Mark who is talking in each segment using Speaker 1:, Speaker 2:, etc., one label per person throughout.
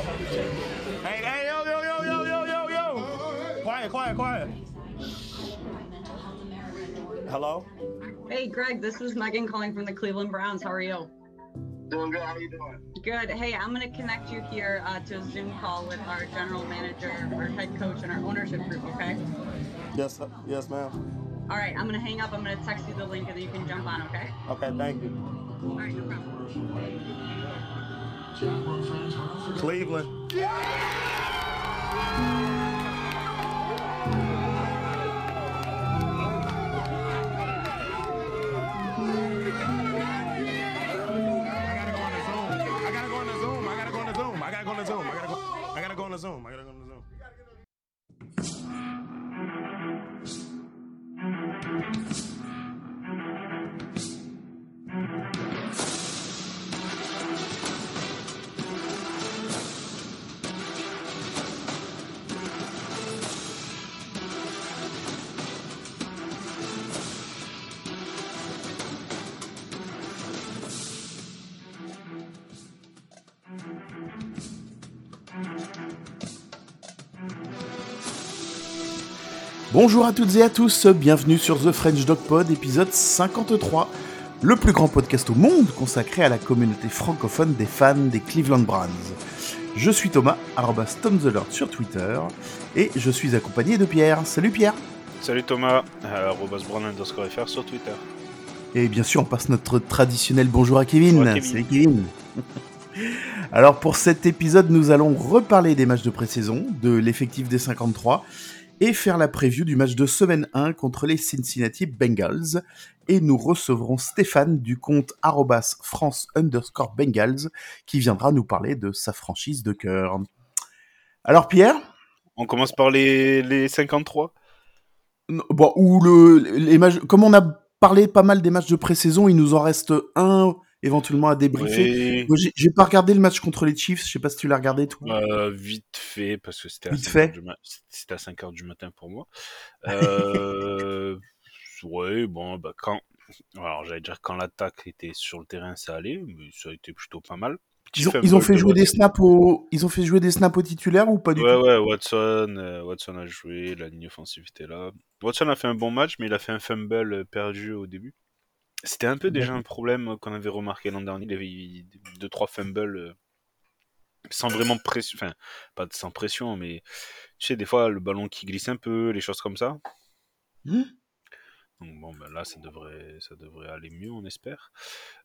Speaker 1: Hey, hey, yo, yo, yo, yo, yo, yo, yo. Quiet, quiet, quiet. Hello?
Speaker 2: Hey, Greg, this is Megan calling from the Cleveland Browns. How are you?
Speaker 3: Doing good. How are you doing?
Speaker 2: Good. Hey, I'm going to connect you here uh, to a Zoom call with our general manager, our head coach, and our ownership group, okay?
Speaker 1: Yes, yes, ma'am.
Speaker 2: All right, I'm going to hang up. I'm going to text you the link and then you can jump on, okay?
Speaker 1: Okay, thank you.
Speaker 2: All right, no problem.
Speaker 1: Cleveland. I
Speaker 4: Bonjour à toutes et à tous, bienvenue sur The French Dog Pod, épisode 53, le plus grand podcast au monde consacré à la communauté francophone des fans des Cleveland Browns. Je suis Thomas, arrobas Tom the Lord sur Twitter, et je suis accompagné de Pierre. Salut Pierre
Speaker 5: Salut Thomas, euh, arrobas underscore sur Twitter.
Speaker 4: Et bien sûr, on passe notre traditionnel bonjour à Kevin.
Speaker 5: Bonjour à Kevin.
Speaker 4: Salut Kevin. Alors pour cet épisode, nous allons reparler des matchs de pré-saison, de l'effectif des 53, et faire la preview du match de semaine 1 contre les Cincinnati Bengals. Et nous recevrons Stéphane du compte arrobas France underscore Bengals, qui viendra nous parler de sa franchise de cœur. Alors Pierre,
Speaker 5: On commence par les, les 53
Speaker 4: n- bon, ou le, les matchs, comme on a parlé pas mal des matchs de pré-saison, il nous en reste un éventuellement à débriefer.
Speaker 5: Oui,
Speaker 4: j'ai pas regardé le match contre les Chiefs, je sais pas si tu l'as regardé toi.
Speaker 5: euh, vite fait, parce que c'était à,
Speaker 4: Vite
Speaker 5: 5
Speaker 4: fait.
Speaker 5: heures du ma- c'était à 5 heures du matin pour moi. Euh, ouais, bon, bah quand... Alors j'allais dire quand l'attaque était sur le terrain, ça allait, mais ça a été plutôt pas mal.
Speaker 4: Ils ont,
Speaker 5: fumble
Speaker 4: ils ont fait
Speaker 5: de
Speaker 4: jouer des snaps au, ils ont fait jouer des snaps aux titulaires ou pas du
Speaker 5: Ouais,
Speaker 4: tout?
Speaker 5: ouais, Watson, euh, Watson a joué, la ligne offensive était là. Watson a fait un bon match, mais il a fait un fumble perdu au début. C'était un peu déjà un problème qu'on avait remarqué l'an dernier. Il avait eu deux, trois fumbles euh, sans vraiment pression. Enfin, pas sans pression, mais tu sais, des fois, le ballon qui glisse un peu, les choses comme ça.
Speaker 4: Hmm
Speaker 5: Donc bon, ben là, ça devrait, ça devrait aller mieux, on espère.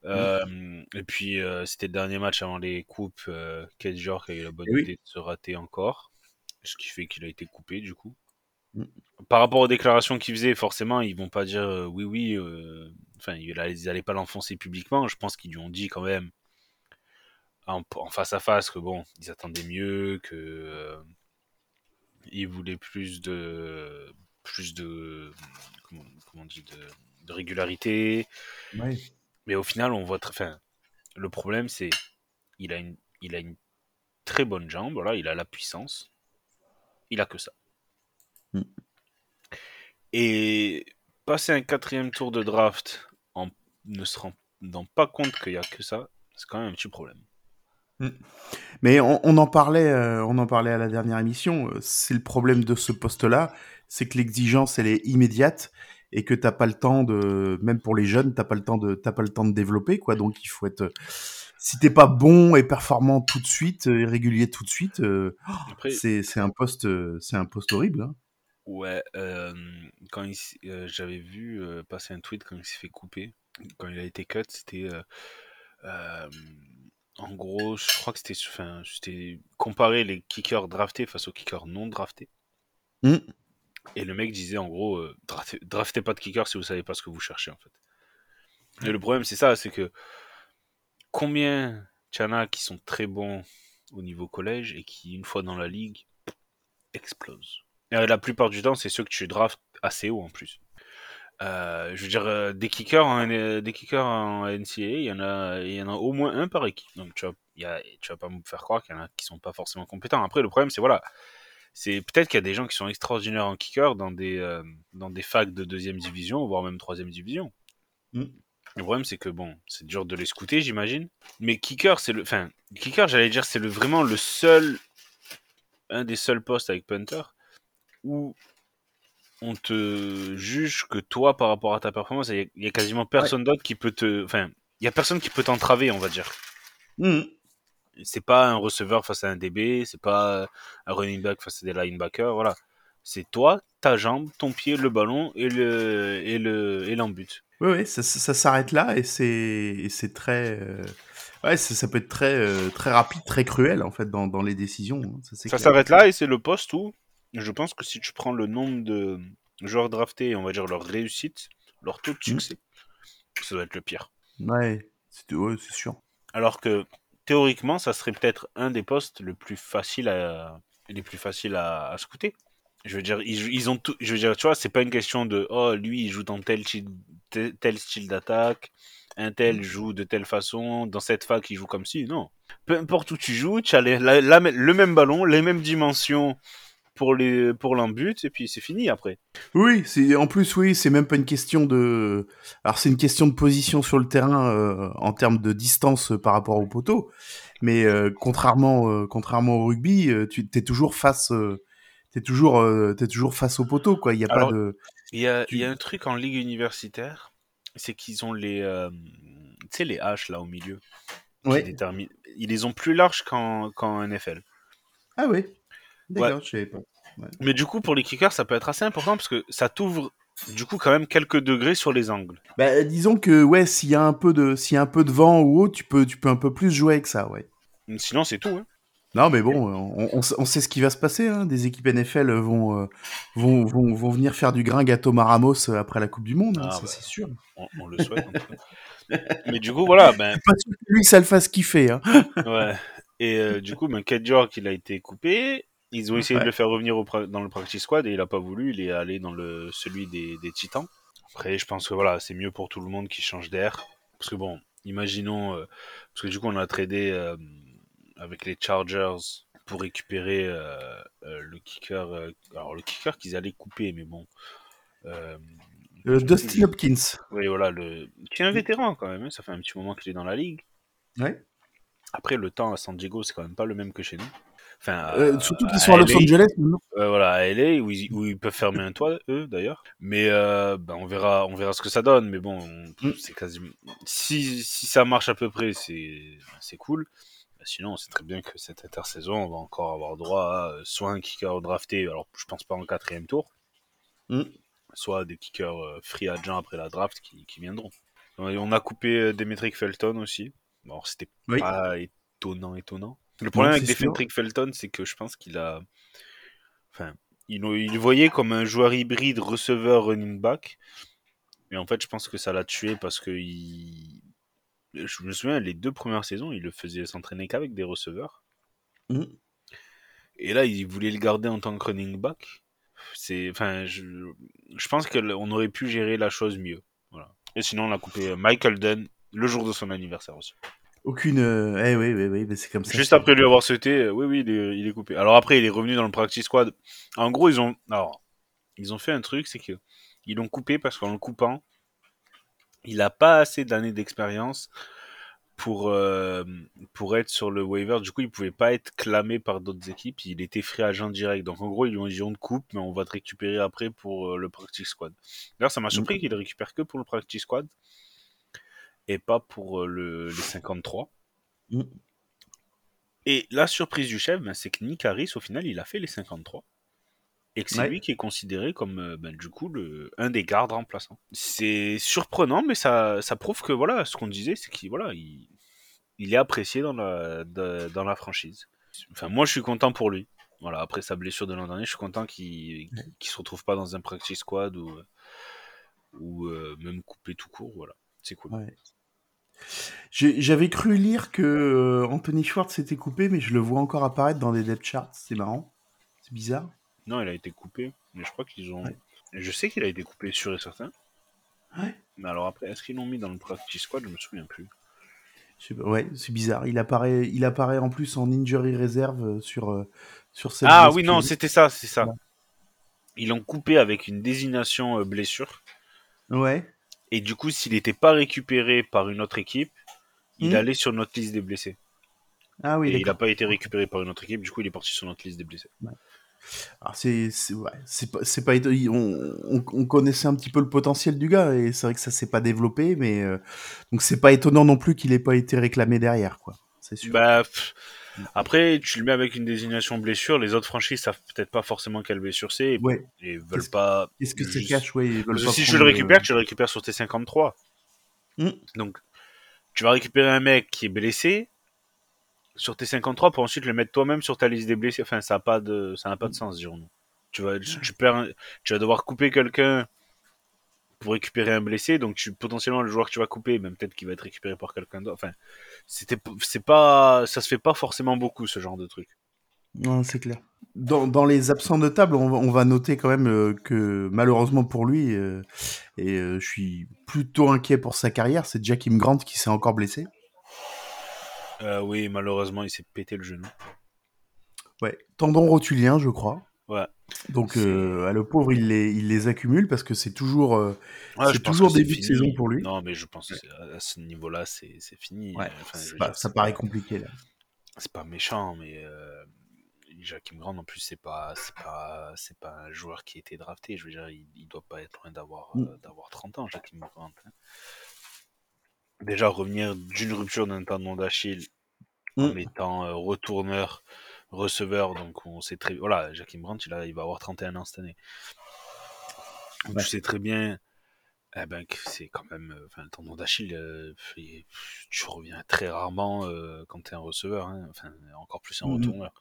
Speaker 5: Euh, et puis, euh, c'était le dernier match avant les coupes. Euh, Kate York a eu la bonne
Speaker 4: Eh oui.
Speaker 5: idée de se rater encore. Ce qui fait qu'il a été coupé, du coup.
Speaker 4: Mm.
Speaker 5: Par rapport aux déclarations qu'il faisait, forcément, ils vont pas dire euh, oui, oui. Enfin, ils allaient- ils allaient pas l'enfoncer publiquement. Je pense qu'ils lui ont dit quand même en, en face à face que bon, ils attendaient mieux, que euh, ils voulaient plus de plus de comment, comment on dit de, de régularité.
Speaker 4: Ouais.
Speaker 5: Mais au final, on voit très. Enfin, le problème, c'est il a une il a une très bonne jambe. Voilà, il a la puissance. Il a que ça.
Speaker 4: Mm.
Speaker 5: Et passer un quatrième tour de draft en ne se rendant pas compte qu'il y a que ça, c'est quand même un petit problème.
Speaker 4: Mais on, on en parlait, euh, on en parlait à la dernière émission. euh, C'est le problème de ce poste-là, c'est que l'exigence elle est immédiate et que t'as pas le temps de, même pour les jeunes, t'as pas le temps de, t'as pas le temps de développer quoi. Donc il faut être, si t'es pas bon et performant tout de suite, euh, et régulier tout de suite, euh, c'est un poste, euh, c'est un poste horrible. Hein.
Speaker 5: Ouais, euh, quand il s- euh, j'avais vu euh, passer un tweet quand il s'est fait couper, quand il a été cut, c'était euh, euh, en gros, je crois que c'était enfin, c'était comparer les kickers draftés face aux kickers non draftés.
Speaker 4: Mm.
Speaker 5: Et le mec disait en gros, euh, draftez, draftez pas de kicker si vous savez pas ce que vous cherchez en fait. Et le problème c'est ça, c'est que combien as qui sont très bons au niveau collège et qui une fois dans la ligue explosent. Et la plupart du temps, c'est ceux que tu draftes assez haut en plus. Euh, je veux dire, euh, des kickers en, euh, des kickers en NCAA, il y en a, il y en a au moins un par équipe. Donc tu vas, il y a, tu vas pas me faire croire qu'il y en a qui sont pas forcément compétents. Après, le problème, c'est voilà, c'est peut-être qu'il y a des gens qui sont extraordinaires en kicker dans des, euh, dans des facs de deuxième division, voire même troisième division.
Speaker 4: Mm.
Speaker 5: Le problème, c'est que bon, c'est dur de les scouter, j'imagine. Mais kicker, c'est le. Enfin, kicker, j'allais dire, c'est le, vraiment le seul. Un des seuls postes avec punter où on te juge que toi, par rapport à ta performance, il y, a quasiment personne d'autre qui peut te. Enfin, il y a personne qui peut t'entraver, on va dire.
Speaker 4: Mhm.
Speaker 5: C'est pas un receveur face à un DB, c'est pas un running back face à des linebackers, voilà. C'est toi, ta jambe, ton pied, le ballon et le et le et l'embut.
Speaker 4: Oui, oui, ça, ça- ça s'arrête là et c'est c'est très. euh, Ouais, ça, ça peut être très, euh, très rapide, très cruel en fait dans, dans les décisions. hein, Ça,
Speaker 5: s'arrête là et c'est le poste où je pense que si tu prends le nombre de joueurs draftés et on va dire leur réussite, leur taux de
Speaker 4: Mhm.
Speaker 5: succès, ça doit être le pire.
Speaker 4: Ouais, c'est ouais, sûr.
Speaker 5: Alors que théoriquement, ça serait peut-être un des postes le plus facile à les plus faciles à, à scouter. Je veux dire, ils, ils ont tout. Je veux dire, tu vois, c'est pas une question de oh lui il joue dans tel style, tel, tel style d'attaque, un tel joue de telle façon, dans cette fac il joue comme ci. Non, peu importe où tu joues, tu as les- la- la- le même ballon, les mêmes dimensions pour les pour l'embut et puis c'est fini après.
Speaker 4: Oui, c'est en plus oui, c'est même pas une question de. Alors c'est une question de position sur le terrain euh, en termes de distance euh, par rapport au poteau, mais euh, contrairement euh, contrairement au rugby, tu t'es toujours face, t'es toujours t'es toujours face au poteau quoi. Il y a
Speaker 5: Alors,
Speaker 4: pas de.
Speaker 5: Il y a,
Speaker 4: Tu-
Speaker 5: y a un truc en ligue universitaire, c'est qu'ils ont les tu sais les haches là au milieu.
Speaker 4: Ouais.
Speaker 5: déterminent- Ils les ont plus larges qu'en qu'en NFL.
Speaker 4: Ah oui. D'accord, je savais pas.
Speaker 5: Mais du coup, pour les kickers, ça peut être assez important parce que ça t'ouvre du coup quand même quelques degrés sur les angles.
Speaker 4: Bah, disons que ouais, s'il y a un peu de s'il y a un peu de vent ou autre, tu peux tu peux un peu plus jouer avec ça, ouais.
Speaker 5: Sinon, c'est tout. hein.
Speaker 4: Non, mais bon, on, on, on sait ce qui va se passer. Hein. Des équipes NFL vont, euh, vont, vont, vont venir faire du gringue à Thomas Ramos euh, après la Coupe du Monde, hein,
Speaker 5: Ah,
Speaker 4: ça
Speaker 5: bah.
Speaker 4: c'est sûr.
Speaker 5: On, on le souhaite. en. Mais du coup, voilà. Ben,
Speaker 4: Pas sûr que lui, ça le fasse kiffer. Hein.
Speaker 5: ouais. Et euh, du coup, ben, Kate York, il a été coupé. Ils ont essayé
Speaker 4: Ouais.
Speaker 5: de le faire revenir au dans le practice squad et il a pas voulu. Il est allé dans le celui des, des Titans. Après, je pense que voilà, c'est mieux pour tout le monde qui change d'air. Parce que bon, imaginons, euh, parce que du coup, on a tradé euh, avec les Chargers pour récupérer euh, le kicker. alors le kicker qu'ils allaient couper, mais bon. Euh,
Speaker 4: Dustin Hopkins.
Speaker 5: oui, voilà, le... qui est un vétéran quand même. hein, Ça fait un petit moment qu'il est dans la ligue.
Speaker 4: Ouais.
Speaker 5: Après, le temps à San Diego, c'est quand même pas le même que chez nous. Enfin,
Speaker 4: Euh, surtout qu'ils sont à Los
Speaker 5: LA.
Speaker 4: Angeles.
Speaker 5: Euh, voilà, à LA, où ils, où ils peuvent fermer un toit, eux, d'ailleurs. Mais euh, ben, on, verra, on verra ce que ça donne. Mais bon, on-
Speaker 4: Mm.
Speaker 5: c'est quasiment. Si, si ça marche à peu près, c'est c'est cool. Ben, Sinon, on sait très bien que cette intersaison, on va encore avoir droit à euh, soit un kicker drafté, alors je pense pas en quatrième tour,
Speaker 4: Mm.
Speaker 5: soit des kickers free agents après la draft qui, qui viendront. On a coupé Demetric Felton aussi. Bon, alors, c'était
Speaker 4: Oui.
Speaker 5: pas étonnant, étonnant. Le problème avec. Demetric Felton, c'est que je pense qu'il a. Enfin, il, il le voyait comme un joueur hybride receveur running back. Et en fait, je pense que ça l'a tué parce que il... je me souviens, les deux premières saisons, il le faisait s'entraîner qu'avec des receveurs.
Speaker 4: Mm.
Speaker 5: Et là, il voulait le garder en tant que running back. C'est, enfin, je, je pense qu'on aurait pu gérer la chose mieux. Voilà. Et sinon, on a coupé Michael Dunn le jour de son anniversaire aussi.
Speaker 4: Aucune. euh, Eh oui, oui, oui, mais c'est comme ça.
Speaker 5: Juste après lui avoir sauté, euh, oui, oui, il est, il est coupé. Alors après, il est revenu dans le practice squad. En gros, ils ont, alors, ils ont fait un truc, c'est que ils l'ont coupé parce qu'en le coupant, il a pas assez d'années d'expérience pour euh, pour être sur le waiver. Du coup, il pouvait pas être clamé par d'autres équipes. Il était free agent direct. Donc en gros, ils lui ont dit on te coupe, mais on va te récupérer après pour euh, le practice squad. D'ailleurs, ça m'a surpris qu'il le récupère que pour le practice squad et pas pour euh, le, les 53.
Speaker 4: Mm.
Speaker 5: Et la surprise du chef, ben, c'est que Nick Harris, au final, il a fait les 53. Et que c'est
Speaker 4: Ouais.
Speaker 5: lui qui est considéré comme, euh, ben, du coup, le, un des gardes remplaçants. C'est surprenant, mais ça, ça prouve que, voilà, ce qu'on disait, c'est qu'il voilà, il, il est apprécié dans la, de- dans la franchise. Enfin, moi, je suis content pour lui. Voilà, après sa blessure de l'an dernier, je suis content qu'il qu'il se retrouve pas dans un practice squad ou, ou euh, même coupé tout court. Voilà, c'est cool.
Speaker 4: Ouais. J'avais cru lire que euh, Anthony Schwartz s'était coupé, mais je le vois encore apparaître dans des depth charts. C'est marrant. C'est bizarre.
Speaker 5: Non, il a été coupé, mais je crois qu'ils ont.
Speaker 4: Ouais.
Speaker 5: Je sais qu'il a été coupé sûr et certain.
Speaker 4: Ouais.
Speaker 5: Mais alors après, est-ce qu'ils l'ont mis dans le practice squad? Je me souviens plus.
Speaker 4: Ouais, c'est bizarre. Il apparaît, il apparaît en plus en injury reserve euh, sur, euh, sur cette
Speaker 5: Ah oui, non, c'était ça, c'est ça.
Speaker 4: Ouais.
Speaker 5: Ils l'ont coupé avec une désignation blessure.
Speaker 4: Ouais.
Speaker 5: Et du coup, s'il n'était pas récupéré par une autre équipe, il
Speaker 4: Hmm.
Speaker 5: allait sur notre liste des blessés.
Speaker 4: Ah oui,
Speaker 5: et il n'a pas été récupéré par une autre équipe, du coup, il est parti sur notre liste des blessés.
Speaker 4: Alors, c'est ouais, c'est pas pas on, on, on connaissait un petit peu le potentiel du gars et c'est vrai que ça s'est pas développé, mais euh, donc c'est pas étonnant non plus qu'il ait pas été réclamé derrière, quoi. C'est sûr.
Speaker 5: Bah, pff, après, tu le mets avec une désignation blessure, les autres franchises savent peut-être pas forcément quelle blessure c'est et,
Speaker 4: Ouais.
Speaker 5: et veulent pas.
Speaker 4: Qu'est-ce que c'est
Speaker 5: juste-
Speaker 4: cash, ouais, ils veulent
Speaker 5: que
Speaker 4: pas
Speaker 5: si je le récupère, tu le récupères sur tes 53.
Speaker 4: Hmm.
Speaker 5: Donc, tu vas récupérer un mec qui est blessé sur tes 53 pour ensuite le mettre toi-même sur ta liste des blessés. Enfin, ça n'a pas de, ça n'a pas de sens, dirons-nous. Tu vas, tu, perds un- tu vas devoir couper quelqu'un pour récupérer un blessé, donc tu, potentiellement le joueur que tu vas couper, même peut-être qu'il va être récupéré par quelqu'un d'autre. Enfin, c'était, c'est pas, ça se fait pas forcément beaucoup ce genre de truc.
Speaker 4: Non, c'est clair. Dans, dans les absents de table, on va, on va noter quand même euh, que malheureusement pour lui, euh, et euh, je suis plutôt inquiet pour sa carrière, c'est Jakim Grant qui s'est encore blessé.
Speaker 5: Euh, oui, malheureusement, il s'est pété le genou.
Speaker 4: Ouais, tendon rotulien, je crois.
Speaker 5: Ouais.
Speaker 4: Donc euh, ah, le pauvre, il les, il les accumule parce que c'est toujours, euh,
Speaker 5: Ouais,
Speaker 4: C'est toujours début de saison pour lui.
Speaker 5: Non, mais je pense que c'est- à ce niveau-là, c'est c'est fini.
Speaker 4: ouais,
Speaker 5: Enfin, je
Speaker 4: c'est
Speaker 5: veux
Speaker 4: pas-
Speaker 5: dire,
Speaker 4: ça paraît compliqué là.
Speaker 5: c'est pas méchant, mais euh, Grant en plus c'est pas c'est pas c'est pas un joueur qui a été drafté. Je veux dire, il, il doit pas être loin d'avoir
Speaker 4: Mm.
Speaker 5: euh, d'avoir 30 ans, Jakim Grant. hein. Déjà revenir d'une rupture d'un tendon d'Achille en
Speaker 4: Mm.
Speaker 5: étant euh, retourneur, receveur, donc on sait très voilà, Jakim Grant il, a, il va avoir 31 ans cette année. Donc
Speaker 4: Ouais.
Speaker 5: Tu sais très bien eh ben, que c'est quand même euh, enfin, le tendon d'Achille euh, tu reviens très rarement euh, quand tu es un receveur hein, enfin encore plus un
Speaker 4: Mhm.
Speaker 5: retourneur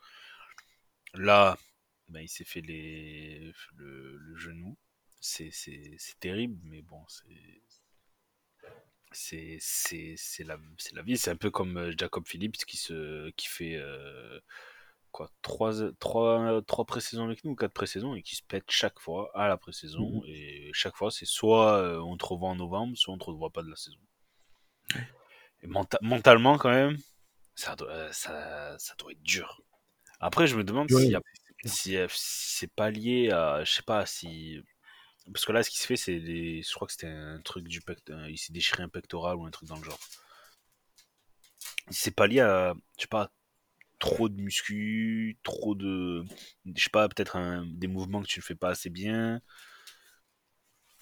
Speaker 5: là ben, il s'est fait les le, le genou c'est terrible mais bon c'est c'est la c'est la vie c'est un peu comme Jacob Phillips qui se qui fait euh, trois trois trois pré-saisons avec nous ou quatre pré-saisons et qui se pète chaque fois à la pré-saison
Speaker 4: Mhm.
Speaker 5: et chaque fois c'est soit euh, on te revoit en novembre soit on te revoit pas de la saison. Et menta- mentalement quand même ça doit euh, ça, ça doit être dur. Après je me demande si c'est pas lié à je sais pas si parce que là ce qui se fait c'est des je crois que c'était un truc du pect... euh, il s'est déchiré un pectoral ou un truc dans le genre. C'est pas lié à je sais pas trop de muscu trop de je sais pas peut-être des mouvements que tu ne fais pas assez bien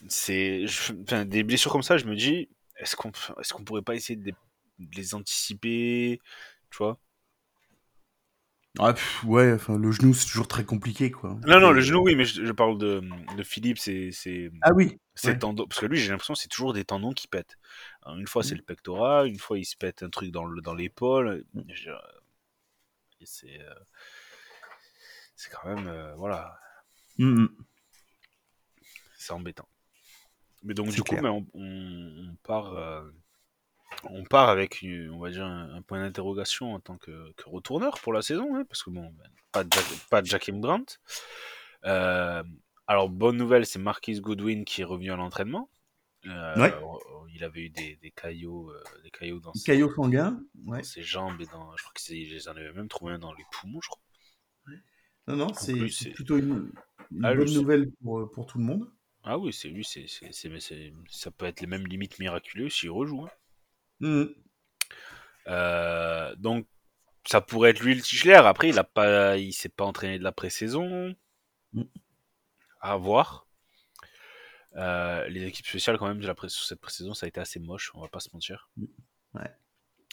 Speaker 5: c'est enfin, des blessures comme ça je me dis est-ce qu'on qu'on pourrait pas essayer de les, de les anticiper tu vois?
Speaker 4: Ah, pff, ouais, enfin le genou c'est toujours très compliqué quoi.
Speaker 5: non non le genou oui mais je, je parle de, de Philippe c'est
Speaker 4: Ah oui. Ouais.
Speaker 5: tendons, parce que lui, j'ai l'impression que c'est toujours des tendons qui pètent. Alors, une fois, c'est
Speaker 4: Mm.
Speaker 5: le pectoral, une fois, il se pète un truc dans le- dans l'épaule.
Speaker 4: Mm.
Speaker 5: Je veux dire, euh, et C'est euh, c'est quand même, euh, voilà,
Speaker 4: Mm, mm.
Speaker 5: c'est embêtant. Mais donc, du coup, mais on, on- on part, euh, on part avec, une- on va dire, un, un point d'interrogation en tant que, que retourneur pour la saison, hein, parce que bon, ben, pas de, Jack- pas de Jakim Grant. Euh, alors, bonne nouvelle, c'est Marquis Goodwin qui est revenu à l'entraînement. Euh,
Speaker 4: Ouais.
Speaker 5: Il avait eu des, des caillots, euh, des caillots dans, ses,
Speaker 4: Caillot sanguin. Ouais.
Speaker 5: dans ses jambes et dans, je crois que c'est, ils en avaient même trouvé un dans les poumons, je crois.
Speaker 4: Non non, c'est plutôt une, une
Speaker 5: Ah,
Speaker 4: bonne nouvelle pour, euh, pour tout le monde.
Speaker 5: Ah oui, c'est lui, c'est, ça peut être les mêmes limites miraculeux s'il rejoue. hein.
Speaker 4: Mm.
Speaker 5: Euh, donc, ça pourrait être lui le titulaire. Après, il a pas, il s'est pas entraîné de la pré-saison.
Speaker 4: Mm.
Speaker 5: À voir. Euh, les équipes spéciales, quand même, de la sur cette pré-saison, ça a été assez moche, on va pas se mentir.
Speaker 4: Ouais.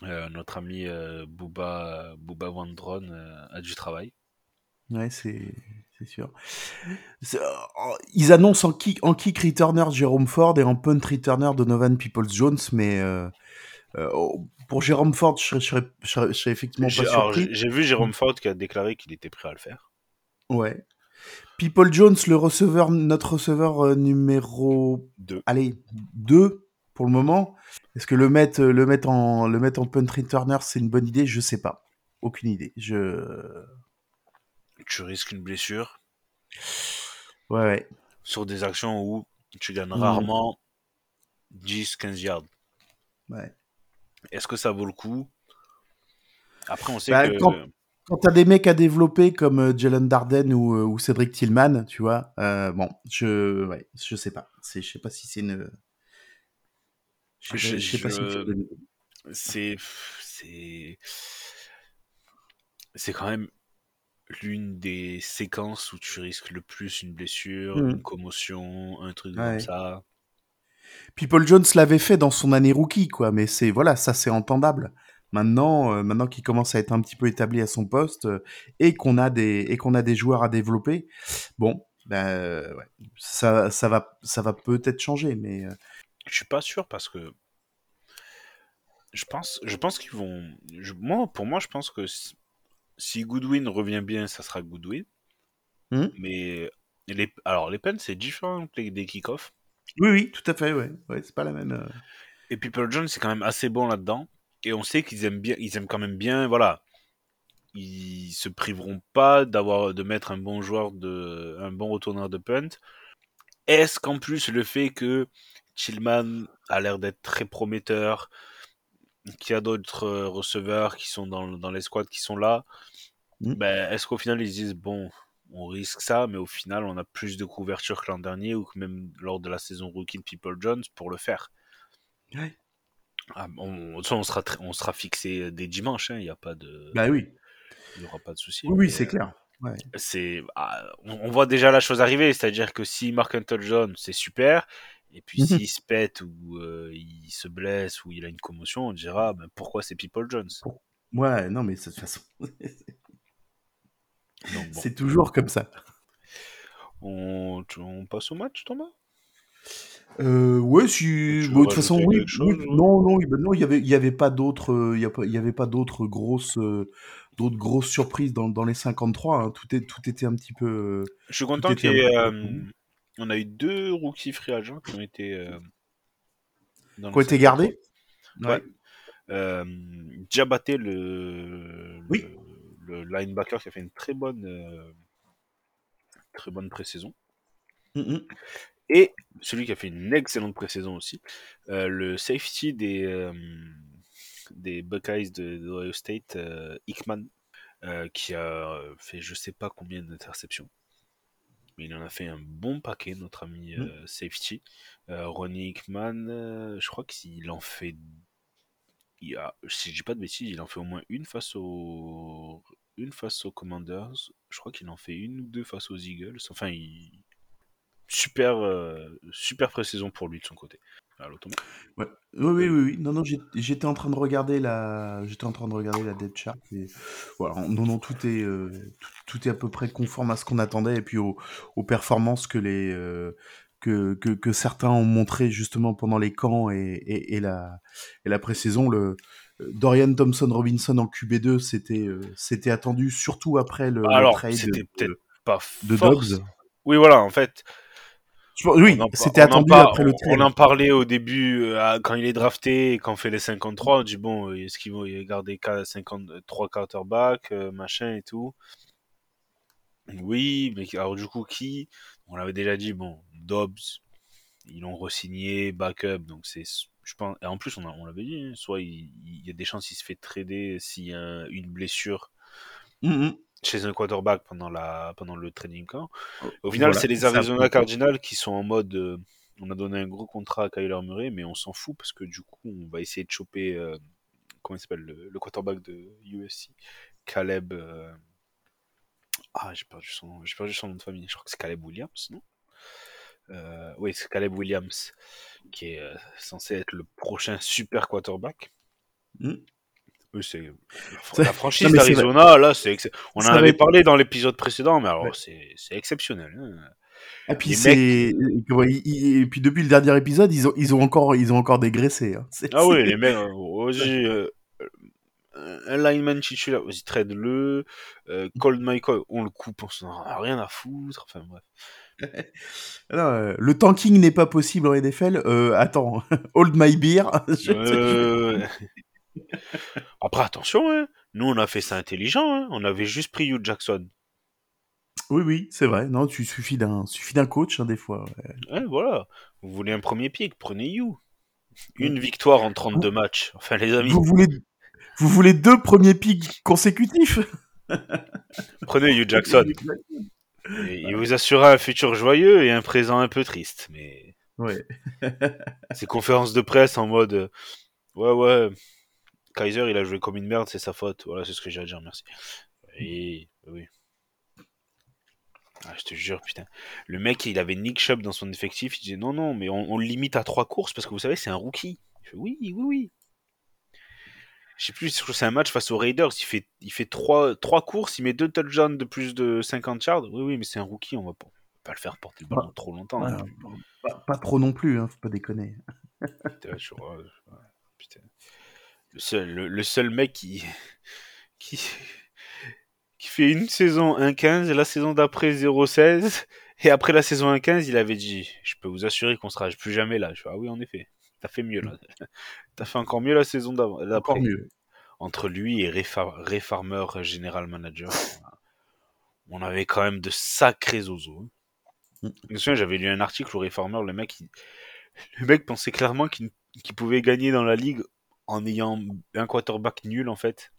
Speaker 5: Euh, notre ami euh, Booba, Booba Wandron euh, a du travail.
Speaker 4: Ouais, c'est sûr. Euh, Ils annoncent en kick, en kick returner Jérôme Ford et en punt returner Donovan Peoples-Jones, mais euh, euh, oh, pour Jérôme Ford, je serais, effectivement pas surpris.
Speaker 5: j'ai vu Jérôme Ford qui a déclaré qu'il était prêt à le faire.
Speaker 4: Ouais. People Jones, le receveur, notre receveur euh, numéro,
Speaker 5: Deux.
Speaker 4: allez, 2 pour le moment. Est-ce que le mettre, le mettre en, le mettre en punt returner, c'est une bonne idée? Je sais pas. Aucune idée. Je,
Speaker 5: Tu risques une blessure?
Speaker 4: Ouais, ouais.
Speaker 5: sur des actions où tu gagnes
Speaker 4: Mhm.
Speaker 5: rarement 10-15 yards.
Speaker 4: ouais.
Speaker 5: Est-ce que ça vaut le coup? Après, on sait
Speaker 4: Bah,
Speaker 5: que.
Speaker 4: quand- Quand t'as des mecs à développer comme euh, Jalen Darden ou, euh, ou Cédric Tillman, tu vois, euh, bon, je, ouais, je sais pas. C'est, je sais pas si c'est une, Je sais pas, je sais pas si
Speaker 5: c'est c'est c'est quand même l'une des séquences où tu risques le plus une blessure,
Speaker 4: Mhm.
Speaker 5: une commotion, un truc
Speaker 4: Ouais.
Speaker 5: comme ça.
Speaker 4: Puis Paul Jones l'avait fait dans son année rookie, quoi. Mais c'est voilà, ça c'est entendable. Maintenant, euh, maintenant qu'il commence à être un petit peu établi à son poste euh, et qu'on a des et qu'on a des joueurs à développer, bon, ben ouais, ça ça va ça va peut-être changer, mais euh,
Speaker 5: Je suis pas sûr parce que je pense je pense qu'ils vont je- moi pour moi je pense que si, si Goodwin revient bien, ça sera Goodwin.
Speaker 4: Mhm.
Speaker 5: Mais les alors les peines c'est différent que les- des kick-offs.
Speaker 4: oui oui, tout à fait, ouais, ouais, c'est pas la même.
Speaker 5: Et Paul Jones, c'est quand même assez bon là-dedans. Et on sait qu'ils aiment bien, ils aiment quand même bien, voilà. Ils se priveront pas d'avoir, de mettre un bon joueur de, un bon retourneur de punt. Est-ce qu'en plus le fait que Chillman a l'air d'être très prometteur, qu'il y a d'autres euh, receveurs qui sont dans, dans les squads qui sont là,
Speaker 4: Mm.
Speaker 5: ben, est-ce qu'au final ils se disent bon, on risque ça, mais au final on a plus de couverture que l'an dernier ou que même lors de la saison rookie de People Jones pour le faire?
Speaker 4: Ouais.
Speaker 5: Ah, on, on sera, on sera fixé dès dimanche, hein, il n'y a pas de,
Speaker 4: Bah oui,
Speaker 5: il y aura pas de souci.
Speaker 4: oui, c'est
Speaker 5: euh,
Speaker 4: clair. Ouais.
Speaker 5: C'est, ah, on, on voit déjà la chose arriver, c'est-à-dire que si Mark Hunter John, c'est super, et puis
Speaker 4: Mhm.
Speaker 5: s'il se pète ou euh, il se blesse ou il a une commotion, on dira ben, pourquoi c'est People Jones?
Speaker 4: Ouais, non, mais de toute façon,
Speaker 5: bon,
Speaker 4: c'est toujours comme ça.
Speaker 5: on, on passe au match, Thomas?
Speaker 4: Euh, ouais, si. De toute façon, oui.
Speaker 5: chose,
Speaker 4: oui,
Speaker 5: ou-
Speaker 4: non, non, il ben non, il y avait, il y avait pas d'autres, euh, il y a pas, il y avait pas d'autres grosses, euh, d'autres grosses surprises dans, dans les 53. hein. Tout est, tout était un petit peu. euh,
Speaker 5: Je suis content
Speaker 4: peu-
Speaker 5: euh, on a eu deux rookies free agents qui ont été, euh, dans
Speaker 4: qui ont
Speaker 5: le
Speaker 4: été
Speaker 5: 53.
Speaker 4: gardés.
Speaker 5: Ouais. Euh, Diabaté, le,
Speaker 4: Oui.
Speaker 5: le, le linebacker qui a fait une très bonne, euh, très bonne pré-saison.
Speaker 4: Mhm.
Speaker 5: Et celui qui a fait une excellente pré-saison aussi, euh, le safety des, euh, des Buckeyes de, de Ohio State, euh, Hickman, euh, qui a fait je sais pas combien d'interceptions. Mais il en a fait un bon paquet, notre ami
Speaker 4: Mm.
Speaker 5: safety. Ronnie Hickman, je crois qu'il en fait. Il a, si je dis pas de bêtises, il en fait au moins une face aux, une face aux Commanders. Je crois qu'il en fait une ou deux face aux Eagles. Enfin, il... super, euh, super pré-saison pour lui de son côté.
Speaker 4: Ouais. Oui, oui, oui, oui. Non, non, j'étais en train de regarder la, j'étais en train de regarder la depth chart. Et voilà, non, non, tout est, euh, tout, tout est à peu près conforme à ce qu'on attendait et puis aux, aux performances que les, euh, que, que, que certains ont montré justement pendant les camps et, et, et la, et la pré-saison. Le Dorian Thompson Robinson en QB2, c'était, euh, c'était attendu, surtout après le, le
Speaker 5: Alors,
Speaker 4: trade de,
Speaker 5: pas
Speaker 4: de
Speaker 5: force.
Speaker 4: Dobbs.
Speaker 5: Oui, voilà, en fait,
Speaker 4: Je pense- Oui, c'était attendu
Speaker 5: par-
Speaker 4: après le trade.
Speaker 5: On en parlait au début, euh, quand il est drafté, et quand on fait les 53, on dit bon, est-ce qu'ils vont garder 53 quarterbacks, euh, machin et tout. Oui, mais alors du coup, qui? On l'avait déjà dit, bon, Dobbs, ils l'ont re-signé, backup, donc c'est. Je pense, et en plus, on, on l'avait dit, hein, soit il, il y a des chances qu'il se fait trader s'il y a un- une blessure
Speaker 4: Mhm.
Speaker 5: Chez un quarterback pendant, la, pendant le training camp. Au final,
Speaker 4: Voilà,
Speaker 5: c'est les Arizona Cardinals qui sont en mode. euh, on a donné un gros contrat à Kyler Murray, mais on s'en fout parce que du coup, on va essayer de choper. euh, comment il s'appelle le, le quarterback de USC Caleb. euh, Ah, j'ai perdu, son... j'ai perdu son nom de famille. Je crois que c'est Caleb Williams, non? Oui, c'est Caleb Williams qui est censé être le prochain super quarterback.
Speaker 4: Mm.
Speaker 5: C'est la franchise
Speaker 4: Non,
Speaker 5: d'Arizona. Là, c'est ex- on en
Speaker 4: Ça
Speaker 5: avait parlé dans l'épisode précédent, mais alors
Speaker 4: Ouais.
Speaker 5: c'est exceptionnel. hein.
Speaker 4: Et puis c'est et puis- depuis le dernier épisode, ils ont ils ont encore ils ont encore dégraissé. hein.
Speaker 5: Ah oui, les mecs, euh, euh, un lineman titulaire, vas-y, trade-le. Euh, Cold Michael, on le coupe, on s'en a rien à foutre. Enfin bref.
Speaker 4: Alors, euh, le tanking n'est pas possible en NFL. Euh, attends, hold my beer. Je-
Speaker 5: Après, attention, hein. nous on a fait ça intelligent. hein. On avait juste pris Hugh Jackson.
Speaker 4: Oui oui, c'est vrai. Non, tu suffis d'un suffit d'un coach hein, des fois. ouais.
Speaker 5: Ouais, voilà. Vous voulez un premier pick, prenez Hugh. Une victoire en 32 matchs. Enfin, les amis,
Speaker 4: Vous voulez vous voulez deux premiers pics consécutifs?
Speaker 5: Prenez Hugh Jackson. Et il vous assurera un futur joyeux et un présent un peu triste. Mais
Speaker 4: Ouais.
Speaker 5: Ces conférences de presse en mode euh, Ouais, ouais, Kaiser, il a joué comme une merde, c'est sa faute. Voilà, c'est ce que j'ai à dire, merci. Et oui. Ah, je te jure, putain. Le mec, il avait Nick Chubb dans son effectif. Il disait non, non, mais on, on le limite à trois courses parce que vous savez, c'est un rookie. Je fais, oui, oui, oui. Je sais plus, c'est un match face aux Raiders. Il fait, il fait trois, trois courses, il met deux touchdowns de plus de 50 yards. Oui, oui, mais c'est un rookie, on va pas, pas le faire porter le ballon trop longtemps.
Speaker 4: Ouais,
Speaker 5: plus.
Speaker 4: pas, pas trop non plus, hein, faut pas déconner.
Speaker 5: Putain, je ouais. Le seul, le, le seul mec qui, qui, qui fait une saison 1-15 et la saison d'après 0-16. Et après la saison 1-15, il avait dit Je peux vous assurer qu'on sera plus jamais là. Je fais Ah oui, en effet. T'as fait mieux là. T'as fait encore mieux la saison d'avant.
Speaker 4: Encore
Speaker 5: d'après.
Speaker 4: mieux.
Speaker 5: Entre lui et Ray, Far- Ray Farmer, General Manager, on avait quand même de sacrés oiseaux.
Speaker 4: Mm.
Speaker 5: Je me souviens, j'avais lu un article où Ray Farmer, le mec, il- le mec pensait clairement qu'il qu'il pouvait gagner dans la ligue en ayant un quarterback nul en fait.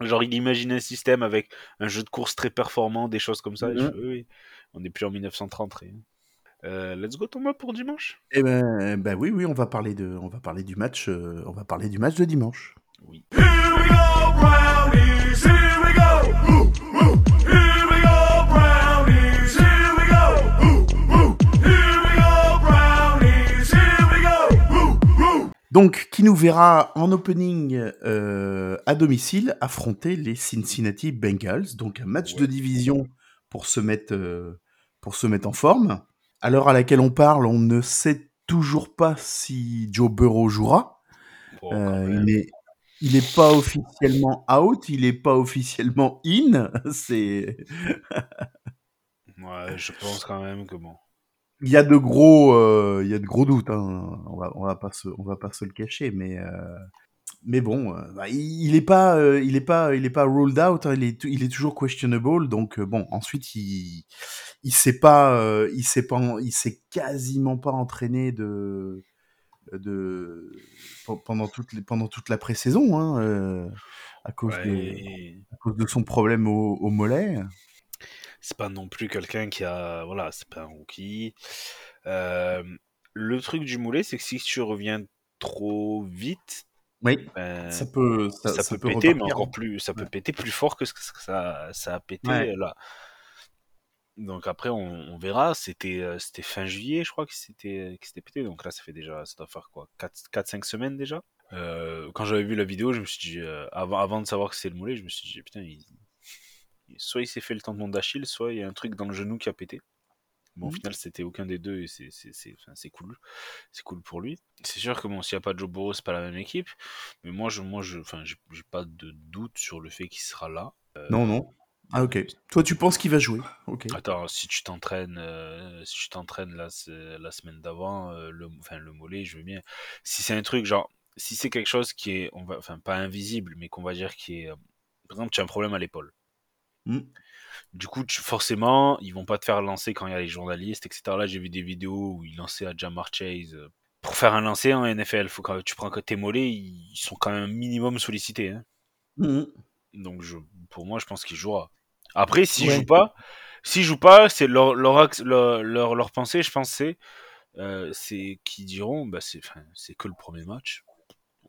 Speaker 5: Genre, il imaginait un système avec un jeu de course très performant, des choses comme ça. Je
Speaker 4: Mhm.
Speaker 5: oui, on n'est plus en 1930. rien. Euh, let's go Thomas pour dimanche
Speaker 4: Eh ben, ben oui, oui, on va parler de, on va parler du match, euh, on va parler du match de dimanche.
Speaker 5: Oui.
Speaker 1: Here we go, Brownies. Here we go.
Speaker 4: Donc, qui nous verra en opening euh, à domicile affronter les Cincinnati Bengals. Donc, un match
Speaker 5: Ouais.
Speaker 4: de division pour se mettre, euh, pour se mettre en forme. À l'heure à laquelle on parle, on ne sait toujours pas si Joe Burrow jouera. Euh, il est, il est pas officiellement out, il est pas officiellement in. C'est,
Speaker 5: Ouais, je pense quand même que bon.
Speaker 4: Il y a de gros, euh, il y a de gros doutes. Hein. On va, on va pas se, on va pas se le cacher, mais, euh, mais bon, euh, bah, il il est pas, euh, il est pas, il est pas ruled out. hein. Il est, il est toujours questionable. Donc bon, ensuite il, il s'est pas, il s'est pas, il s'est quasiment pas entraîné de, de pe- pendant toute, pendant toute la pré-saison, hein, à cause de, à cause de son problème au, au mollet.
Speaker 5: C'est pas non plus quelqu'un qui a. Voilà, c'est pas un rookie. Euh, le truc du moulet, c'est que si tu reviens trop vite,
Speaker 4: Oui,
Speaker 5: ben,
Speaker 4: ça peut, ça,
Speaker 5: ça,
Speaker 4: ça
Speaker 5: peut, péter, mais encore
Speaker 4: hein.
Speaker 5: plus, ça peut
Speaker 4: Ouais.
Speaker 5: péter plus fort que ce que ça, ça a pété
Speaker 4: Ouais.
Speaker 5: là. Donc après, on, on verra. C'était, euh, c'était fin juillet, je crois que c'était, que c'était pété. Donc là, ça fait déjà, ça doit faire quoi, 4-5 semaines déjà. Euh, quand j'avais vu la vidéo, je me suis dit, euh, avant, avant de savoir que c'était le mollet, je me suis dit, putain, il- soit il s'est fait le tendon d'Achille, soit il y a un truc dans le genou qui a pété. Bon, au
Speaker 4: Mhm.
Speaker 5: final, c'était aucun des deux et c'est, c'est, c'est, enfin, c'est cool. C'est cool pour lui. C'est sûr que bon, s'il n'y a pas Joe Burrow, c'est pas la même équipe. Mais moi, je, moi, je, enfin, j'ai, j'ai pas de doute sur le fait qu'il sera là. Euh,
Speaker 4: Non, non. Ah ok. Toi, tu penses qu'il va jouer Ok.
Speaker 5: Attends, si tu t'entraînes, euh, si tu t'entraînes la, la semaine d'avant, euh, le, enfin le mollet, je veux bien. Si c'est un truc genre, si c'est quelque chose qui est, on va, enfin pas invisible, mais qu'on va dire qui est, par exemple, tu as un problème à l'épaule.
Speaker 4: Mm.
Speaker 5: Du coup, tu, forcément, ils vont pas te faire lancer quand il y a les journalistes, etc. Là, j'ai vu des vidéos où ils lançaient à Jamar Chase. euh, Pour faire un lancer en NFL, faut quand tu prends que tes mollets, ils sont quand même un minimum sollicités. hein.
Speaker 4: Mhm.
Speaker 5: Donc je, pour moi, je pense qu'il jouera. Après, s'il
Speaker 4: Ouais.
Speaker 5: joue pas, s'il joue pas, c'est leur, leur, axe- leur, leur, leur pensée, je pense, c'est, euh, qu'ils diront, bah c'est que le premier match.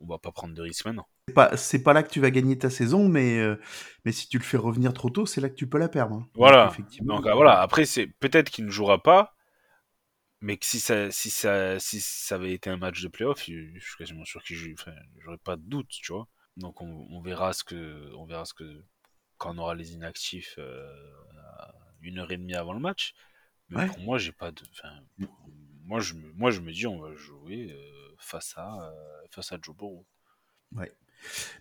Speaker 5: On va pas prendre de risques maintenant.
Speaker 4: C'est pas, c'est pas là que tu vas gagner ta saison, mais, euh, mais si tu le fais revenir trop tôt, c'est là que tu peux la perdre. hein.
Speaker 5: Voilà.
Speaker 4: Donc, effectivement.
Speaker 5: Donc euh, voilà. Après, c'est peut-être qu'il ne jouera pas, mais que si ça, si ça, si ça avait été un match de playoff, je suis quasiment sûr qu'il joue. Enfin, j'aurais pas de doute, tu vois. Donc on, on verra ce que, on verra ce que, quand on aura les inactifs euh, une heure et demie avant le match. Mais
Speaker 4: Ouais.
Speaker 5: pour moi, j'ai pas de. Moi, je me, moi, je me dis, on va jouer euh, face à, euh, face à Joe Burrow.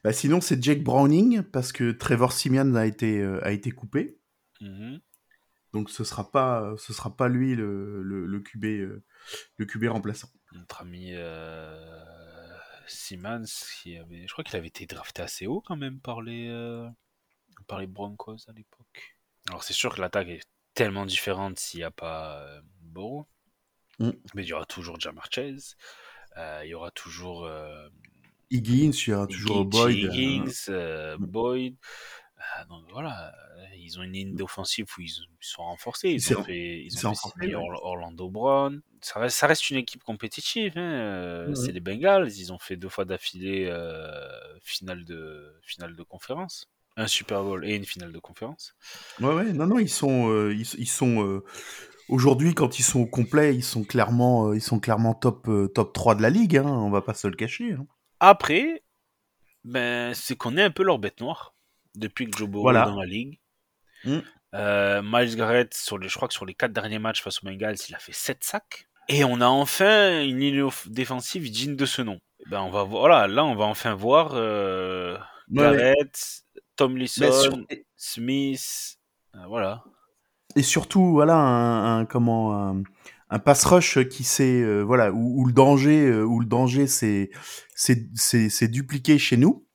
Speaker 4: Bah, sinon, c'est Jake Browning, parce que Trevor Simeon a été, euh, a été coupé.
Speaker 5: Mhm.
Speaker 4: Donc ce sera pas, ce sera pas lui le, le, le QB, euh, le QB remplaçant.
Speaker 5: Notre ami euh, Simmons, qui avait, je crois qu'il avait été drafté assez haut quand même par les, euh, par les Broncos à l'époque. Alors c'est sûr que l'attaque est tellement différente s'il n'y a pas euh.
Speaker 4: Mm.
Speaker 5: Mais il y aura toujours Jamar Chase. Euh, il y aura toujours euh,
Speaker 4: Higgins, il y aura toujours Boyd.
Speaker 5: Higgins, euh. Boyd. Bah, donc voilà, ils ont une ligne d'offensive où ils, sont renforcés. Ils ont fait, ils
Speaker 4: il s'est
Speaker 5: ont fait
Speaker 4: renforcé.
Speaker 5: Or- Orlando Brown. Ça reste, ça reste une équipe compétitive. hein, euh, C'est les Bengals. Ils ont fait deux fois d'affilée euh, finale de finale de conférence, un Super Bowl et une finale de conférence.
Speaker 4: Ouais, ouais, non, non, ils sont, euh, ils, ils sont euh, aujourd'hui quand ils sont au complet, ils sont clairement, euh, ils sont clairement top, euh, top 3 de la ligue. Hein, on va pas se le cacher. hein.
Speaker 5: Après, ben c'est qu'on est un peu leur bête noire depuis que Joe Burrow
Speaker 4: Voilà.
Speaker 5: est dans la ligue.
Speaker 4: Mm.
Speaker 5: Euh, Miles Garrett, sur les, je crois que sur les quatre derniers matchs face aux Bengals, il a fait 7 sacs. Et on a enfin une ligne défensive digne de ce nom. Eh Ben on va voilà, là on va enfin voir euh,
Speaker 4: Ouais, ouais.
Speaker 5: Garrett,
Speaker 4: sur- et-
Speaker 5: Smith, euh, voilà.
Speaker 4: Et surtout, voilà, un, un- comment, un, un pass rush qui s'est, euh, voilà, où, où le danger, euh, où le danger s'est, s'est, dupliqué chez nous.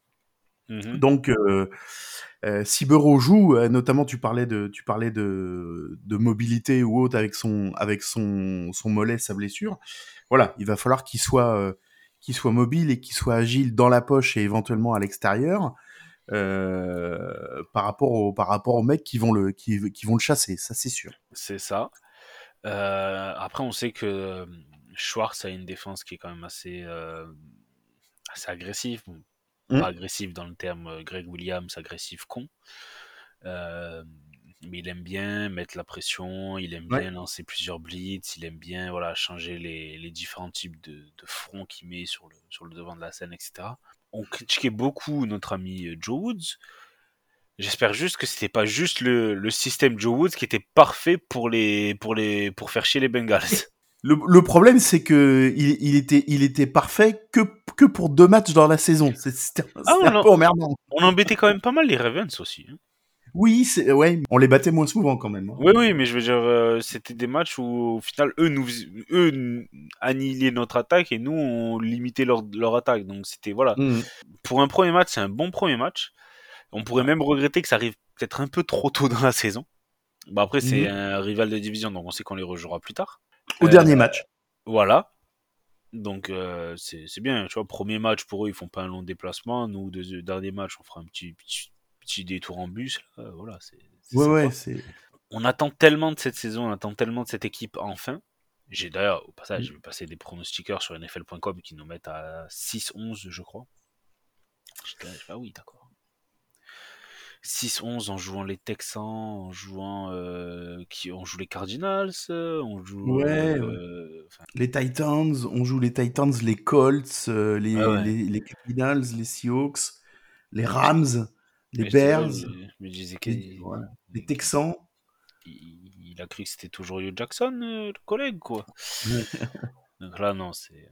Speaker 5: Mhm.
Speaker 4: Donc, euh, euh, si Burrow joue, euh, notamment tu parlais de, tu parlais de, de mobilité ou autre avec son, avec son, son mollet, sa blessure. Voilà, il va falloir qu'il soit, euh, qu'il soit mobile et qu'il soit agile dans la poche et éventuellement à l'extérieur. Euh, par rapport au par rapport aux mecs qui vont le qui, qui vont le chasser ça c'est sûr
Speaker 5: C'est ça. Euh, après, on sait que euh, Schwartz a une défense qui est quand même assez, assez agressive. Bon,
Speaker 4: Mm.
Speaker 5: Pas agressive dans le terme Greg Williams, agressif con. Euh, mais il aime bien mettre la pression, il aime
Speaker 4: Ouais.
Speaker 5: bien lancer plusieurs blitz, il aime bien voilà, changer les, les différents types de, de fronts qu'il met sur le, sur le devant de la scène, etc. On critiquait beaucoup notre ami euh, Joe Woods. J'espère juste que c'était pas juste le, le système Joe Woods qui était parfait pour les pour les pour faire chier les Bengals.
Speaker 4: le, le problème c'est que il, il était il était parfait que que pour deux matchs dans la saison c'était
Speaker 5: Ah,
Speaker 4: un
Speaker 5: non.
Speaker 4: peu emmerdant
Speaker 5: On embêtait quand même pas mal les Ravens aussi. hein.
Speaker 4: Oui c'est ouais on les battait moins souvent quand même hein.
Speaker 5: Oui, oui, mais je veux dire, euh, c'était des matchs où au final, eux nous eux annihilaient notre attaque et nous on limitait leur, leur attaque. Donc c'était voilà.
Speaker 4: Mhm.
Speaker 5: Pour un premier match, c'est un bon premier match. On pourrait même regretter que ça arrive peut-être un peu trop tôt dans la saison. Bah après, c'est
Speaker 4: Mhm.
Speaker 5: un rival de division, donc on sait qu'on les rejouera plus tard.
Speaker 4: au
Speaker 5: Euh,
Speaker 4: dernier match
Speaker 5: Voilà. Donc euh, c'est c'est bien, tu vois, premier match pour eux, ils font pas un long déplacement. Nous, deux, dernier match, on fera un petit, petit, petit détour en bus. là. Voilà, c'est
Speaker 4: ouais ouais c'est
Speaker 5: On attend tellement de cette saison, on attend tellement de cette équipe enfin. J'ai d'ailleurs, au passage,
Speaker 4: Mm.
Speaker 5: je vais passer des pronostiqueurs sur NFL.com qui nous mettent à 6-11, je crois. J'étais ah oui, d'accord. 6-11 en jouant les Texans, en jouant euh, qui, on joue les Cardinals, euh, on joue
Speaker 4: Ouais,
Speaker 5: euh,
Speaker 4: les Titans on joue les Titans les Colts euh, les,
Speaker 5: Ah ouais.
Speaker 4: les les Cardinals les Seahawks les Rams les
Speaker 5: mais
Speaker 4: Bears
Speaker 5: je, je disais
Speaker 4: les, voilà, les Texans
Speaker 5: il, il a cru que c'était toujours Hugh Jackson, euh, le collègue, quoi. Donc là, non, c'est.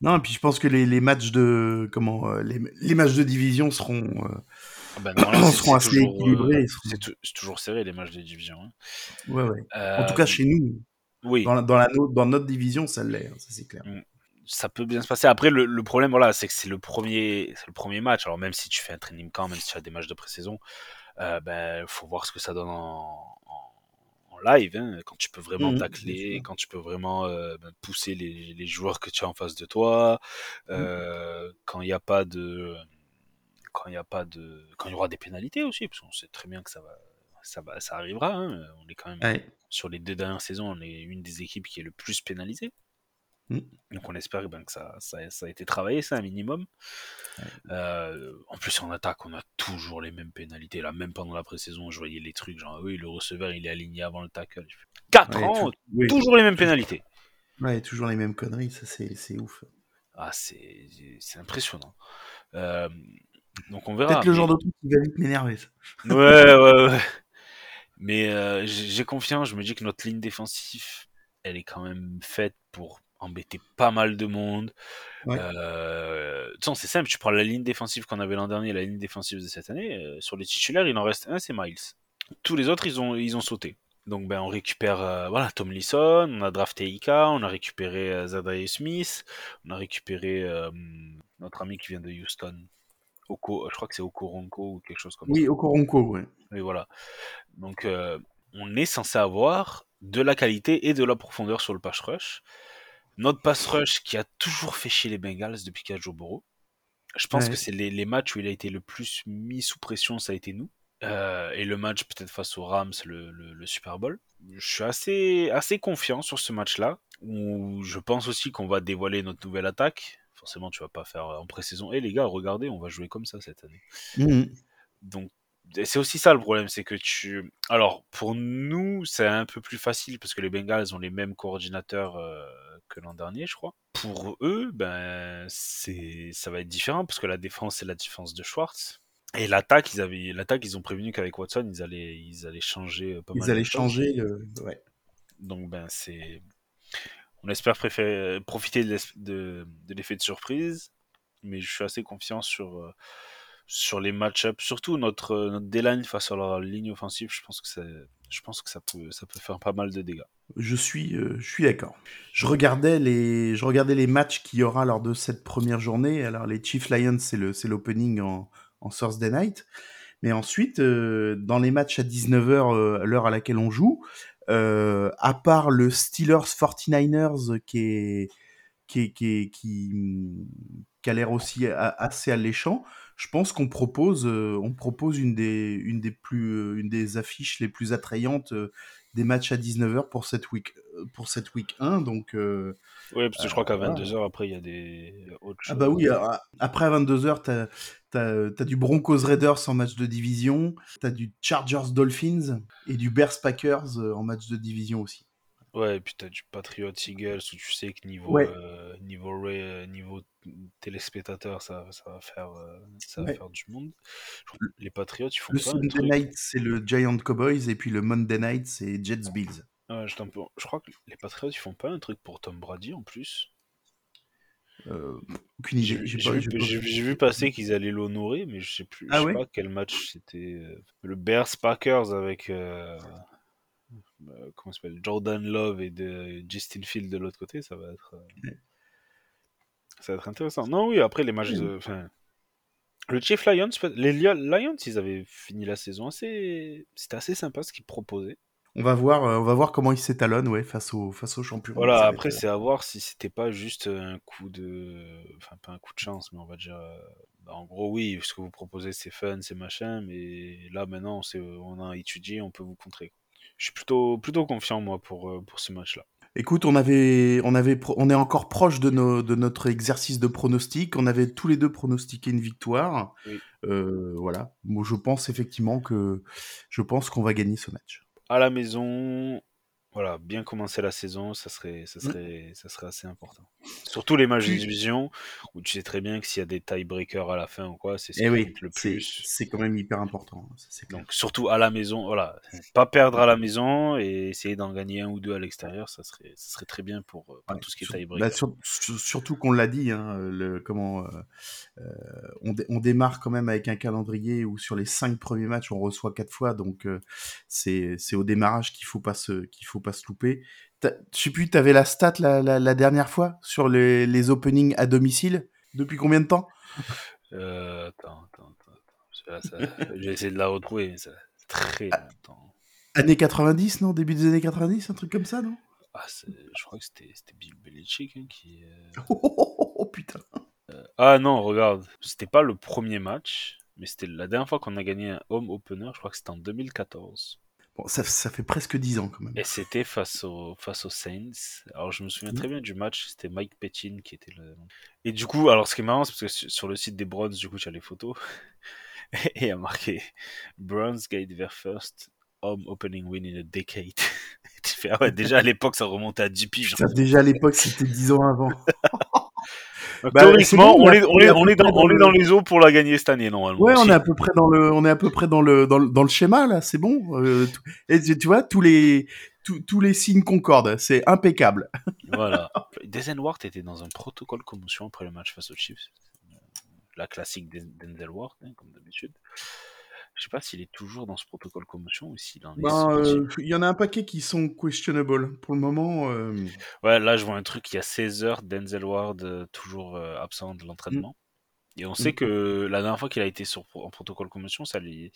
Speaker 4: non et puis je pense que les, les matchs de comment euh, les, les matchs de division seront euh,
Speaker 5: Ah ben non, là,
Speaker 4: seront assez
Speaker 5: toujours, euh,
Speaker 4: équilibrés seront-
Speaker 5: C'est tou- c'est toujours serré les matchs de division. hein.
Speaker 4: ouais ouais en tout
Speaker 5: Euh,
Speaker 4: cas chez nous
Speaker 5: oui,
Speaker 4: dans la, dans la dans notre division ça l'est hein, ça c'est clair
Speaker 5: ça peut bien se passer. Après, le, le problème, voilà, c'est que c'est le premier, le premier match. Alors même si tu fais un training camp, même si tu as des matchs de pré-saison, euh, ben faut voir ce que ça donne en, en, en live, hein, quand tu peux vraiment
Speaker 4: Mhm,
Speaker 5: tacler, quand tu peux vraiment euh, ben, pousser les, les joueurs que tu as en face de toi, euh, quand il n'y a pas de, quand il n'y a pas de, quand il y aura des pénalités aussi, parce qu'on sait très bien que ça va, ça va, ça arrivera. hein. On est quand même
Speaker 4: Ouais.
Speaker 5: sur les deux dernières saisons, on est une des équipes qui est le plus pénalisée.
Speaker 4: Mm.
Speaker 5: Donc on espère ben, que ça, ça, ça a été travaillé, ça, un minimum. Euh, en plus, en attaque, on a toujours les mêmes pénalités. Là, même pendant la pré-saison, je voyais les trucs, genre, oui, le receveur, il est aligné avant le tackle. 4
Speaker 4: Ouais,
Speaker 5: ans,
Speaker 4: tout- oui.
Speaker 5: toujours les mêmes pénalités.
Speaker 4: Ouais, toujours les mêmes conneries, ça c'est c'est ouf.
Speaker 5: Ah, c'est c'est impressionnant. Euh, donc on verra.
Speaker 4: Peut-être le genre de truc qui va vite m'énerver. ça.
Speaker 5: Ouais, ouais, ouais. Mais euh, j'ai j'ai confiance, je me dis que notre ligne défensive, elle est quand même faite pour embêter pas mal de monde.
Speaker 4: Ouais.
Speaker 5: Euh, de toute façon, c'est simple, tu prends la ligne défensive qu'on avait l'an dernier et la ligne défensive de cette année, euh, sur les titulaires, il en reste un, c'est Miles. Tous les autres, ils ont, ils ont sauté. Donc ben, on récupère euh, voilà, Tom Lisson, on a drafté Ika, on a récupéré euh, Zadarius Smith, on a récupéré notre ami qui vient de Houston, Oko, je crois que c'est Okoronko ou quelque chose comme ça.
Speaker 4: Oui, Okoronko, ouais.
Speaker 5: Et voilà. Donc, on est censé avoir de la qualité et de la profondeur sur le pass rush. Notre pass rush qui a toujours fait chier les Bengals depuis qu'il y a Joe Burrow. Je pense
Speaker 4: Ouais.
Speaker 5: que c'est les, les matchs où il a été le plus mis sous pression, ça a été nous. Euh, et le match peut-être face aux Rams, le, le- le Super Bowl. Je suis assez, assez confiant sur ce match-là, où je pense aussi qu'on va dévoiler notre nouvelle attaque. Forcément, tu vas pas faire en pré-saison. Et les gars, regardez, on va jouer comme ça cette année.
Speaker 4: Mhm.
Speaker 5: Donc, c'est aussi ça le problème, c'est que tu. Alors, pour nous, c'est un peu plus facile parce que les Bengals ont les mêmes coordinateurs euh, que l'an dernier, je crois. Pour eux, ben, c'est, ça va être différent parce que la défense, c'est la défense de Schwartz. Et l'attaque, ils avaient, l'attaque, ils ont prévenu qu'avec Watson, ils allaient, ils allaient changer euh, pas mal
Speaker 4: Ils allaient
Speaker 5: de
Speaker 4: changer le. Ouais.
Speaker 5: Donc, ben, c'est. On espère préférer, profiter de, l'es- de, de l'effet de surprise, mais je suis assez confiant sur, euh, sur les match-ups, surtout notre, euh, notre D-line face à leur ligne offensive. Je pense que, je pense que ça, peut, ça peut faire pas mal de dégâts.
Speaker 4: Je suis, euh, suis d'accord. Je regardais les, je regardais les matchs qu'il y aura lors de cette première journée. Alors les Chiefs Lions, c'est le, l'opening en, en Thursday night. Mais ensuite, euh, dans les matchs à 19h, à l'heure à laquelle on joue, euh, à part le Steelers 49ers qui qui, qui, qui, a l'air aussi assez alléchant, je pense qu'on propose, euh, on propose une des, une des plus, euh, une des affiches les plus attrayantes euh, des matchs à 19h pour cette week, pour cette week 1. Donc, euh,
Speaker 5: Oui, parce que je crois qu'à
Speaker 4: voilà.
Speaker 5: 22h, après, il y a des autres
Speaker 4: ah
Speaker 5: choses.
Speaker 4: bah oui, à- après à 22h, t'as as, du Broncos Raiders en match de division, t'as du Chargers Dolphins et du Bears Packers en match de division aussi.
Speaker 5: Ouais, et puis t'as du Patriot Eagles où tu sais que niveau,
Speaker 4: Ouais.
Speaker 5: euh, niveau, euh, niveau téléspectateur, ça, ça va faire, euh, ça va
Speaker 4: Ouais.
Speaker 5: faire du monde. Les Patriots, ils font
Speaker 4: Le
Speaker 5: pas
Speaker 4: Sunday
Speaker 5: truc.
Speaker 4: Night, c'est le Giant Cowboys et puis le Monday Night, c'est Jets Bills.
Speaker 5: Ouais, je, je crois que les Patriots, ils font pas un truc pour Tom Brady en plus.
Speaker 4: Aucune idée.
Speaker 5: J'ai vu, passer qu'ils allaient l'honorer, mais je sais plus.
Speaker 4: Ah
Speaker 5: je sais
Speaker 4: ouais?
Speaker 5: pas quel match c'était. Le Bears Packers avec comment ça s'appelle Jordan Love et de Justin Field de l'autre côté, ça va être euh, ça va être intéressant. Non, oui, après les matchs de. enfin, le Chief Lions, les Li- Lions, ils avaient fini la saison assez. C'était assez sympa ce qu'ils proposaient.
Speaker 4: On va voir, euh, on va voir comment ils s'étalonnent, ouais, face aux face aux champions.
Speaker 5: Voilà, après c'est à voir si c'était pas juste un coup de, enfin pas un coup de chance, mais on va dire, euh, bah, en gros oui, ce que vous proposez c'est fun, c'est machin, mais là maintenant c'est, on a étudié, on peut vous contrer. Je suis plutôt, plutôt confiant moi pour, euh, pour ce match-là.
Speaker 4: Écoute, on avait, on avait, on est encore proche de, nos, de notre exercice de pronostic. On avait tous les deux pronostiqué une victoire.
Speaker 5: Oui.
Speaker 4: Euh, voilà. Moi, je pense effectivement que, je pense qu'on va gagner ce match.
Speaker 5: À la maison, voilà, bien commencer la saison, ça serait, ça
Speaker 4: Mm.
Speaker 5: serait, ça serait assez important. Surtout les matchs division où tu sais très bien que s'il y a des tiebreakers à la fin ou quoi, c'est ce
Speaker 4: Eh
Speaker 5: qui
Speaker 4: oui,
Speaker 5: compte le plus.
Speaker 4: c'est quand même hyper important. ça, c'est clair.
Speaker 5: Donc surtout à la maison, voilà, pas perdre à la maison et essayer d'en gagner un ou deux à l'extérieur, ça serait, ça serait très bien pour, euh, pour
Speaker 4: Ouais,
Speaker 5: tout ce qui est tiebreaker.
Speaker 4: bah, sur- sur- surtout qu'on l'a dit, hein, le, comment, euh, euh, on, dé- on démarre quand même avec un calendrier où sur les cinq premiers matchs on reçoit quatre fois, donc euh, c'est c'est au démarrage qu'il faut pas se qu'il faut pas se louper. Je sais plus, t'avais la stat la, la, la dernière fois sur les, les openings à domicile? Depuis combien de temps?
Speaker 5: Euh, attends, attends, attends, vais essayer de la retrouver, mais ça très
Speaker 4: Ah.
Speaker 5: longtemps.
Speaker 4: Années 90, non? Début des années 90, un truc comme ça, non?
Speaker 5: Ah, je crois que c'était Bill Belichick hein, qui. euh,
Speaker 4: oh, oh, oh, oh, putain.
Speaker 5: Ah non, regarde, c'était pas le premier match, mais c'était la dernière fois qu'on a gagné un home opener, je crois que c'était en 2014.
Speaker 4: Bon, ça, ça fait presque 10 ans quand même.
Speaker 5: Et c'était face, au, face aux Saints. Alors je me souviens
Speaker 4: Mhm.
Speaker 5: très bien du match, c'était Mike Pettin qui était le... Et du coup, alors ce qui est marrant, c'est parce que sur- sur le site des Browns, du coup, tu as les photos. Et il y a marqué Browns get their first home opening win in a decade. tu fais, ah ouais, déjà à l'époque, ça remontait à 10 piges.
Speaker 4: Déjà à l'époque, c'était 10 ans avant. Bah,
Speaker 5: théoriquement, on, est,
Speaker 4: a-
Speaker 5: on, est,
Speaker 4: on a
Speaker 5: on, est dans,
Speaker 4: dans
Speaker 5: on est
Speaker 4: le-
Speaker 5: dans les eaux pour la gagner cette année, normalement.
Speaker 4: Ouais, on est à peu près dans le, on est à peu près dans le, dans le, dans le schéma là, c'est bon. Euh, et tu vois, tous les, tous- tous les signes concordent, c'est impeccable.
Speaker 5: Voilà. Denzel Ward était dans un protocole commotion après le match face aux Chiefs. La classique Den- Denzel Ward, hein, comme d'habitude. Je sais pas s'il est toujours dans ce protocole commotion ou s'il en est
Speaker 4: Ben, euh, il y en a un paquet qui sont questionable pour le moment. euh,
Speaker 5: Ouais, là je vois un truc, il y a 16 heures, Denzel Ward euh, toujours absent de l'entraînement. Et on sait
Speaker 4: Mm.
Speaker 5: que la dernière fois qu'il a été sur, en protocole commotion, ça lui,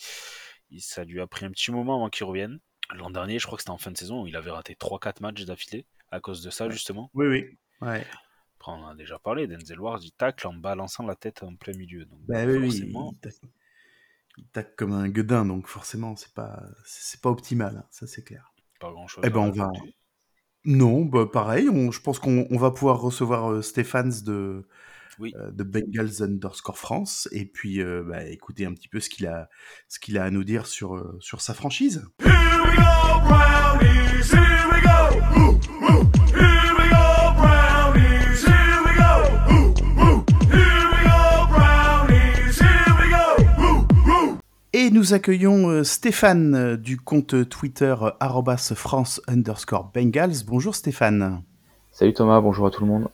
Speaker 5: il- ça lui a pris un petit moment avant qu'il revienne. L'an dernier, je crois que c'était en fin de saison, où il avait raté 3-4 matchs d'affilée à cause de ça,
Speaker 4: Ouais.
Speaker 5: justement.
Speaker 4: Oui, oui. Ouais.
Speaker 5: Après, on en a déjà parlé, Denzel Ward, il tacle en balançant la tête en plein milieu. Donc,
Speaker 4: Bah oui, oui. Il- tacle comme un gueudin, donc forcément, c'est pas, c'est pas optimal, hein, ça c'est clair.
Speaker 5: Pas grand chose.
Speaker 4: Eh ben, on va. Non, bah pareil, on- je pense qu'on on va pouvoir recevoir euh, Stéphane de,
Speaker 5: Oui.
Speaker 4: euh, de Bengals underscore France et puis euh, bah, écouter un petit peu ce qu'il a, ce qu'il a à nous dire sur, euh, sur sa franchise.
Speaker 1: Here we go,
Speaker 4: Et nous accueillons euh, Stéphane euh, du compte Twitter euh, France underscore Bengals. Bonjour Stéphane.
Speaker 6: Salut Thomas, bonjour à tout le monde.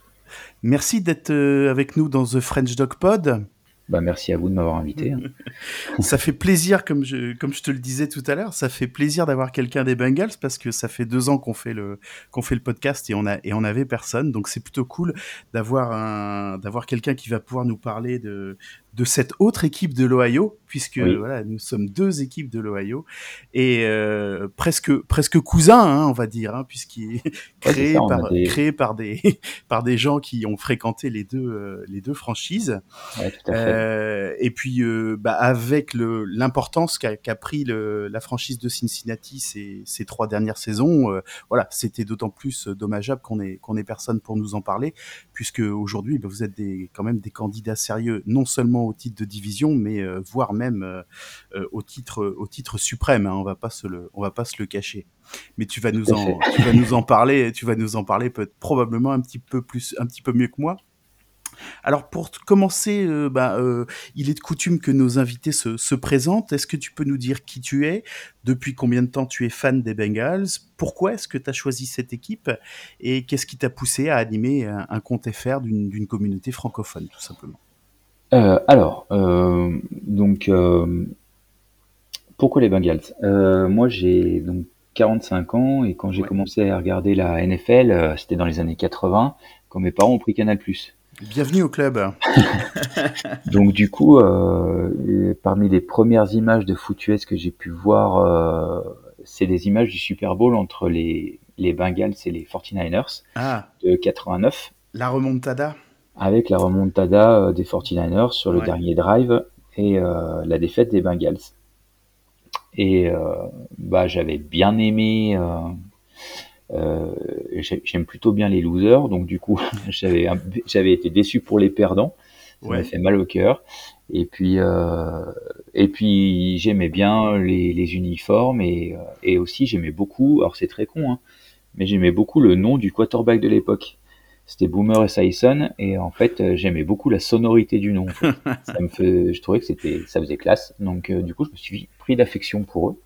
Speaker 4: Merci d'être avec nous dans The French Dog Pod.
Speaker 6: Bah, merci à vous de m'avoir invité. hein.
Speaker 4: Ça fait plaisir, comme je, comme je te le disais tout à l'heure, ça fait plaisir d'avoir quelqu'un des Bengals parce que ça fait deux ans qu'on fait le, qu'on fait le podcast et on a, et on avait personne. Donc c'est plutôt cool d'avoir un, d'avoir quelqu'un qui va pouvoir nous parler de, de cette autre équipe de l'Ohio, puisque
Speaker 6: Oui.
Speaker 4: voilà, nous sommes deux équipes de l'Ohio et euh, presque, presque cousins, hein, on va dire, hein, puisqu'il est créé par,
Speaker 6: des-
Speaker 4: créé par des, par des gens qui ont fréquenté les deux, euh, les deux franchises.
Speaker 6: Ouais, tout à fait.
Speaker 4: Euh, et puis, bah, avec le- l'importance qu'a pris le, la franchise de Cincinnati ces, ces trois dernières saisons, voilà, c'était d'autant plus dommageable qu'on ait, qu'on ait personne pour nous en parler, puisque aujourd'hui, bah, vous êtes des, quand même des candidats sérieux, non seulement au titre de division, mais euh, voire même euh, euh, au titre, au titre suprême. hein, on va pas se le, on va pas se le cacher. Mais tu vas nous en, tu vas nous en parler, tu vas nous en parler peut probablement un petit peu plus, un petit peu mieux que moi. Alors pour commencer, euh, bah, euh, il est de coutume que nos invités se, se présentent. Est-ce que tu peux nous dire qui tu es, depuis combien de temps tu es fan des Bengals, pourquoi est-ce que tu as choisi cette équipe et qu'est-ce qui t'a poussé à animer un, un compte FR d'une communauté francophone, tout simplement?
Speaker 6: Euh, alors, euh, donc, euh, pourquoi les Bengals? Euh, Moi, j'ai donc 45 ans et quand j'ai
Speaker 4: Ouais.
Speaker 6: commencé à regarder la NFL, euh, c'était dans les années 80, quand mes parents ont pris Canal+.
Speaker 4: Bienvenue au club.
Speaker 6: Donc du coup, euh, parmi les premières images de foot US que j'ai pu voir, euh, c'est des images du Super Bowl entre les, les Bengals et les 49ers
Speaker 4: Ah,
Speaker 6: de 89.
Speaker 4: la remontada.
Speaker 6: Avec la remontada euh, des 49ers sur le
Speaker 4: Ouais.
Speaker 6: dernier drive et euh, la défaite des Bengals. Et euh, bah, j'avais bien aimé. euh, j'ai- J'aime plutôt bien les losers, donc du coup j'avais été déçu pour les perdants. Ça
Speaker 4: Ouais.
Speaker 6: m'a fait mal au cœur. Et puis euh, et puis j'aimais bien les, les uniformes et, et aussi j'aimais beaucoup. Alors c'est très con, hein, mais j'aimais beaucoup le nom du quarterback de l'époque. C'était Boomer Esiason et en fait euh, j'aimais beaucoup la sonorité du nom. en fait. ça me fait, je trouvais que c'était, ça faisait classe. Donc euh, du coup je me suis pris d'affection pour eux.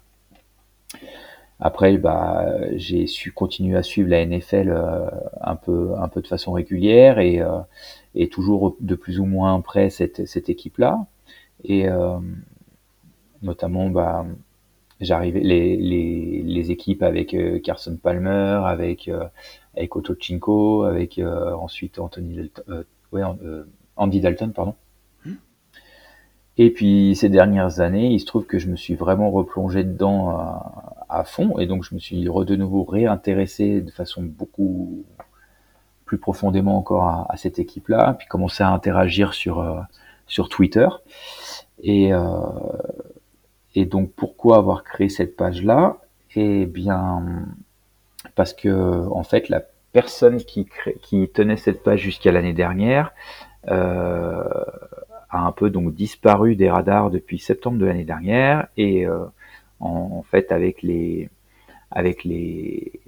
Speaker 6: Après bah j'ai su continuer à suivre la NFL euh, un peu un peu de façon régulière et euh, et toujours de plus ou moins près cette cette équipe là et notamment bah j'arrivais les, les, les équipes avec Carson Palmer, avec avec Otto Cinco, avec euh, ensuite Anthony Dalton, euh, ouais, euh, Andy Dalton pardon.
Speaker 4: Hmm.
Speaker 6: Et puis ces dernières années, il se trouve que je me suis vraiment replongé dedans à, à fond et donc je me suis re- de nouveau réintéressé de façon beaucoup plus profondément encore à, à cette équipe-là, puis commencer à interagir sur euh, sur Twitter et euh, et donc pourquoi avoir créé cette page-là? Eh bien parce que en fait la personne qui, crée- qui tenait cette page jusqu'à l'année dernière euh, a un peu donc disparu des radars depuis septembre de l'année dernière et euh, en, en fait avec les avec les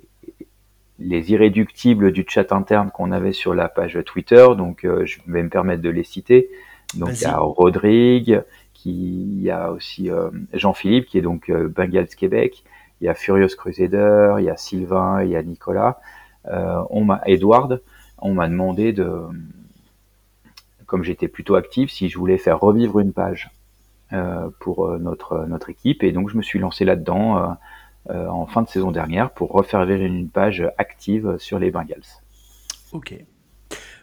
Speaker 6: les irréductibles du chat interne qu'on avait sur la page Twitter, donc euh, je vais me permettre de les citer. Donc il y a. Rodrigue, qui il y a aussi euh, Jean-Philippe qui est donc euh, Bengals Québec, il y a Furious Crusader, il y a Sylvain, il y a Nicolas, euh, on m'a Edward, on m'a demandé de comme j'étais plutôt actif si je voulais faire revivre une page euh, pour euh, notre notre équipe et donc je me suis lancé là-dedans en fin de saison dernière pour refaire vivre une page active sur les Bengals.
Speaker 4: Ok.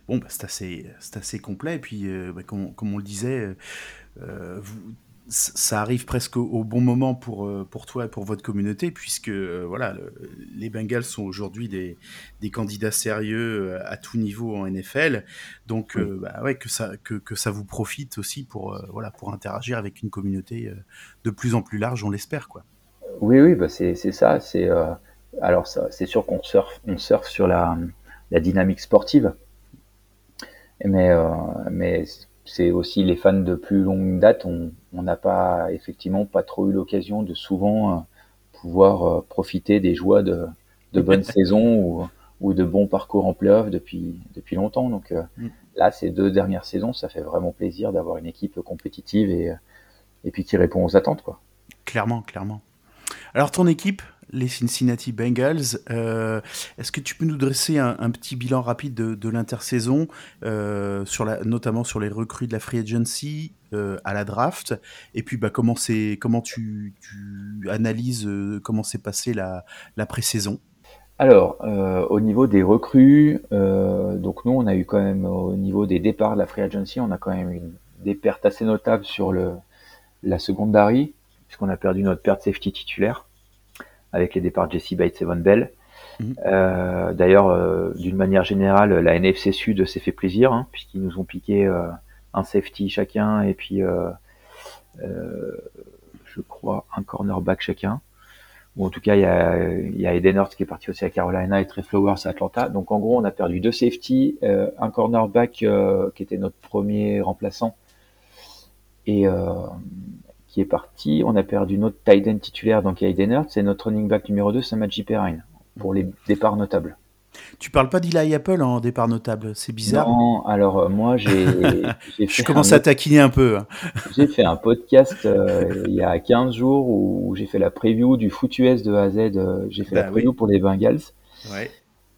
Speaker 4: Bon, bah, c'est assez, assez complet. Et puis, bah, comme, comme on le disait, vous, ça arrive presque au, bon moment pour, euh, pour toi et pour votre communauté, puisque euh, voilà, le- les Bengals sont aujourd'hui des, des candidats sérieux euh, à tout niveau en NFL. Donc,
Speaker 6: Oui.
Speaker 4: euh, bah ouais, que, ça, que, que ça vous profite aussi pour, euh, voilà, pour interagir avec une communauté de plus en plus large, on l'espère. quoi.
Speaker 6: Oui, oui, bah c'est ça. C'est alors c'est sûr qu'on surfe, on surfe sur la, la dynamique sportive, mais mais c'est aussi les fans de plus longue date. On n'a pas effectivement pas trop eu l'occasion de souvent euh, pouvoir euh, profiter des joies de de bonnes saisons ou ou de bons parcours en playoff depuis depuis longtemps. Donc euh,
Speaker 4: Mm.
Speaker 6: là, ces deux dernières saisons, ça fait vraiment plaisir d'avoir une équipe compétitive et et puis qui répond aux attentes, quoi.
Speaker 4: Clairement, clairement. Alors, ton équipe, les Cincinnati Bengals, euh, est-ce que tu peux nous dresser un, petit bilan rapide de, l'intersaison, euh, notamment sur les recrues de la free agency euh, à la draft, et puis bah, comment, comment tu, analyses comment s'est passée la, la pré-saison?
Speaker 6: Alors, au niveau des recrues, donc nous, on a eu quand même, au niveau des départs de la free agency, on a quand même eu des pertes assez notables sur la secondary, puisqu'on a perdu notre perte safety titulaire, avec les départs de Jesse Bates et Von Bell.
Speaker 4: Mhm.
Speaker 6: Euh, D'ailleurs, euh, d'une manière générale, la NFC Sud s'est fait plaisir, hein, puisqu'ils nous ont piqué euh, un safety chacun, et puis, euh, euh, je crois, un cornerback chacun ou en tout cas il y a, il y a Eden Hurst qui est parti aussi à Carolina et Trey Flowers à Atlanta. Donc en gros on a perdu deux safety, euh, un cornerback euh, qui était notre premier remplaçant et euh, qui est parti. On a perdu notre tight end titulaire donc Eden Hurst et notre running back numéro 2 c'est Maji Perrine pour les départs notables.
Speaker 4: Tu parles pas d'Eli Apple en départ notable, c'est bizarre.
Speaker 6: Non, alors euh, moi j'ai
Speaker 4: Je commence
Speaker 6: un
Speaker 4: à taquiner un peu. hein.
Speaker 6: J'ai fait un podcast euh, il y a 15 jours où j'ai fait la preview du foot US de A à Z. euh, j'ai fait
Speaker 4: Bah
Speaker 6: la
Speaker 4: oui.
Speaker 6: preview pour les Bengals.
Speaker 4: Ouais.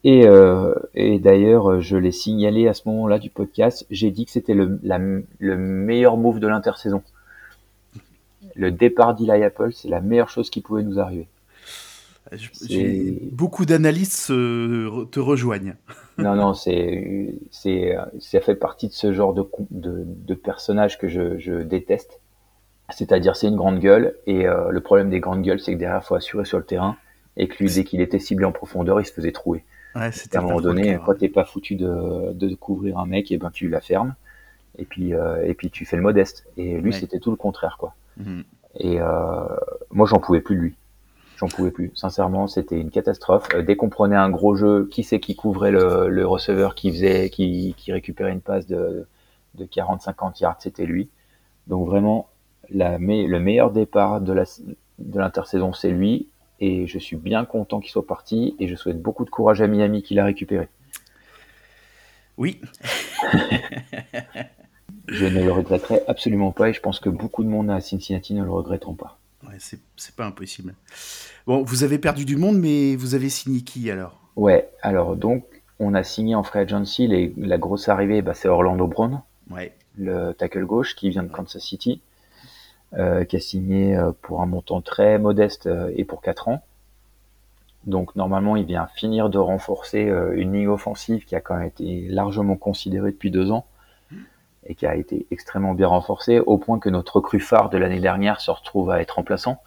Speaker 6: Et, euh, et d'ailleurs, je l'ai signalé à ce moment-là du podcast. J'ai dit que c'était le, le meilleur move de l'intersaison. Le départ d'Eli Apple, c'est la meilleure chose qui pouvait nous arriver.
Speaker 4: Beaucoup d'analystes euh, te rejoignent.
Speaker 6: Non, non, c'est, c'est, ça fait partie de ce genre de, de, de personnage que je, je déteste. C'est-à-dire, c'est une grande gueule, et euh, le problème des grandes gueules, c'est que derrière, il faut assurer sur le terrain, et que lui, dès qu'il était ciblé en profondeur, il se faisait trouer.
Speaker 4: Ouais,
Speaker 6: à un moment donné, quand t'es pas foutu de, de couvrir un mec, et ben tu la fermes, et puis, euh, et puis tu fais le modeste. Et lui,
Speaker 4: Ouais.
Speaker 6: c'était tout le contraire, quoi.
Speaker 4: Mhm.
Speaker 6: Et euh, moi, j'en pouvais plus de lui. J'en pouvais plus. Sincèrement, c'était une catastrophe. Euh, dès qu'on prenait un gros jeu, qui c'est qui couvrait le, le receveur qui faisait, qui, qui récupérait une passe de, de 40-50 yards, c'était lui. Donc vraiment, la, me- le meilleur départ de la de l'intersaison, c'est lui. Et je suis bien content qu'il soit parti. Et je souhaite beaucoup de courage à Miami qui l'a récupéré.
Speaker 4: Oui,
Speaker 6: Je ne le regretterai absolument pas. Et je pense que beaucoup de monde à Cincinnati ne le regretteront pas.
Speaker 4: ouais, c'est pas impossible. Bon, vous avez perdu du monde, mais vous avez signé qui alors?
Speaker 6: Ouais, alors donc, on a signé en free agency, les- la grosse arrivée, bah, c'est Orlando Brown,
Speaker 4: Ouais.
Speaker 6: le tackle gauche qui vient de Kansas City, euh, qui a signé euh, pour un montant très modeste euh, et pour 4 ans. Donc normalement, il vient finir de renforcer une ligne offensive qui a quand même été largement considérée depuis deux ans et qui a été extrêmement bien renforcée, au point que notre recrue phare de l'année dernière se retrouve à être remplaçant.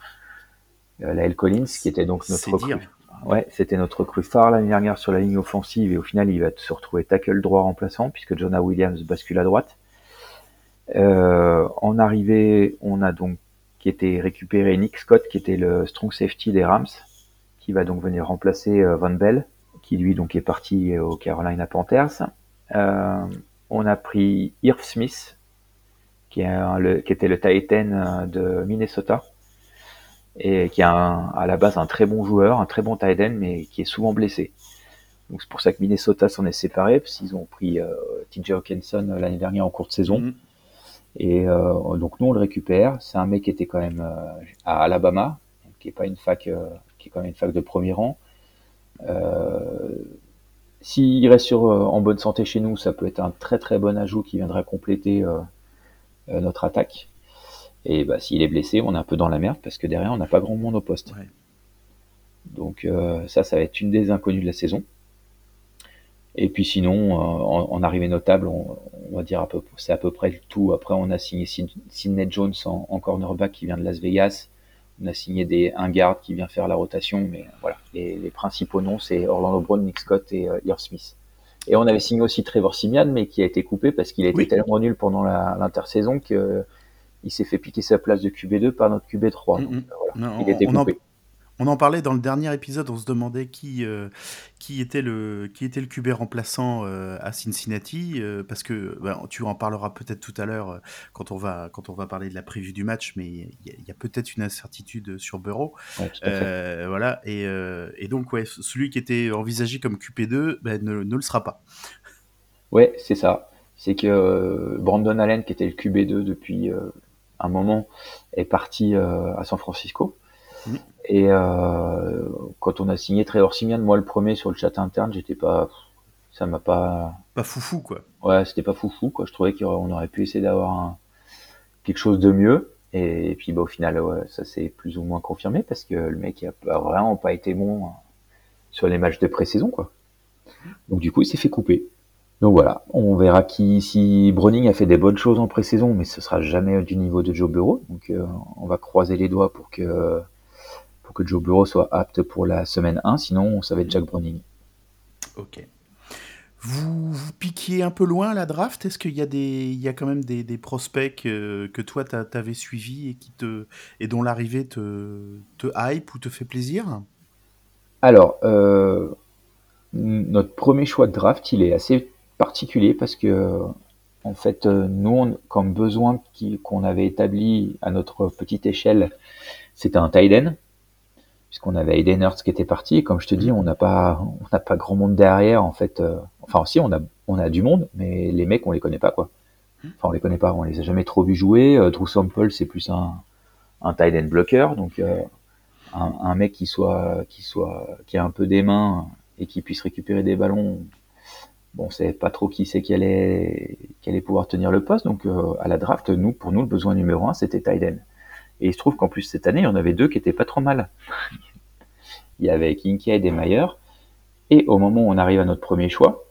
Speaker 6: Euh, Lael Collins, qui était donc notre recrue. Ouais, c'était notre recrue phare l'année dernière sur la ligne offensive et au final il va se retrouver tackle droit remplaçant puisque Jonah Williams bascule à droite. Euh, en arrivée, on a donc qui était récupéré Nick Scott qui était le strong safety des Rams qui va donc venir remplacer euh, Von Bell qui lui donc est parti au Carolina Panthers. Euh, on a pris Irv Smith qui, est un- le, qui était le Titan euh, de Minnesota et qui est un- à la base un très bon joueur, un très bon tight end, mais qui est souvent blessé. Donc c'est pour ça que Minnesota s'en est séparé, parce qu'ils ont pris euh, TJ Hawkinson euh, l'année dernière en courte saison.
Speaker 4: Mhm.
Speaker 6: Et euh, donc nous on le récupère. C'est un mec qui était quand même euh, à Alabama, qui est pas une fac, qui est quand même une fac de premier rang. S'il reste sur, euh, en bonne santé chez nous, ça peut être un très très bon ajout qui viendra compléter euh, euh, notre attaque. Et bah, s'il est blessé, on est un peu dans la merde parce que derrière, on n'a pas grand monde au poste.
Speaker 4: Ouais.
Speaker 6: Donc euh, ça, ça va être une des inconnues de la saison. Et puis sinon, en, en arrivée notable, on, on va dire à peu, c'est à peu près le tout. Après, on a signé Sid- Sidney Jones en, en cornerback qui vient de Las Vegas. On a signé des, un garde qui vient faire la rotation, mais voilà, les, les principaux noms, c'est Orlando Brown, Nick Scott et euh, Irv Smith. Et on avait signé aussi Trevor Simian, mais qui a été coupé parce qu'il a été
Speaker 4: Oui.
Speaker 6: tellement nul pendant la- l'intersaison que il s'est fait piquer sa place de QB2 par notre QB3.
Speaker 4: Mm,
Speaker 6: Donc,
Speaker 4: mm.
Speaker 6: euh, voilà,
Speaker 4: Non,
Speaker 6: il était coupé.
Speaker 4: On en parlait dans le dernier épisode, on se demandait qui, euh, qui, était, le, qui était le QB remplaçant euh, à Cincinnati, euh, parce que ben, tu en parleras peut-être tout à l'heure quand, on va- quand on va parler de la prévue du match, mais il y a, peut-être une incertitude sur.
Speaker 6: Ouais.
Speaker 4: Euh, voilà, et, et donc ouais, celui qui était envisagé comme QP2 ben, ne, ne le sera pas.
Speaker 6: Ouais, c'est ça. C'est que Brandon Allen, qui était le QB2 depuis un moment, est parti à San Francisco. Et euh, quand on a signé Trevor Simian, moi le premier sur le chat interne, j'étais pas, ça m'a pas,
Speaker 4: Pas foufou, quoi.
Speaker 6: ouais, c'était pas foufou quoi. Je trouvais qu'on aurait pu essayer d'avoir un- quelque chose de mieux. Et, puis bah, au final, ouais, ça s'est plus ou moins confirmé parce que le mec a vraiment pas été bon euh, sur les matchs de pré-saison quoi. Donc du coup, il s'est fait couper. Donc voilà, on verra qui si Browning a fait des bonnes choses en pré-saison, mais ce sera jamais du niveau de Joe Burrow. Donc euh, on va croiser les doigts pour que pour que Joe Burrow soit apte pour la semaine 1, sinon ça va être Jack Browning.
Speaker 4: Ok. Vous, vous piquiez un peu loin à la draft? Est-ce qu'il y a, des, il y a quand même des, des prospects euh, que toi tu avais suivis et, qui te, et dont l'arrivée te, te hype ou te fait plaisir?
Speaker 6: Alors, euh, notre premier choix de draft, il est assez particulier parce que, en fait, euh, nous, on- comme besoin qu'on avait établi à notre petite échelle, c'était un tight end, puisqu'on avait Aiden Hurts qui était parti. Et comme je te dis, on n'a pas, on n'a pas grand monde derrière, en fait. euh, enfin, si, on a, on a du monde, mais les mecs, on les connaît pas, quoi. Enfin, on les connaît pas, on les a jamais trop vus jouer. Euh, Drew Sample, c'est plus un, un tight end bloqueur, donc euh, un, mec qui soit, qui soit, qui a un peu des mains et qui puisse récupérer des ballons. Bon, c'est pas trop qui c'est qui allait, pouvoir tenir le poste. Donc, à la draft, nous, pour nous, le besoin numéro un, c'était tight. Et il se trouve qu'en plus, cette année, il y en avait deux qui étaient pas trop mal. il y avait Kincaid et Mayer. Et au moment où on arrive à notre premier choix,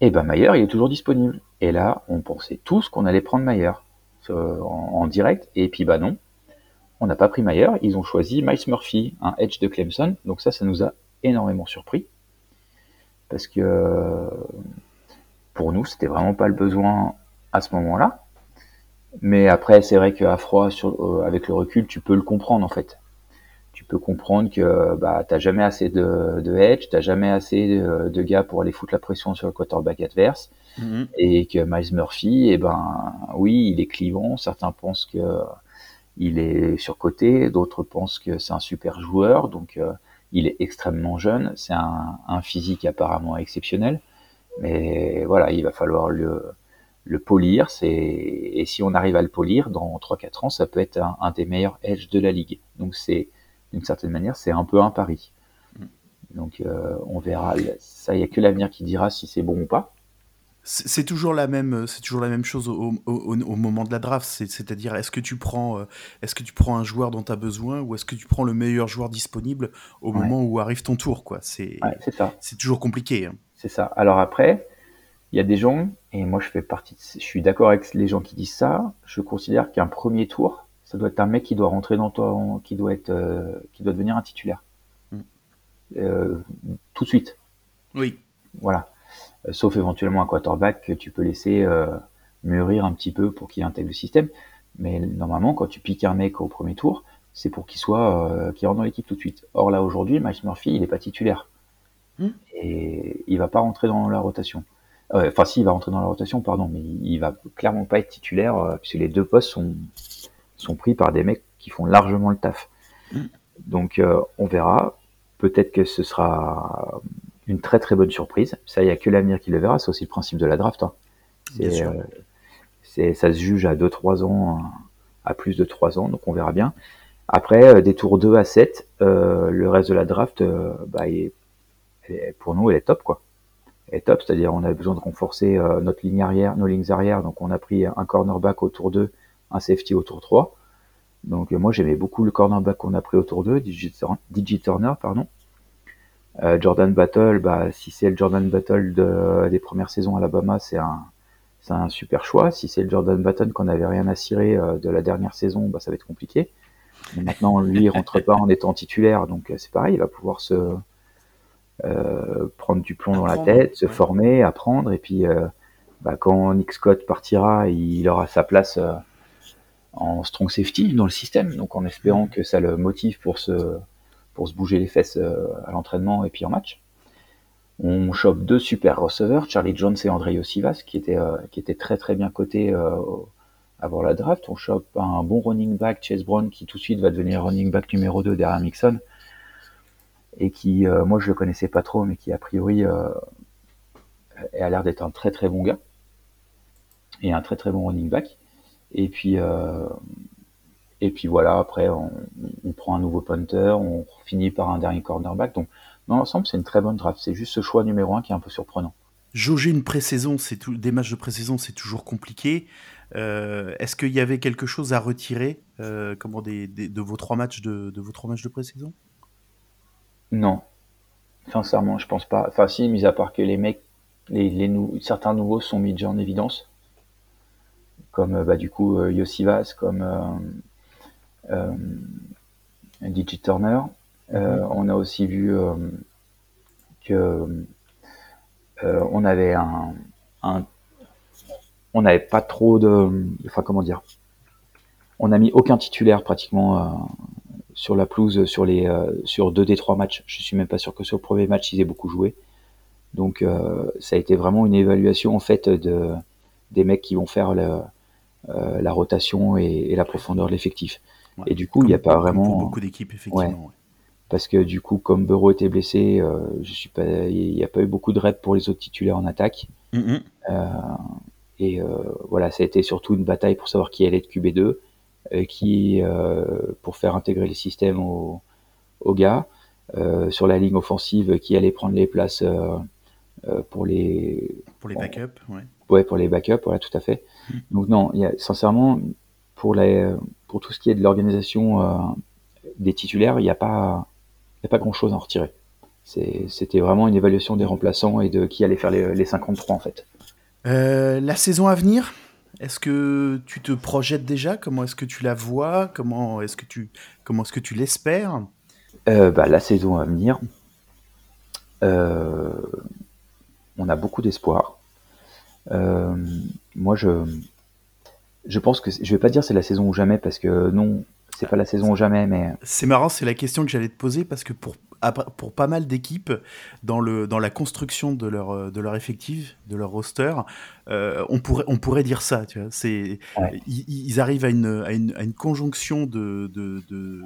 Speaker 6: eh ben Mayer, il est toujours disponible. Et là, on pensait tous qu'on allait prendre Mayer euh, en, direct. Et puis, bah non. On n'a pas pris Mayer. Ils ont choisi Miles Murphy, un edge de Clemson. Donc ça, ça nous a énormément surpris. Parce que pour nous, c'était vraiment pas le besoin à ce moment-là. Mais après, c'est vrai qu'à froid, sur, euh, avec le recul, tu peux le comprendre en fait. Tu peux comprendre que bah, t'as jamais assez de, de edge, t'as jamais assez de, de gars pour aller foutre la pression sur le quarterback adverse, et que Miles Murphy, eh ben oui, il est clivant. Certains pensent que il est surcoté, d'autres pensent que c'est un super joueur, donc euh, il est extrêmement jeune. C'est un, un physique apparemment exceptionnel, mais voilà, il va falloir le le polir, c'est et si on arrive à le polir dans 3-4 ans, ça peut être un, un des meilleurs edge de la ligue. Donc c'est d'une certaine manière, c'est un peu un pari. Donc euh, on verra. Ça, il y a que l'avenir qui dira si c'est bon ou pas.
Speaker 4: C'est toujours la même, c'est toujours la même chose au, au- au- au moment de la draft. C'est- C'est-à-dire, est-ce que tu prends, euh, est-ce que tu prends un joueur dont tu as besoin ou est-ce que tu prends le meilleur joueur disponible au
Speaker 6: Ouais.
Speaker 4: moment où arrive ton tour, quoi. C'est,
Speaker 6: Ouais, c'est ça.
Speaker 4: c'est toujours compliqué. hein.
Speaker 6: C'est ça. Alors après, il y a des gens, et moi je fais partie, de, je suis d'accord avec les gens qui disent ça. Je considère qu'un premier tour, ça doit être un mec qui doit rentrer dans toi, qui doit être, euh, qui doit devenir un titulaire
Speaker 4: Mm.
Speaker 6: Euh, tout de suite.
Speaker 4: Oui.
Speaker 6: Voilà. Euh, sauf éventuellement un quarterback que tu peux laisser euh, mûrir un petit peu pour qu'il intègre le système. Mais normalement, quand tu piques un mec au premier tour, c'est pour qu'il soit, euh, qu'il rentre dans l'équipe tout de suite. Or là aujourd'hui, Miles Murphy, il n'est pas titulaire
Speaker 4: Hmm.
Speaker 6: et il va pas rentrer dans la rotation. Enfin, si, il va rentrer dans la rotation, pardon, mais il, va clairement pas être titulaire euh, puisque les deux postes sont sont pris par des mecs qui font largement le taf.
Speaker 4: Hmm.
Speaker 6: Donc, euh, on verra. Peut-être que ce sera une très très bonne surprise. Ça, il y a que l'avenir qui le verra. C'est aussi le principe de la draft. hein. C'est, euh, c'est, ça se juge à 2-3 ans, à plus de 3 ans, donc on verra bien. Après, euh, des tours 2 à 7, euh, le reste de la draft, euh, bah, est- est- pour nous, elle est top, quoi. Est top, c'est-à-dire on avait besoin de renforcer euh, nos lignes arrière, donc on a pris un cornerback au tour 2, un safety au tour 3. Donc euh, moi j'aimais beaucoup le cornerback qu'on a pris au tour 2, DJ Turner, pardon. Euh, Jordan Battle, bah, si c'est le Jordan Battle de, des premières saisons à Alabama, c'est un, super choix. Si c'est le Jordan Button qu'on n'avait rien à cirer de la dernière saison, bah, ça va être compliqué. Mais maintenant, lui, il rentre pas en étant titulaire, donc c'est pareil, il va pouvoir se prendre du plomb dans la tête, se
Speaker 4: ouais.
Speaker 6: former, apprendre, et puis euh, bah, quand Nick Scott partira, il aura sa place euh, en strong safety dans le système, donc en espérant que ça le motive pour se pour se bouger les fesses euh, à l'entraînement et puis en match. On chope deux super receveurs, Charlie Jones et André Yosivas, qui étaient, euh, qui étaient très très bien cotés euh, avant la draft. On chope un bon running back, Chase Brown, qui tout de suite va devenir running back numéro 2 derrière Mixon. Et qui, euh, moi je le connaissais pas trop, mais qui a priori euh, a l'air d'être un très très bon gars. Et un très très bon running back. Et puis, euh, et puis voilà, après on, prend un nouveau punter, on finit par un dernier cornerback. Donc dans l'ensemble, c'est une très bonne draft. C'est juste ce choix numéro un qui est un peu surprenant.
Speaker 4: Jauger une pré-saison, c'est des matchs de pré-saison, c'est toujours compliqué. Euh, Est-ce qu'il y avait quelque chose à retirer comment des- de vos trois matchs de, de vos trois matchs de pré-saison?
Speaker 6: Non, sincèrement, je pense pas. Enfin, si, mis à part que les mecs, les, les nou- certains nouveaux sont mis déjà en évidence, comme euh, bah, du coup euh, Yosivas, comme euh, euh, Turner. Euh, on a aussi vu euh, que euh, on avait un, un- on n'avait pas trop de, enfin comment dire, on n'a mis aucun titulaire pratiquement euh, sur la pelouse sur les euh, sur deux des trois matchs. Je suis même pas sûr que sur le premier match ils aient beaucoup joué. Donc euh, ça a été vraiment une évaluation en fait de des mecs qui vont faire le- euh, la rotation et, et la profondeur de l'effectif.
Speaker 4: Ouais.
Speaker 6: Et du coup, il n'y a pas vraiment
Speaker 4: beaucoup d'équipes, effectivement. ouais.
Speaker 6: parce que du coup, comme Burrow était blessé, je suis pas, il n'y a pas eu beaucoup de reps pour les autres titulaires en attaque.
Speaker 4: Mhm.
Speaker 6: Et voilà, ça a été surtout une bataille pour savoir qui allait être QB2, euh, qui euh, pour faire intégrer le système au, aux gars. Euh, sur la ligne offensive, qui allait prendre les places euh, euh, pour les
Speaker 4: Pour les backups, ouais.
Speaker 6: Ouais, pour les backups, voilà, tout à fait. Donc non, il y a, sincèrement, pour, les, pour tout ce qui est de l'organisation euh, des titulaires, il n'y a pas, il y a pas grand-chose à en retirer. C'est- C'était vraiment une évaluation des remplaçants et de qui allait faire les, les 53 en fait.
Speaker 4: Euh, la saison à venir, est-ce que tu te projettes déjà? Comment est-ce que tu la vois? Comment est-ce que tu comment est-ce que tu l'espères?
Speaker 6: Euh, bah, la saison à venir, euh, on a beaucoup d'espoir. Euh, moi, je, je pense que je vais pas dire c'est la saison ou jamais parce que non, c'est pas la saison ou jamais, mais
Speaker 4: C'est marrant, c'est la question que j'allais te poser parce que pour, pour pas mal d'équipes, dans, le, dans la construction de leur, euh, de leur effectif, de leur roster, euh, on, pourrait, on pourrait dire ça. Tu vois. C'est,
Speaker 6: Ouais.
Speaker 4: ils, ils arrivent à une, à une, à une conjonction de, de, de,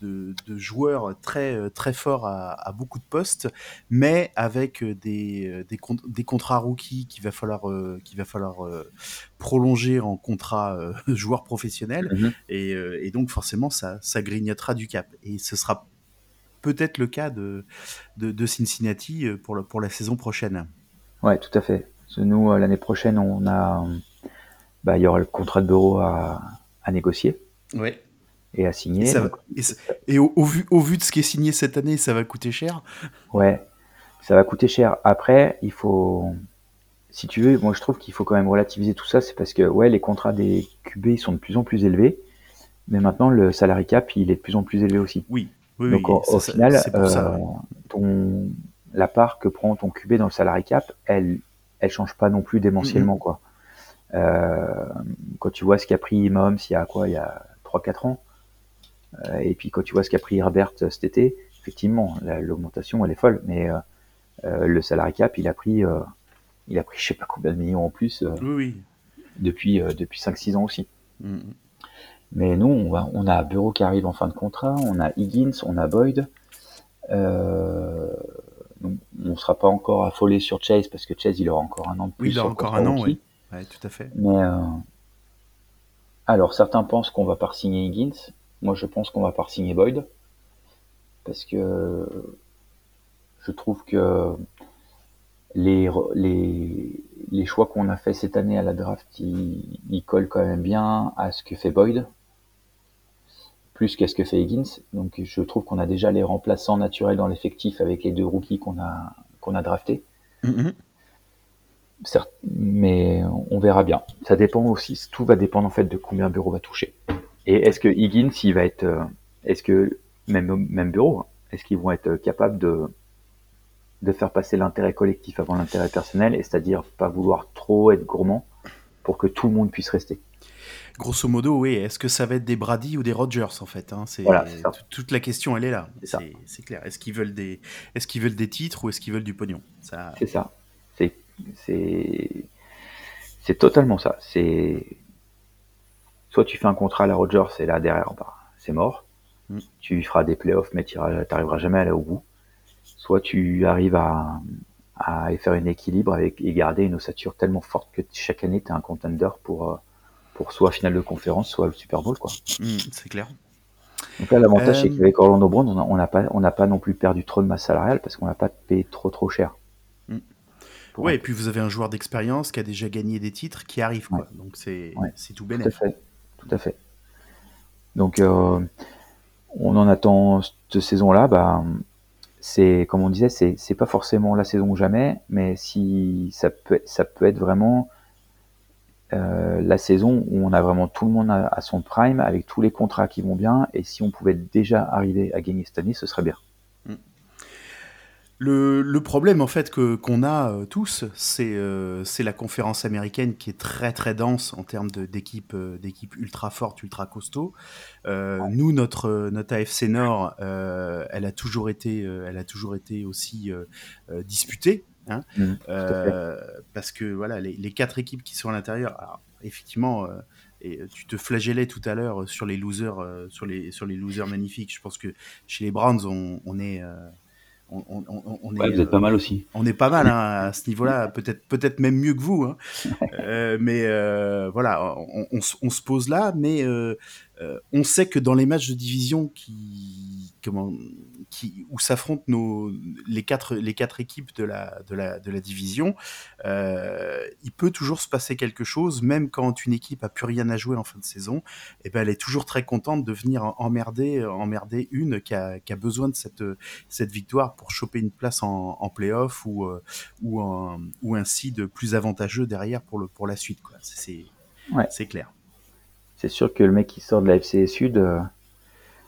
Speaker 4: de- de joueurs très, très forts à, à beaucoup de postes, mais avec des, des, con- des contrats rookies qu'il va falloir, euh, qu'il va falloir euh, prolonger en contrat euh, joueur professionnel.
Speaker 6: Mhm.
Speaker 4: Et, euh, et donc forcément, ça, ça grignotera du cap. Et ce sera peut-être le cas de, de, de Cincinnati pour, le, pour la saison prochaine.
Speaker 6: Ouais, tout à fait. Nous, l'année prochaine, on a, bah, il y aura le contrat de bureau à, à négocier
Speaker 4: Ouais.
Speaker 6: Et à signer.
Speaker 4: Et, ça va-
Speaker 6: Donc,
Speaker 4: et, ça- et au, au vu, au vu de ce qui est signé cette année, ça va coûter cher?
Speaker 6: ouais, ça va coûter cher. Après, il faut, si tu veux, moi je trouve qu'il faut quand même relativiser tout ça. C'est parce que ouais, les contrats des QB ils sont de plus en plus élevés, mais maintenant le salary cap il est de plus en plus élevé aussi.
Speaker 4: Oui. oui
Speaker 6: Donc
Speaker 4: oui,
Speaker 6: au, au
Speaker 4: ça-
Speaker 6: final,
Speaker 4: ça.
Speaker 6: euh,
Speaker 4: ouais.
Speaker 6: ton, la part que prend ton QB dans le salary cap, elle, elle change pas non plus démentiellement quoi. Euh, quand tu vois ce qu'a pris Mahomes il y a quoi, il y a 3-4 ans, et puis quand tu vois ce qu'a pris Herbert euh, cet été, effectivement, la- l'augmentation elle est folle, mais euh, euh, le salary cap il a pris, euh, il a pris je sais pas combien de millions en plus euh,
Speaker 4: Oui, oui.
Speaker 6: depuis euh, depuis 5-6 ans aussi.
Speaker 4: Mm, mm.
Speaker 6: Mais nous, on, va, on a Bureau qui arrive en fin de contrat, on a Higgins, on a Boyd. Euh, donc, on ne sera pas encore affolé sur Chase parce que Chase, il aura encore un an de plus.
Speaker 4: Oui, il a
Speaker 6: sur le
Speaker 4: encore un an, ouais. Ouais, tout à fait.
Speaker 6: Mais euh, alors, certains pensent qu'on va pas signer Higgins. Moi, je pense qu'on va pas signer Boyd parce que je trouve que les, les, les choix qu'on a fait cette année à la draft, ils, ils collent quand même bien à ce que fait Boyd, plus qu'à ce que fait Higgins. Donc je trouve qu'on a déjà les remplaçants naturels dans l'effectif avec les deux rookies qu'on a, qu'on a draftés.
Speaker 4: Mm, mm.
Speaker 6: certes, mais on verra bien. Ça dépend aussi, tout va dépendre en fait de combien Bureau va toucher. Et est-ce que Higgins, il va être, euh, est-ce que même même Bureau, est-ce qu'ils vont être capables de de faire passer l'intérêt collectif avant l'intérêt personnel, et c'est-à-dire pas vouloir trop être gourmand pour que tout le monde puisse rester?
Speaker 4: Grosso modo, oui. Est-ce que ça va être des Brady ou des Rogers en fait hein? C'est,
Speaker 6: Voilà,
Speaker 4: Toute la question, elle est là.
Speaker 6: C'est
Speaker 4: clair. Est-ce qu'ils veulent des, est-ce qu'ils veulent des titres ou est-ce qu'ils veulent du pognon? Ça,
Speaker 6: C'est ça. C'est c'est c'est totalement ça. C'est soit tu fais un contrat à la Rogers et là derrière bah, c'est mort.
Speaker 4: Mm.
Speaker 6: Tu feras des playoffs mais tu n'arriveras jamais à aller au bout. Soit tu arrives à à faire un équilibre avec et garder une ossature tellement forte que chaque année tu as un contender pour euh, pour soit finale de conférence soit le Super Bowl quoi.
Speaker 4: hmm, c'est clair.
Speaker 6: Donc là l'avantage c'est
Speaker 4: Euh,
Speaker 6: qu'avec Orlando Brown on n'a pas on pas non plus perdu trop de masse salariale parce qu'on n'a pas payé trop trop cher.
Speaker 4: Mm. Ouais,
Speaker 6: un-
Speaker 4: et puis vous avez un joueur d'expérience qui a déjà gagné des titres qui arrive, quoi. Donc c'est,
Speaker 6: Ouais.
Speaker 4: tout
Speaker 6: Tout à
Speaker 4: bénéf.
Speaker 6: fait, tout à fait. Donc, euh, on en attend cette saison-là. Bah, c'est comme on disait, c'est pas forcément la saison ou jamais, mais si ça peut ça peut être vraiment euh, la saison où on a vraiment tout le monde à son prime avec tous les contrats qui vont bien. Et si on pouvait déjà arriver à gagner cette année, ce serait bien.
Speaker 4: Le, le problème en fait que qu'on a euh, tous, c'est euh, c'est la conférence américaine qui est très très dense en termes de- d'équipes euh, d'équipes ultra fortes, ultra costauds. Nous, notre notre AFC Nord, elle a toujours été elle a toujours été aussi disputée. Hein, euh, parce que voilà, les, les quatre équipes qui sont à l'intérieur, effectivement, et tu te flagellais tout à l'heure sur les losers, sur les sur les losers magnifiques. Je pense que chez les Browns, on, on est on, on- on- on est,
Speaker 6: vous êtes
Speaker 4: euh,
Speaker 6: pas mal aussi.
Speaker 4: on est pas mal hein, à ce niveau-là, peut-être peut-être même mieux que vous. Hein. Euh, mais euh, voilà, on, on se- pose là, mais euh, euh, on sait que dans les matchs de division qui, comment, qui, où s'affrontent nos les quatre les quatre équipes de la de la de la division, euh, il peut toujours se passer quelque chose, même quand une équipe a plus rien à jouer en fin de saison. Et ben elle est toujours très contente de venir emmerder emmerder une qui a, qui a besoin de cette cette victoire pour choper une place en, en playoff ou, euh, ou, un, ou un seed plus avantageux derrière pour, le, pour la suite. C'est
Speaker 6: Ouais.
Speaker 4: clair.
Speaker 6: C'est sûr que le mec qui sort de la FC Sud, euh,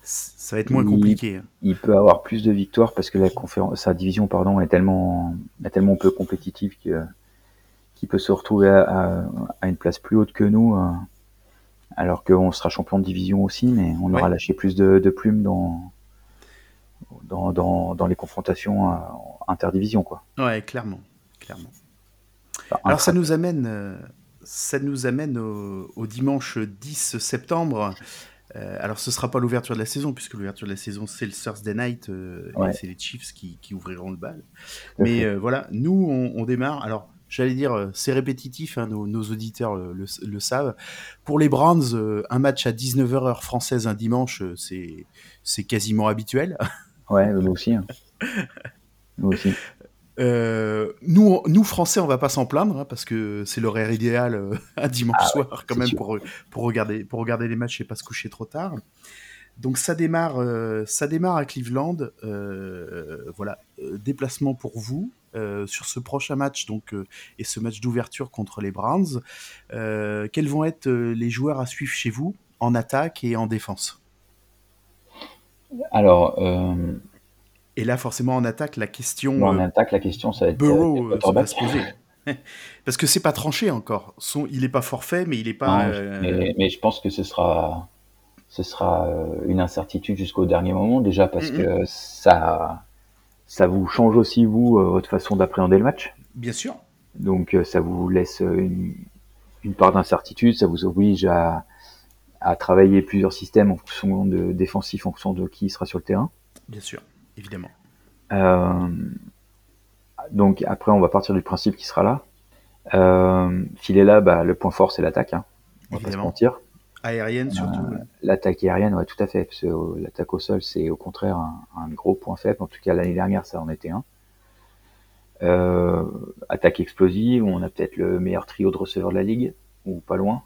Speaker 4: Ça va être moins compliqué. hein.
Speaker 6: il peut avoir plus de victoires parce que la conférence, sa division pardon, est tellement, est tellement peu compétitive qu'il peut se retrouver à, à- à une place plus haute que nous, euh, alors qu'on sera champion de division aussi, mais on aura lâché plus de, de plumes dans, dans, dans, dans les confrontations euh, interdivisions. Quoi.
Speaker 4: Ouais, clairement. clairement.
Speaker 6: Enfin,
Speaker 4: Alors ça nous amène, euh, ça nous amène au, au dimanche 10 septembre. Euh, alors ce sera pas l'ouverture de la saison puisque l'ouverture de la saison c'est le Thursday Night euh, et c'est les Chiefs qui, qui ouvriront le bal. Mais euh, voilà, nous on, on démarre. Alors j'allais dire c'est répétitif, hein, nos, nos auditeurs le, le- le savent. Pour les Browns, un match à 19h heure française un dimanche, c'est c'est quasiment habituel.
Speaker 6: Ouais, nous aussi. hein. Nous aussi.
Speaker 4: Euh, nous, nous Français, on va pas s'en plaindre hein, parce que c'est l'horaire idéal euh, un dimanche
Speaker 6: Ah ouais,
Speaker 4: soir quand même
Speaker 6: sûr.
Speaker 4: pour, pour regarder pour regarder les matchs et pas se coucher trop tard. Donc ça démarre euh, ça démarre à Cleveland. voilà, déplacement pour vous sur ce prochain match donc et ce match d'ouverture contre les Browns. Quels vont être les joueurs à suivre chez vous en attaque et en défense?
Speaker 6: Alors,
Speaker 4: Et là forcément en attaque la question
Speaker 6: bon, en
Speaker 4: euh,
Speaker 6: attaque, la question, ça va être
Speaker 4: Burrow
Speaker 6: euh,
Speaker 4: va se poser. Parce que c'est pas tranché encore. Son, il est pas forfait, mais il est pas.
Speaker 6: Non,
Speaker 4: euh,
Speaker 6: mais, mais je pense que ce sera, ce sera une incertitude jusqu'au dernier moment, déjà parce
Speaker 4: Mhm.
Speaker 6: que ça, ça vous change aussi, vous, votre façon d'appréhender le match.
Speaker 4: Bien sûr.
Speaker 6: Donc, ça vous laisse une, une part d'incertitude, ça vous oblige à, à travailler plusieurs systèmes en fonction de défensif, en fonction de qui sera sur le terrain.
Speaker 4: Bien sûr. Évidemment.
Speaker 6: Euh, donc après, on va partir du principe qu'il sera là. Euh, S'il est là, bah, le point fort, c'est l'attaque. Hein. On va pas se mentir.
Speaker 4: Aérienne surtout.
Speaker 6: Euh, L'attaque aérienne, ouais, tout à fait. Parce que euh, l'attaque au sol, c'est au contraire un, un gros point faible. En tout cas, l'année dernière, ça en était un. Euh, attaque explosive, on a peut-être le meilleur trio de receveurs de la ligue, ou pas loin.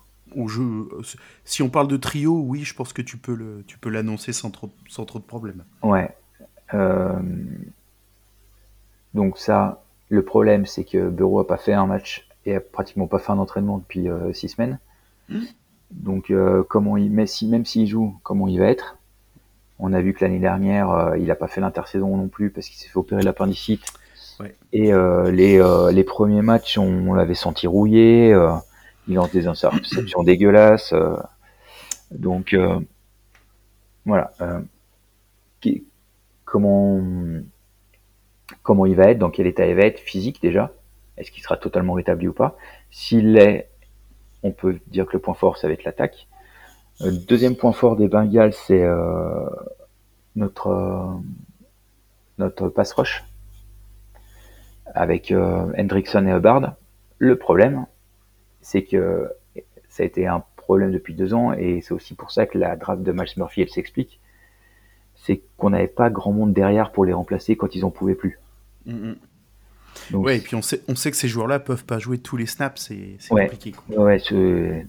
Speaker 4: Si on parle de trio, oui, je pense que tu peux le, tu peux l'annoncer sans trop, sans trop de problèmes.
Speaker 6: Ouais. Euh, donc ça, le problème, c'est que Bureau a pas fait un match et a pratiquement pas fait un entraînement depuis euh, six semaines.
Speaker 4: Mhm.
Speaker 6: Donc, euh, comment il, mais si, même s'il joue, comment il va être? On a vu que l'année dernière, il a pas fait l'intersaison non plus parce qu'il s'est fait opérer l'appendicite.
Speaker 4: Ouais.
Speaker 6: Et euh, les, euh, les premiers matchs, on, on l'avait senti rouillé. euh, il lance des interceptions dégueulasses. donc, voilà. qui- comment, comment il va être, dans quel état il va être, physique déjà. Est-ce qu'il sera totalement rétabli ou pas? S'il l'est, on peut dire que le point fort, ça va être l'attaque. Euh, deuxième point fort des Bengals, c'est euh, notre, euh, notre pass rush avec euh, Hendrickson et Hubbard. Le problème, c'est que ça a été un problème depuis deux ans et c'est aussi pour ça que la draft de Miles Murphy, elle s'explique. C'est qu'on n'avait pas grand monde derrière pour les remplacer quand ils en pouvaient plus.
Speaker 4: Mhm.
Speaker 6: Donc,
Speaker 4: Ouais, et puis on sait, on sait que ces joueurs-là peuvent pas jouer tous les snaps, c'est
Speaker 6: Ouais.
Speaker 4: compliqué. Quoi.
Speaker 6: Ouais,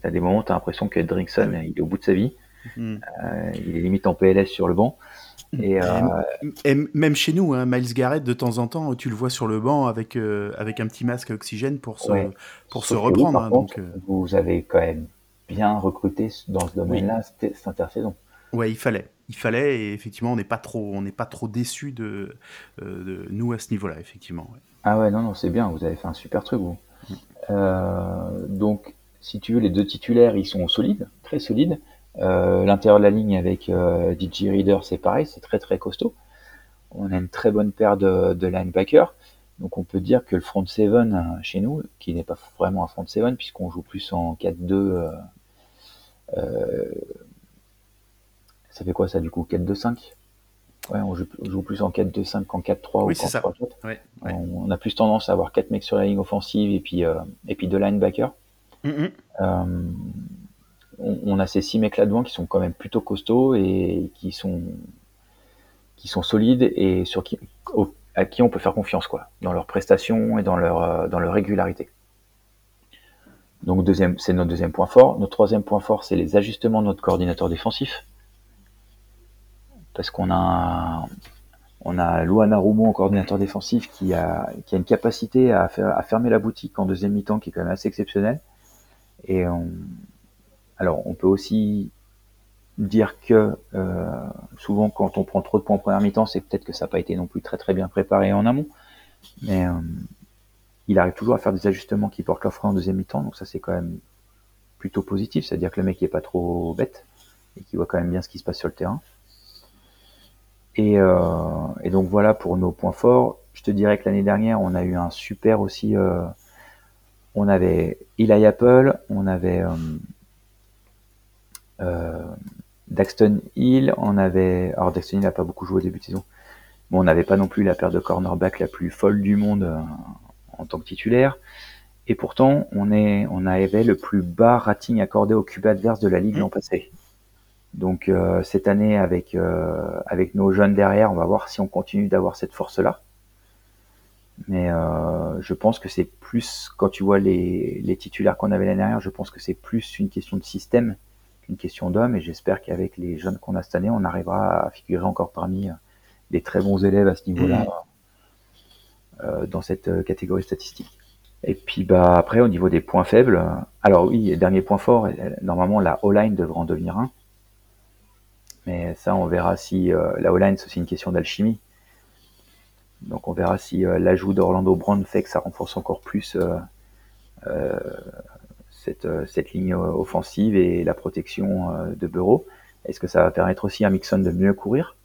Speaker 6: t'as des moments, t'as l'impression que Hendrickson, il est au bout de sa vie.
Speaker 4: Mhm.
Speaker 6: Euh, il est limite en PLS sur le banc. Et, euh,
Speaker 4: Et même chez nous, hein, Miles Garrett, de temps en temps, tu le vois sur le banc avec, euh, avec un petit masque à oxygène pour se,
Speaker 6: Ouais.
Speaker 4: pour se
Speaker 6: vous,
Speaker 4: reprendre.
Speaker 6: par
Speaker 4: hein,
Speaker 6: contre,
Speaker 4: donc,
Speaker 6: vous avez quand même bien recruté dans ce domaine-là cette, cette intersaison.
Speaker 4: ouais, il fallait. Il fallait, et effectivement, on n'est pas trop, on n'est pas trop déçus de, euh, de nous à ce niveau-là, effectivement. ouais.
Speaker 6: Ah ouais, non, non, c'est bien, vous avez fait un super truc, vous. Euh, donc, si tu veux, les deux titulaires, ils sont solides, très solides. Euh, L'intérieur de la ligne avec euh, DJ Reader, c'est pareil, c'est très très costaud. On a une très bonne paire de, de linebackers. Donc on peut dire que le front 7 euh, chez nous, qui n'est pas vraiment un front 7, puisqu'on joue plus en 4-2, euh, euh, ça fait quoi ça du coup 4-2-5 Ouais, on joue, on joue plus en 4-2-5 qu'en 4-3
Speaker 4: Oui,
Speaker 6: ou
Speaker 4: ça.
Speaker 6: 3-4.
Speaker 4: Ouais, ouais.
Speaker 6: On, on a plus tendance à avoir quatre mecs sur la ligne offensive et puis, euh, et puis deux linebackers.
Speaker 4: Mhm.
Speaker 6: Euh, on, on a ces six mecs là devant qui sont quand même plutôt costauds et qui sont, qui sont solides et sur qui, au- à qui on peut faire confiance quoi, dans leurs prestations et dans leur, euh, dans leur régularité. Donc deuxième, c'est notre deuxième point fort. Notre troisième point fort, c'est les ajustements de notre coordinateur défensif. Parce qu'on a, on a Luana Rumo en coordinateur défensif qui a, une capacité à, fermer la boutique en deuxième mi-temps qui est quand même assez exceptionnelle. Et alors, on peut aussi dire que euh, souvent, quand on prend trop de points en première mi-temps, c'est peut-être que ça n'a pas été non plus très très bien préparé en amont. Mais euh, il arrive toujours à faire des ajustements qui portent frein en deuxième mi-temps, donc ça c'est quand même plutôt positif, c'est-à-dire que le mec n'est pas trop bête et qui voit quand même bien ce qui se passe sur le terrain. Et, euh, et donc voilà pour nos points forts. Je te dirais que l'année dernière, on a eu un super aussi. euh, on avait Eli Apple, on avait euh, Daxton Hill, on avait. Alors Daxton Hill n'a pas beaucoup joué au début de saison. Bon, on n'avait pas non plus la paire de cornerback la plus folle du monde en tant que titulaire. Et pourtant, on, est, on avait le plus bas rating accordé au QB adverse de la ligue l'an passé. Donc euh, cette année, avec, euh, avec nos jeunes derrière, on va voir si on continue d'avoir cette force-là. Mais euh, je pense que c'est plus, quand tu vois les, les titulaires qu'on avait l'année dernière, je pense que c'est plus une question de système qu'une question d'homme. Et j'espère qu'avec les jeunes qu'on a cette année, on arrivera à figurer encore parmi euh, des très bons élèves à ce niveau-là, euh, dans cette euh, catégorie statistique. Et puis bah après au niveau des points faibles, alors oui, dernier point fort, normalement la O-line devrait en devenir un. Mais ça on verra si euh, la O-line c'est aussi une question d'alchimie. Donc on verra si euh, l'ajout d'Orlando Brown fait que ça renforce encore plus euh, cette, cette ligne offensive et la protection de Bureau. Est-ce que ça va permettre aussi à Mixon de mieux courir?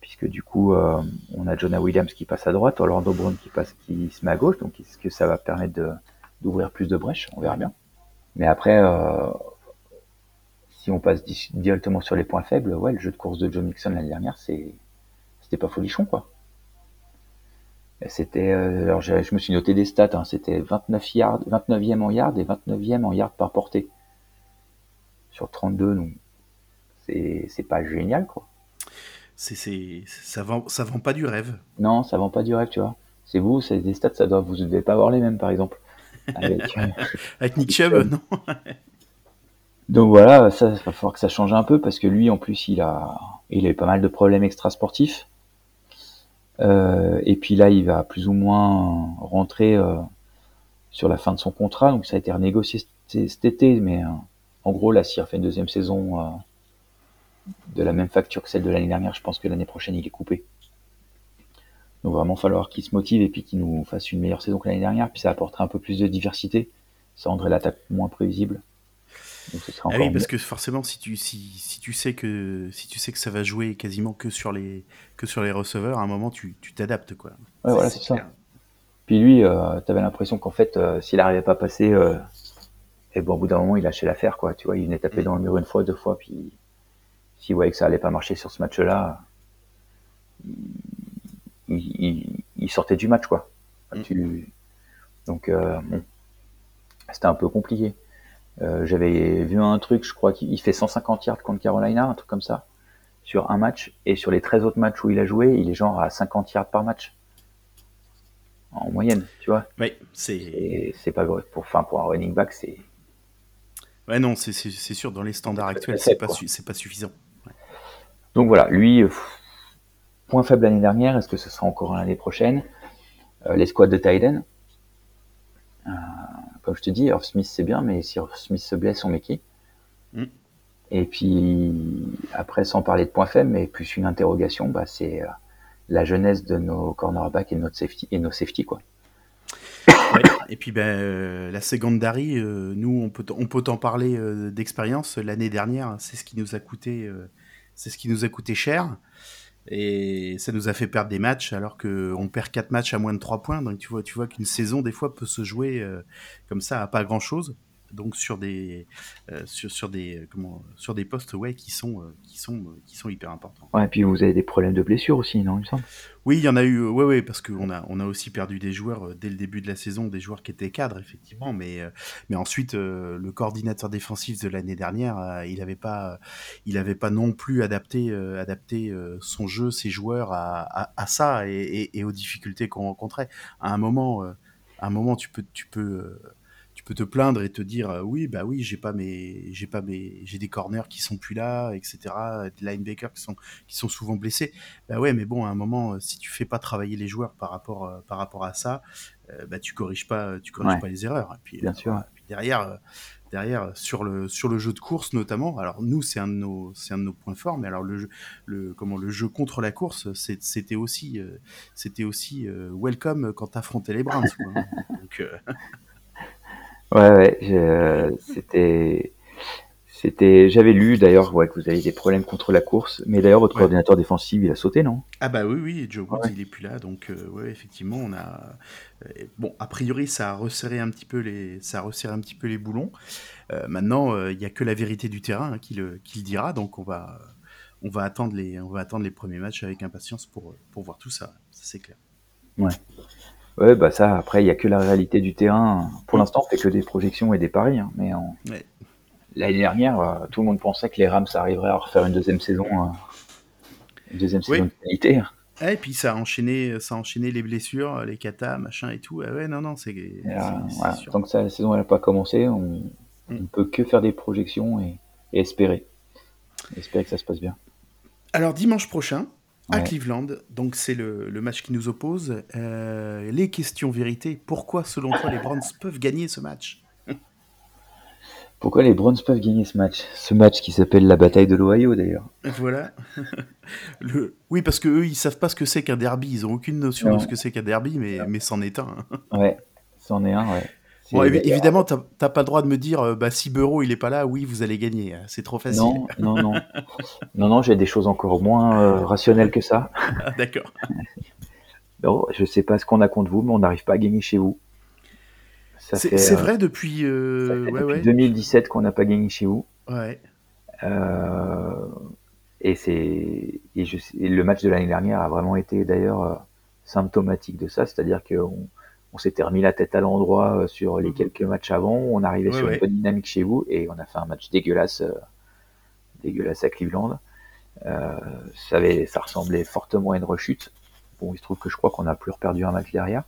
Speaker 6: Puisque du coup, on a Jonah Williams qui passe à droite, Orlando Brown qui passe, qui se met à gauche. Donc est-ce que ça va permettre d'ouvrir plus de brèches? On verra bien. Mais après, si on passe di- directement sur les points faibles, ouais, le jeu de course de Joe Mixon l'année dernière, c'est, c'était pas folichon, quoi. C'était, euh, alors je me suis noté des stats, hein, c'était 29 yards, 29e en yards et 29e en yards par portée. Sur 32, donc c'est, pas génial, quoi.
Speaker 4: C'est, c'est, ça vend, ça vend pas du rêve.
Speaker 6: Non, ça vend pas du rêve, tu vois. C'est vous, c'est des stats, ça doit, vous devez pas avoir les mêmes, par exemple. Avec, euh,
Speaker 4: Avec Nick Chubb, non
Speaker 6: Donc voilà, ça, il va falloir que ça change un peu parce que lui, en plus, il a, il a eu pas mal de problèmes extrasportifs. Euh, et puis là, il va plus ou moins rentrer euh, sur la fin de son contrat, donc ça a été renégocié cet été, mais euh, en gros, là, s'il refait une deuxième saison euh, de la même facture que celle de l'année dernière, je pense que l'année prochaine, il est coupé. Donc vraiment falloir qu'il se motive et puis qu'il nous fasse une meilleure saison que l'année dernière, puis ça apporterait un peu plus de diversité, ça rendrait l'attaque moins prévisible. Donc ce serait
Speaker 4: Ah oui,
Speaker 6: mieux.
Speaker 4: parce que forcément, si tu, si, si tu sais que si tu sais que ça va jouer quasiment que sur les que sur les receveurs, à un moment, tu tu t'adaptes quoi.
Speaker 6: Ouais, voilà, c'est ça. Puis lui, euh, t'avais l'impression qu'en fait, euh, s'il n'arrivait pas à passer, euh, et bon, au bout d'un moment, il lâchait l'affaire, quoi. Tu vois, il venait taper
Speaker 4: Mm.
Speaker 6: dans le mur une fois, deux fois, puis s'il voyait que ça allait pas marcher sur ce match-là, il, il- il sortait du match, quoi.
Speaker 4: Mm.
Speaker 6: Tu- Donc, euh, bon, c'était un peu compliqué. Euh, J'avais vu un truc, je crois qu'il il fait 150 yards contre Carolina, un truc comme ça, sur un match, et sur les 13 autres matchs où il a joué, il est genre à 50 yards par match. En moyenne, tu vois.
Speaker 4: Oui, c'est
Speaker 6: c'est pas vrai. Pour, enfin, pour un running back, c'est.
Speaker 4: ouais non, c'est sûr dans les standards actuels, c'est pas su- pas suffisant.
Speaker 6: Donc voilà, lui, euh, pff, point faible l'année dernière, est-ce que ce sera encore l'année prochaine? Euh, Les squads de Tiden? Euh, comme je te dis, Irv Smith c'est bien, mais si Irv Smith se blesse, on met qui?
Speaker 4: Mm.
Speaker 6: Et puis après, sans parler de points faibles, mais plus une interrogation, bah, c'est euh, la jeunesse de nos cornerbacks et notre safety et nos safety quoi.
Speaker 4: Ouais. Et puis ben euh, la secondary, euh, nous on peut on peut t'en parler euh, d'expérience. L'année dernière, c'est ce qui nous a coûté c'est ce qui nous a coûté cher et ça nous a fait perdre des matchs alors que on perd quatre matchs à moins de 3 points. Donc tu vois tu vois qu'une saison des fois peut se jouer euh, comme ça à pas grand chose. Donc sur des euh, sur, sur des euh, comment sur des postes ouais qui sont euh, qui sont euh, qui sont hyper importants.
Speaker 6: Ouais, et puis vous avez des problèmes de blessures aussi, non, il me semble?
Speaker 4: Oui, il y en a eu, ouais, ouais, parce qu'on a, on a aussi perdu des joueurs dès le début de la saison, des joueurs qui étaient cadres, effectivement, mais, mais ensuite, le coordinateur défensif de l'année dernière, il n'avait pas, il avait pas non plus adapté, adapté son jeu, ses joueurs à, à, à ça et, et, et aux difficultés qu'on rencontrait. À un moment, à un moment, tu peux, tu peux, peux te plaindre et te dire, euh, oui, bah oui, j'ai pas mes, j'ai pas mes, j'ai des corners qui sont plus là, etc., des linebackers qui sont, qui sont souvent blessés. Bah ouais, mais bon, à un moment, euh, si tu fais pas travailler les joueurs par rapport, euh, par rapport à ça, euh, bah tu corriges pas, tu corriges
Speaker 6: Ouais.
Speaker 4: pas les erreurs. Et puis,
Speaker 6: Bien
Speaker 4: euh,
Speaker 6: sûr.
Speaker 4: voilà. Puis derrière, euh, derrière sur le sur le jeu de course notamment. Alors nous, c'est un de nos c'est un de nos points forts, mais alors le jeu, le comment le jeu contre la course, c'était aussi c'était aussi welcome quand t'affrontais les Browns. Donc
Speaker 6: Ouais, ouais, je- c'était, c'était, j'avais lu d'ailleurs ouais, que vous aviez des problèmes contre la course, mais d'ailleurs votre
Speaker 4: Ouais.
Speaker 6: coordinateur défensif il a sauté, non?
Speaker 4: Ah bah oui, oui, Joe Woods,
Speaker 6: Ouais.
Speaker 4: il est plus là, donc euh, ouais, effectivement, on a euh, bon, a priori, ça a resserré un petit peu les, ça a resserré un petit peu les boulons. Euh, maintenant, il y a que la vérité du terrain hein, qui le, qui le dira, donc on va, on va attendre les, on va attendre les premiers matchs avec impatience pour, pour voir tout ça. Ça c'est clair.
Speaker 6: Ouais, bah ça, après il y a que la réalité du terrain. Pour l'instant, on fait que des projections et des paris, hein, mais en-
Speaker 4: Ouais.
Speaker 6: l'année dernière, euh, tout le monde pensait que les Rams arriveraient à refaire une deuxième saison, euh, une deuxième
Speaker 4: Oui.
Speaker 6: saison de qualité.
Speaker 4: Ah, et puis ça a enchaîné, ça a enchaîné les blessures, les katas, machin et tout. Ah ouais, non, non, c'est,
Speaker 6: euh, voilà. Tant que ça, la saison n'a pas commencé, on,
Speaker 4: Mm.
Speaker 6: on peut que faire des projections et, et espérer, espérer que ça se passe bien.
Speaker 4: Alors dimanche prochain, à. Cleveland, donc c'est le, le match qui nous oppose. Euh, les questions vérité. Pourquoi, selon toi, les Browns peuvent gagner ce match?
Speaker 6: Pourquoi les Browns peuvent gagner ce match? Ce match qui s'appelle la bataille de l'Ohio d'ailleurs.
Speaker 4: Voilà. le... Oui, parce que eux, ils savent pas ce que c'est qu'un derby. Ils ont aucune notion
Speaker 6: Non.
Speaker 4: de ce que c'est qu'un derby, mais, mais c'en est un. hein.
Speaker 6: Ouais, c'en est un, ouais.
Speaker 4: Bon, évidemment, t'as t'as pas le droit de me dire, euh, bah, si Bureau il est pas là, oui, vous allez gagner. C'est trop facile.
Speaker 6: Non, non, non. non, non, j'ai des choses encore moins euh, rationnelles que ça.
Speaker 4: Ah, D'accord.
Speaker 6: Non, je sais pas ce qu'on a contre vous, mais on n'arrive pas à gagner chez vous.
Speaker 4: C'est
Speaker 6: euh,
Speaker 4: vrai depuis.
Speaker 6: ça
Speaker 4: euh,
Speaker 6: fait
Speaker 4: ouais,
Speaker 6: depuis
Speaker 4: ouais.
Speaker 6: 2017 qu'on n'a pas gagné chez vous.
Speaker 4: ouais.
Speaker 6: Et c'est le match de l'année dernière a vraiment été d'ailleurs symptomatique de ça, c'est-à-dire qu'on on s'était remis la tête à l'endroit euh, sur les
Speaker 4: Mhm.
Speaker 6: quelques matchs avant, on arrivait sur une bonne dynamique chez vous et on a fait un match dégueulasse, euh, dégueulasse à Cleveland. Euh, ça, avait, ça ressemblait fortement à une rechute. Bon, il se trouve que je crois qu'on a plus reperdu un match derrière.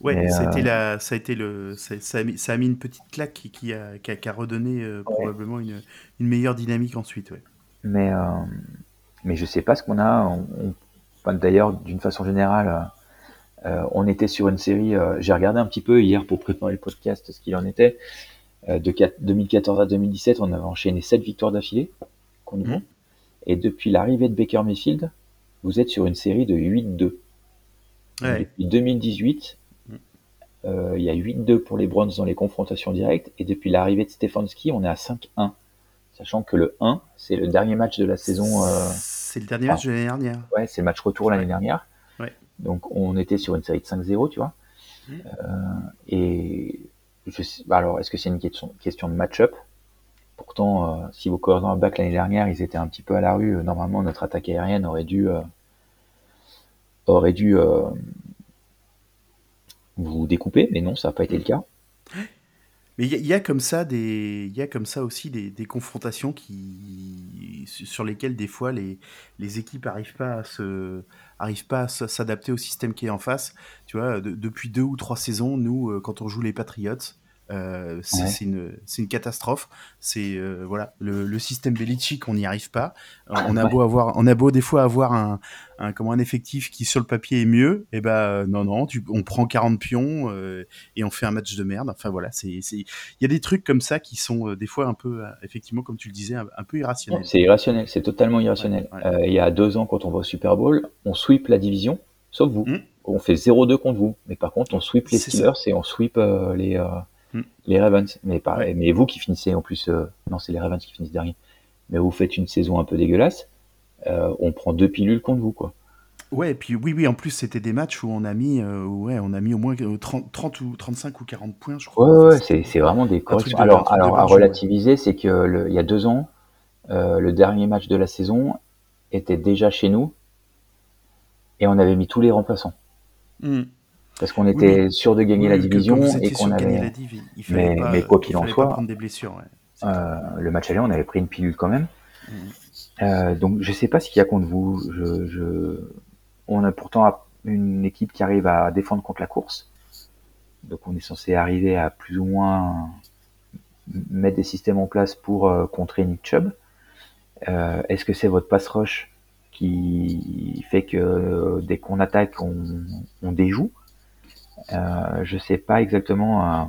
Speaker 4: Ouais, ça
Speaker 6: euh,
Speaker 4: la, ça a été le, ça, ça a mis, ça a mis une petite claque qui, qui a, qui a, qui a redonné probablement une, une meilleure dynamique ensuite. Ouais.
Speaker 6: Mais, mais je sais pas ce qu'on a. On, on- enfin, D'ailleurs, d'une façon générale, on était sur une série, euh, j'ai regardé un petit peu hier pour préparer le podcast ce qu'il en était. Euh, de quat- 2014 à 2017, on avait enchaîné 7 victoires d'affilée contre.
Speaker 4: Mhm.
Speaker 6: Et depuis l'arrivée de Baker Mayfield, vous êtes sur une série de 8-2.
Speaker 4: Ouais.
Speaker 6: Depuis 2018,
Speaker 4: Mm.
Speaker 6: euh, il y a 8-2 pour les Browns dans les confrontations directes. Et depuis l'arrivée de Stefanski, on est à 5-1. Sachant que le 1, c'est le dernier match de la saison. euh,
Speaker 4: C'est le dernier match de l'année dernière.
Speaker 6: Ouais, c'est le match retour l'année dernière. Donc on était sur une série de 5-0, tu vois.
Speaker 4: Mhm.
Speaker 6: Euh, et je sais, bah alors, est-ce que c'est une question, question de match-up? Pourtant, euh, si vos cornerbacks l'année dernière, ils étaient un petit peu à la rue, euh, normalement notre attaque aérienne aurait dû euh, aurait dû euh, vous découper, mais non, ça n'a pas été le cas.
Speaker 4: Mais il y, a- comme ça aussi des, confrontations sur lesquelles des fois les, équipes arrivent pas à arrivent pas à s'adapter au système qui est en face. Tu vois, de- depuis deux ou trois saisons, nous, euh, quand on joue les Patriots, euh, c'est
Speaker 6: Ouais.
Speaker 4: une, catastrophe. C'est euh, voilà, le, le système Belichick, on n'y arrive pas. Euh, On a
Speaker 6: Ouais.
Speaker 4: beau avoir, on a beau des fois avoir un, un comment un effectif qui sur le papier est mieux, et ben euh, non non, tu, on prend 40 pions euh, et on fait un match de merde. Enfin voilà, c'est il y a des trucs comme ça qui sont des fois un peu, effectivement, comme tu le disais, un, un peu irrationnels.
Speaker 6: C'est irrationnel, c'est totalement irrationnel.
Speaker 4: Ouais,
Speaker 6: il y a deux ans, quand on va au Super Bowl, on sweep la division, sauf vous.
Speaker 4: Mm.
Speaker 6: On fait 0-2 contre vous. Mais par contre, on sweep les Steelers et on sweep les,
Speaker 4: Mm.
Speaker 6: les Ravens. Mais, pareil, mais vous qui finissez en plus, euh, non, c'est les Ravens qui finissent dernier. Mais vous faites une saison un peu dégueulasse. euh, on prend deux pilules contre vous, quoi.
Speaker 4: Ouais, et puis oui, oui, en plus, c'était des matchs où on a mis, euh, ouais, on a mis au moins euh, 30, 30 ou 35 ou 40 points, je crois.
Speaker 6: Ouais, ouais, c'est c'est vraiment des corrections.
Speaker 4: de-
Speaker 6: alors,
Speaker 4: de
Speaker 6: alors à
Speaker 4: ouais.
Speaker 6: relativiser, c'est que le- il y a deux ans, le dernier match de la saison était déjà chez nous et on avait mis tous les remplaçants.
Speaker 4: Hmm.
Speaker 6: Parce qu'on était
Speaker 4: Oui,
Speaker 6: sûr de gagner
Speaker 4: Oui,
Speaker 6: la division et qu'on avait
Speaker 4: div, il-
Speaker 6: mais-
Speaker 4: pas,
Speaker 6: mais quoi
Speaker 4: il
Speaker 6: qu'il en soit,
Speaker 4: des blessures. ouais.
Speaker 6: Euh, le match aller, on avait pris une pilule quand même.
Speaker 4: Mhm.
Speaker 6: Euh, donc je sais pas ce qu'il y a contre vous. Je, je... On a pourtant une équipe qui arrive à défendre contre la course. Donc on est censé arriver à plus ou moins mettre des systèmes en place pour euh, contrer Nick Chubb. Est-ce que c'est votre pass rush qui fait que dès qu'on attaque, on, on déjoue? Je sais pas exactement. euh,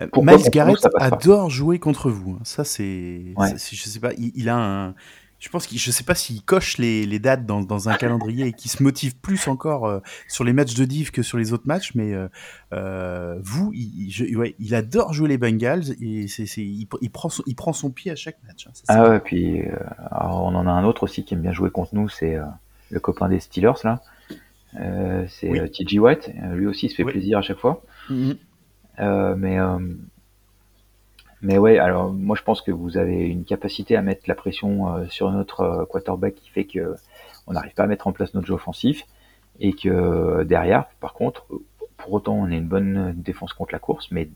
Speaker 4: Euh,
Speaker 6: Pourquoi
Speaker 4: Miles Garrett
Speaker 6: ça
Speaker 4: adore jouer contre vous. hein. Ça, c'est.
Speaker 6: Ouais.
Speaker 4: Je sais pas, il, il a un. Je pense qu'il, je sais pas s'il coche les, les dates dans, dans un calendrier et qu'il se motive plus encore euh, sur les matchs de div que sur les autres matchs, mais euh, euh, vous, il, il- je- ouais, il adore jouer les Bengals et il, pr- il prend son, il prend son pied à chaque match. hein. Ça,
Speaker 6: Ah ouais, puis euh, on en a un autre aussi qui aime bien jouer contre nous, c'est euh, le copain des Steelers là. Euh, c'est
Speaker 4: Oui.
Speaker 6: euh, TJ White, Euh, lui aussi il se fait
Speaker 4: Oui.
Speaker 6: plaisir à chaque fois.
Speaker 4: Mhm.
Speaker 6: Euh, mais euh, mais ouais, alors moi je pense que vous avez une capacité à mettre la pression euh, sur notre euh, quarterback qui fait que on n'arrive pas à mettre en place notre jeu offensif et que derrière, par contre, pour autant on a une bonne défense contre la course, mais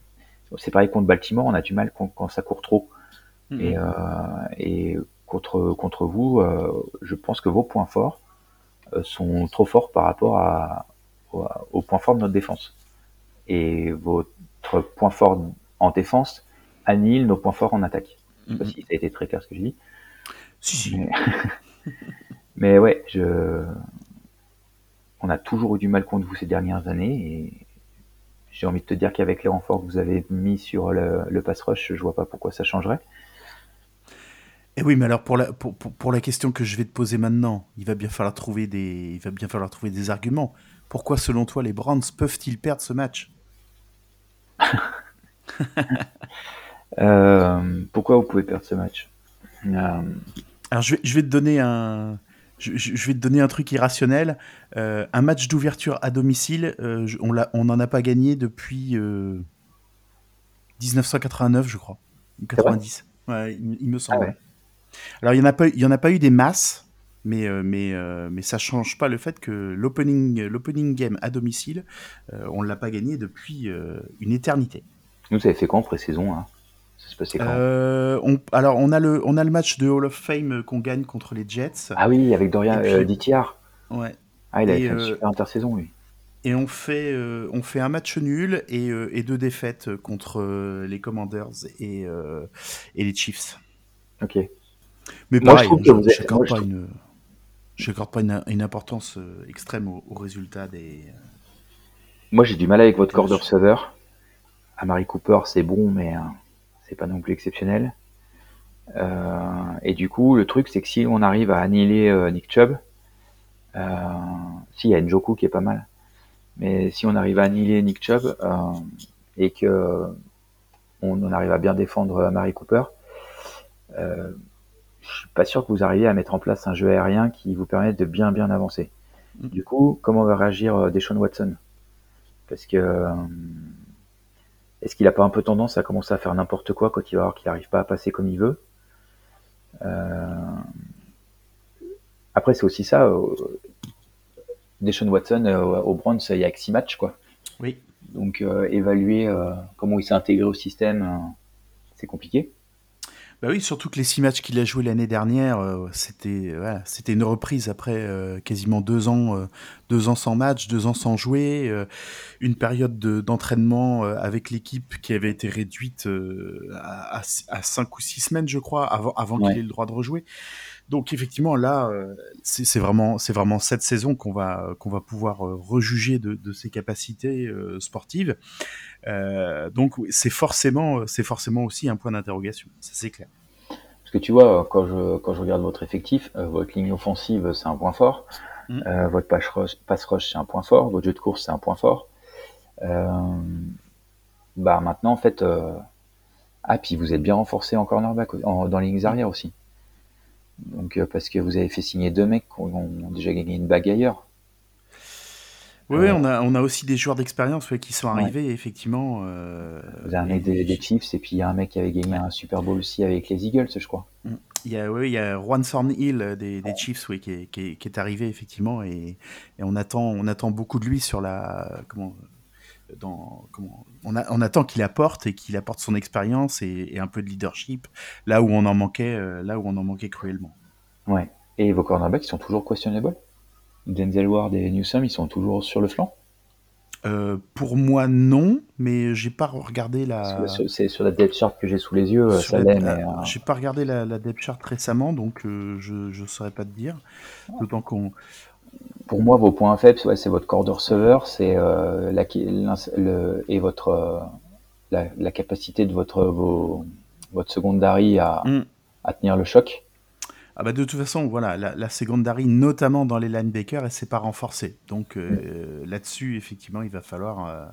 Speaker 6: c'est pareil contre Baltimore, on a du mal quand, quand ça court trop.
Speaker 4: Mhm.
Speaker 6: Et, euh, et contre, contre vous, euh, je pense que vos points forts euh, sont trop forts par rapport à, au- aux points forts de notre défense. Et votre point fort en défense annihile nos points forts en attaque. Je sais pas
Speaker 4: Mhm.
Speaker 6: si ça a été très clair ce que je dis.
Speaker 4: Si, si.
Speaker 6: Mais, mais ouais, je... on a toujours eu du mal contre vous ces dernières années et j'ai envie de te dire qu'avec les renforts que vous avez mis sur le, le pass rush, je vois pas pourquoi ça changerait.
Speaker 4: Et oui, mais alors pour la, pour, pour, pour la question que je vais te poser maintenant, il va bien falloir trouver des, il va bien falloir trouver des arguments. Pourquoi, selon toi, les Browns peuvent-ils perdre ce match?
Speaker 6: Euh, pourquoi vous pouvez perdre ce match? Euh,
Speaker 4: Alors, je vais, je vais te donner un, je, je- vais te donner un truc irrationnel. Euh, un match d'ouverture à domicile, on l'a, on n'en a pas gagné depuis euh, 1989, je crois, ou 90. Ouais, il, il me semble.
Speaker 6: Ah ouais.
Speaker 4: Alors, il y en a pas, eu- il y en a pas eu des masses. Mais, euh, mais, euh, mais ça change pas le fait que l'opening, l'opening game à domicile, euh, on ne l'a pas gagné depuis euh, une éternité.
Speaker 6: Nous, ça avait fait quand en pré-saison hein? Ça se passait quand?
Speaker 4: On, alors, on a, le, on a le match de Hall of Fame qu'on gagne contre les Jets.
Speaker 6: Ah oui, avec Dorian
Speaker 4: puis-
Speaker 6: euh, Dittiar.
Speaker 4: Ouais.
Speaker 6: Ah, il
Speaker 4: Et,
Speaker 6: fait une super intersaison, lui.
Speaker 4: Et on fait, on fait un match nul et, et deux défaites contre les Commanders et, et les Chiefs.
Speaker 6: Ok.
Speaker 4: Mais
Speaker 6: Moi,
Speaker 4: pareil,
Speaker 6: je trouve que
Speaker 4: je
Speaker 6: vous êtes-
Speaker 4: n'accorde
Speaker 6: moi, je
Speaker 4: pas,
Speaker 6: trouve-
Speaker 4: une, pas une, une importance euh, extrême au, au résultat des,
Speaker 6: Moi, j'ai du mal avec votre corps de receveur. Amari Cooper, c'est bon, mais euh, c'est pas non plus exceptionnel. Euh, et du coup, le truc, c'est que si on arrive à annihiler euh, Nick Chubb, euh, si, il y a Njoku qui est pas mal. Mais si on arrive à annihiler Nick Chubb euh, et que on, on arrive à bien défendre Amari Cooper, euh, je suis pas sûr que vous arriviez à mettre en place un jeu aérien qui vous permette de bien bien avancer.
Speaker 4: Mm.
Speaker 6: Du coup, comment va réagir euh, Deshaun Watson? Parce que euh, est-ce qu'il a pas un peu tendance à commencer à faire n'importe quoi quand il va voir qu'il n'arrive pas à passer comme il veut? Euh, Après, c'est aussi ça. euh, Deshaun Watson euh, au Browns, il y a que 6 matchs, quoi.
Speaker 4: Oui.
Speaker 6: Donc, évaluer comment il s'est intégré au système, c'est compliqué.
Speaker 4: Bah oui, surtout que les six matchs qu'il a joués l'année dernière, euh, c'était voilà, c'était une reprise après euh, quasiment deux ans, euh, deux ans sans match, deux ans sans jouer, euh, une période de- d'entraînement euh, avec l'équipe qui avait été réduite euh, à, cinq ou six semaines, je crois, avant, avant
Speaker 6: Ouais.
Speaker 4: qu'il ait le droit de rejouer. Donc effectivement, là, euh, c'est vraiment, c'est vraiment cette saison qu'on va qu'on va pouvoir euh, rejuger de, de ses capacités euh, sportives. Euh, donc c'est forcément, c'est forcément aussi un point d'interrogation. Ça c'est clair.
Speaker 6: Parce que tu vois, quand je, quand je regarde votre effectif, euh, votre ligne offensive, c'est un point fort.
Speaker 4: Mm.
Speaker 6: Euh, votre pass rush, pass rush, c'est un point fort. Votre jeu de course, c'est un point fort. Euh, bah maintenant, en fait, euh, ah puis vous êtes bien renforcé en cornerback, en- dans les lignes arrières aussi. Donc euh, parce que vous avez fait signer deux mecs qui ont, ont déjà gagné une bague ailleurs.
Speaker 4: Oui,
Speaker 6: Euh,
Speaker 4: on a, on a aussi des joueurs d'expérience ouais, qui sont
Speaker 6: Ouais.
Speaker 4: arrivés, effectivement. euh,
Speaker 6: Vous avez un mec
Speaker 4: et-
Speaker 6: des, des Chiefs et puis il y a un mec qui avait gagné un Super Bowl aussi avec les Eagles, je crois.
Speaker 4: Il y a, oui, il y a Juan Thornhill euh, des, des Chiefs oui, qui, est, qui, est, qui est arrivé, effectivement, et, et on, attend, on attend beaucoup de lui sur la. Comment, dans, comment, on, a, on attend qu'il apporte et qu'il apporte son expérience et, et un peu de leadership là où on en manquait, là où on en manquait cruellement.
Speaker 6: Ouais. Et vos cornerbacks, ils sont toujours questionnables? Denzel Ward et Newsom, ils sont toujours sur le flanc?
Speaker 4: Euh, pour moi, non, mais j'ai pas regardé la.
Speaker 6: C'est sur la depth chart que j'ai sous les yeux,
Speaker 4: sur
Speaker 6: ça
Speaker 4: la-
Speaker 6: mais...
Speaker 4: euh, J'ai pas regardé la, la depth chart récemment, donc euh, je je saurais pas te dire. D'autant qu'on
Speaker 6: Pour moi, vos points faibles, ouais, c'est votre corps de receveur, c'est euh, la, le, et votre la, la capacité de votre vos, votre secondary à,
Speaker 4: Mm.
Speaker 6: à tenir le choc.
Speaker 4: Ah bah de toute façon, voilà, la, la secondary, notamment dans les linebackers, elle s'est pas renforcée. Donc euh, là-dessus, effectivement, il va falloir, euh,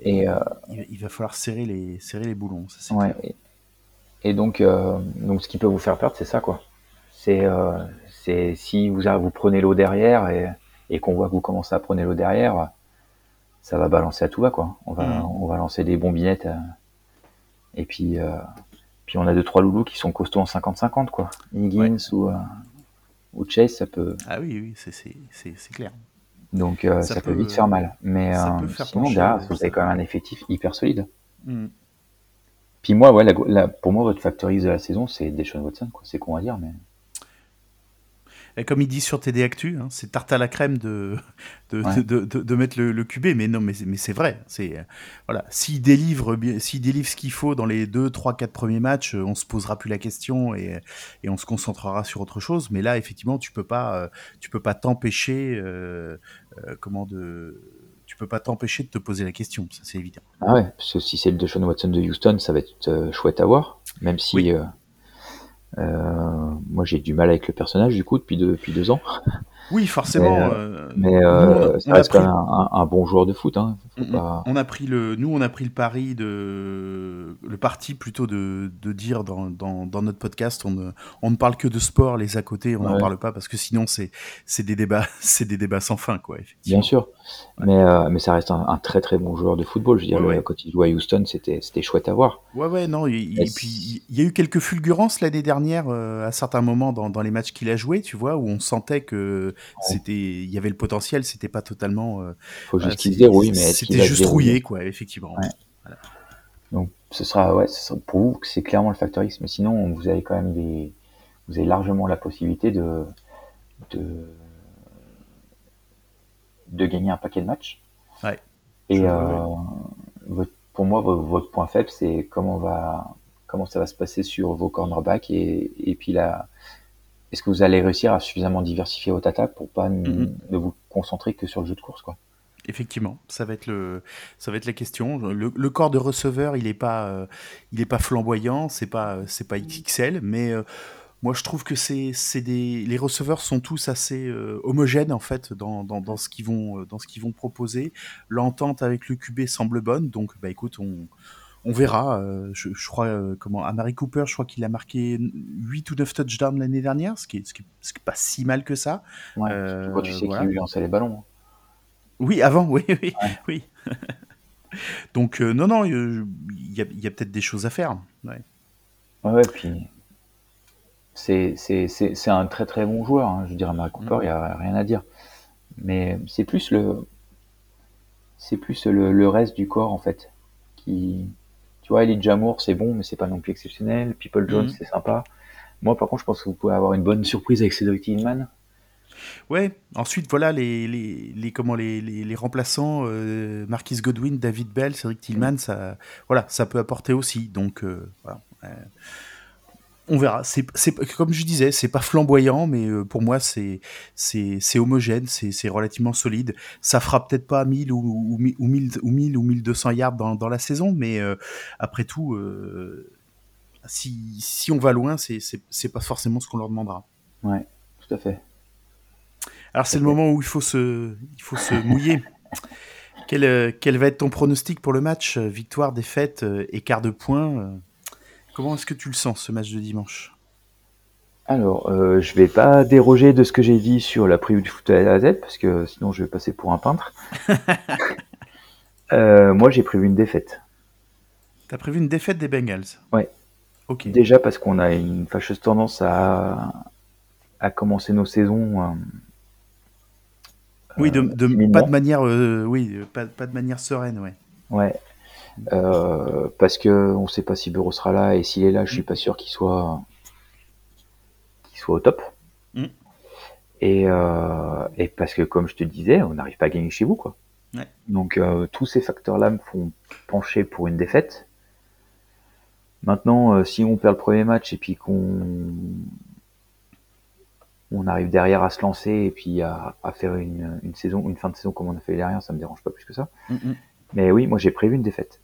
Speaker 6: Et, euh,
Speaker 4: il, va- il va falloir serrer les, serrer les boulons. Ça,
Speaker 6: ouais, et, et donc, euh, donc, ce qui peut vous faire perdre, c'est ça, quoi. C'est euh, si vous, vous prenez l'eau derrière et, et qu'on voit que vous commencez à prendre l'eau derrière, ça va balancer à tout va, quoi. On va,
Speaker 4: Mhm.
Speaker 6: on va lancer des bombinettes. euh, et puis, euh, puis on a deux, trois loulous qui sont costauds en 50-50, quoi. Higgins ou, euh, ou Chase, ça peut,
Speaker 4: Ah oui, oui, c'est- clair.
Speaker 6: donc euh,
Speaker 4: Ça
Speaker 6: ça, peut, vite faire mal. Mais
Speaker 4: ça
Speaker 6: euh,
Speaker 4: peut faire
Speaker 6: sinon, derrière, vous avez quand même un effectif hyper solide.
Speaker 4: Mm.
Speaker 6: Puis moi, ouais, la, la- pour moi, votre factorise de la saison, c'est Deshaun Watson, quoi. C'est con à dire, mais
Speaker 4: comme il dit sur TD Actu, hein, c'est tarte à la crème de, de,
Speaker 6: Ouais.
Speaker 4: de, de- de mettre le, le QB. Mais non, mais, c'est- mais c'est vrai. C'est euh, voilà, s'il délivre, s'il délivre ce qu'il faut dans les 2, 3, 4 premiers matchs, euh, on se posera plus la question et, et on se concentrera sur autre chose. Mais là, effectivement, tu peux pas, euh, tu peux pas t'empêcher, euh, comment de, tu peux pas t'empêcher de te poser la question. Ça, c'est évident.
Speaker 6: ah ouais, parce que si c'est le Deshaun Watson de Houston, ça va être chouette à voir. Même si
Speaker 4: Oui.
Speaker 6: Euh, moi j'ai du mal avec le personnage du coup depuis deux, depuis deux ans.
Speaker 4: Oui, forcément.
Speaker 6: Mais,
Speaker 4: euh,
Speaker 6: Mais euh,
Speaker 4: on-
Speaker 6: ça reste quand même un, bon joueur de foot. Hein. Pas-
Speaker 4: On a pris le, nous, on a pris le pari de, le parti plutôt de, de dire dans, dans, dans notre podcast, on ne, on ne parle que de sport, les à côté, on n'en
Speaker 6: Ouais.
Speaker 4: parle pas parce que sinon c'est, c'est des débats, c'est des débats sans fin, quoi.
Speaker 6: Bien sûr, mais, euh, mais ça reste un, un très très bon joueur de football. Je veux dire,
Speaker 4: Ouais,
Speaker 6: le-
Speaker 4: ouais.
Speaker 6: quand il jouait à Houston, c'était c'était chouette à voir.
Speaker 4: Ouais, ouais, non. Et, puis il y a eu quelques fulgurances l'année dernière à certains moments dans, dans les matchs qu'il a joué, tu vois, où on sentait que c'était, il y avait le potentiel, c'était pas totalement. euh,
Speaker 6: Faut juste
Speaker 4: voilà,
Speaker 6: se dérouille, mais
Speaker 4: c'était juste rouillé, quoi, effectivement.
Speaker 6: Ouais. Donc ce sera ouais, ce sera- pour vous c'est clairement le facteur X, mais sinon vous avez quand même des vous avez largement la possibilité de de de gagner un paquet de matchs.
Speaker 4: Ouais.
Speaker 6: Et euh, votre- pour moi vo- votre point faible c'est comment va comment ça va se passer sur vos cornerbacks et et puis là est-ce que vous allez réussir à suffisamment diversifier votre attaque pour pas
Speaker 4: Mhm.
Speaker 6: ne vous concentrer que sur le jeu de course quoi?
Speaker 4: Effectivement, ça va être le, ça va être la question. Le, le corps de receveur, il est pas, euh, il est pas flamboyant, c'est pas, c'est pas XXL, mais euh, moi je trouve que c'est, c'est des, les receveurs sont tous assez euh, homogènes en fait dans, dans, dans ce qu'ils vont, dans ce qu'ils vont proposer. L'entente avec le QB semble bonne, donc bah écoute, on, on verra. euh, je, je crois, euh, comment, Amari Cooper, je crois qu'il a marqué 8 ou 9 touchdowns l'année dernière, ce qui est, ce qui est, ce qui est pas si mal que ça.
Speaker 6: Ouais,
Speaker 4: Euh,
Speaker 6: quand tu sais
Speaker 4: voilà.
Speaker 6: qui lui lançait les ballons. hein.
Speaker 4: Oui, avant, oui, oui,
Speaker 6: Ouais.
Speaker 4: oui. Donc, euh, non, non, il y a, peut-être des choses à faire. Ouais.
Speaker 6: Ouais, puis c'est un très très bon joueur. hein. Je veux dire, Amari Cooper, il n'y a rien à dire. Mais c'est plus le c'est plus le, le reste du corps en fait. Qui, tu vois, Elijah Moore, c'est bon, mais c'est pas non plus exceptionnel. People Jones,
Speaker 4: Mhm.
Speaker 6: c'est sympa. Moi, par contre, je pense que vous pouvez avoir une bonne surprise avec Cedric Tillman.
Speaker 4: Ouais, ensuite, voilà, les, les, les, comment, les, les, les remplaçants, euh, Marquis Godwin, David Bell, Cédric Tillman, ça, voilà, ça peut apporter aussi. Donc, euh, voilà. On verra. C'est, comme je disais, c'est pas flamboyant, mais euh, pour moi, c'est, homogène, c'est, relativement solide. Ça fera peut-être pas 1000 ou, ou, ou 1000 ou 1000 ou 1200 yards dans, dans la saison, mais euh, après tout, euh, si, si on va loin, c'est, pas forcément ce qu'on leur demandera.
Speaker 6: Ouais, tout à fait.
Speaker 4: Alors c'est le moment où il faut se, il faut se mouiller. Quel, quel va être ton pronostic pour le match? Victoire, défaite, écart de points Comment est-ce que tu le sens ce match de dimanche?
Speaker 6: Alors, euh, je vais pas déroger de ce que j'ai dit sur la preview du foot à la Z, parce que sinon je vais passer pour un peintre. Euh, moi, j'ai prévu une défaite.
Speaker 4: T'as prévu une défaite des Bengals?
Speaker 6: Ouais.
Speaker 4: Ok.
Speaker 6: Déjà parce qu'on a une fâcheuse tendance à, à commencer nos saisons. euh,
Speaker 4: Oui, de, de-
Speaker 6: timidement.
Speaker 4: pas de manière, oui, pas, pas de manière sereine, ouais.
Speaker 6: Ouais. Euh, parce que on sait pas si Bureau sera là et s'il est là, je suis pas sûr qu'il soit qu'il soit au top.
Speaker 4: Mm.
Speaker 6: Et, euh, et parce que comme je te disais, on n'arrive pas à gagner chez vous quoi.
Speaker 4: Ouais.
Speaker 6: Donc euh, tous ces facteurs-là me font pencher pour une défaite. Maintenant, si on perd le premier match et puis qu'on on arrive derrière à se lancer et puis à, à faire une, une saison, une fin de saison comme on a fait derrière, ça me dérange pas plus que ça.
Speaker 4: Mm, mm.
Speaker 6: Mais oui, moi j'ai prévu une défaite.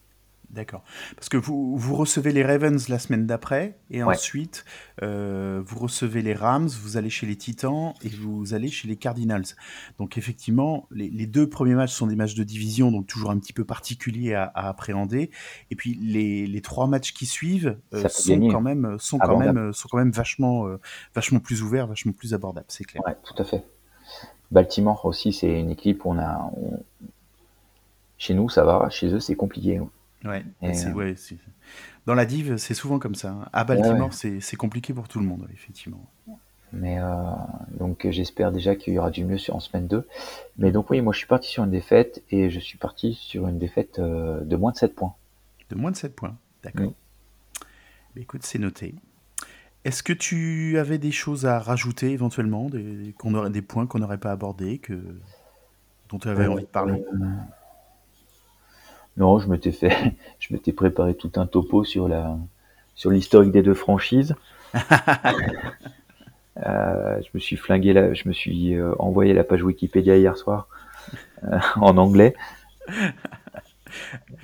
Speaker 4: D'accord. Parce que vous, vous recevez les Ravens la semaine d'après, et
Speaker 6: Ouais.
Speaker 4: ensuite, euh, vous recevez les Rams, vous allez chez les Titans, et vous allez chez les Cardinals. Donc effectivement, les, les deux premiers matchs sont des matchs de division, donc toujours un petit peu particuliers à, à appréhender. Et puis les, les trois matchs qui suivent euh,
Speaker 6: peut
Speaker 4: sont,
Speaker 6: gagner.
Speaker 4: quand même, sont, quand
Speaker 6: Abordable.
Speaker 4: même, sont quand même vachement, euh, vachement plus ouverts, vachement plus abordables, c'est clair.
Speaker 6: Ouais, tout à fait. Baltimore aussi, c'est une équipe où on a. on- Chez nous, ça va. Chez eux, c'est compliqué.
Speaker 4: Ouais,
Speaker 6: Et,
Speaker 4: c'est-
Speaker 6: euh,
Speaker 4: ouais, Dans la div, c'est souvent comme ça. hein. À Baltimore,
Speaker 6: ouais.
Speaker 4: c'est compliqué pour tout le monde, effectivement.
Speaker 6: Mais euh, donc, j'espère déjà qu'il y aura du mieux sur, en semaine 2. Mais donc, oui, moi, je suis parti sur une défaite et je suis parti sur une défaite euh, de moins de 7 points.
Speaker 4: De moins de 7 points. D'accord.
Speaker 6: Oui.
Speaker 4: Écoute, c'est noté. Est-ce que tu avais des choses à rajouter éventuellement, des, qu'on aurait, des points qu'on n'aurait pas abordés, que, dont tu avais
Speaker 6: Euh,
Speaker 4: envie de parler?
Speaker 6: Non, je m'étais fait, je m'étais préparé tout un topo sur la, sur l'historique des deux franchises. Euh, je me suis flingué la, je me suis euh, envoyé la page Wikipédia hier soir euh, en anglais.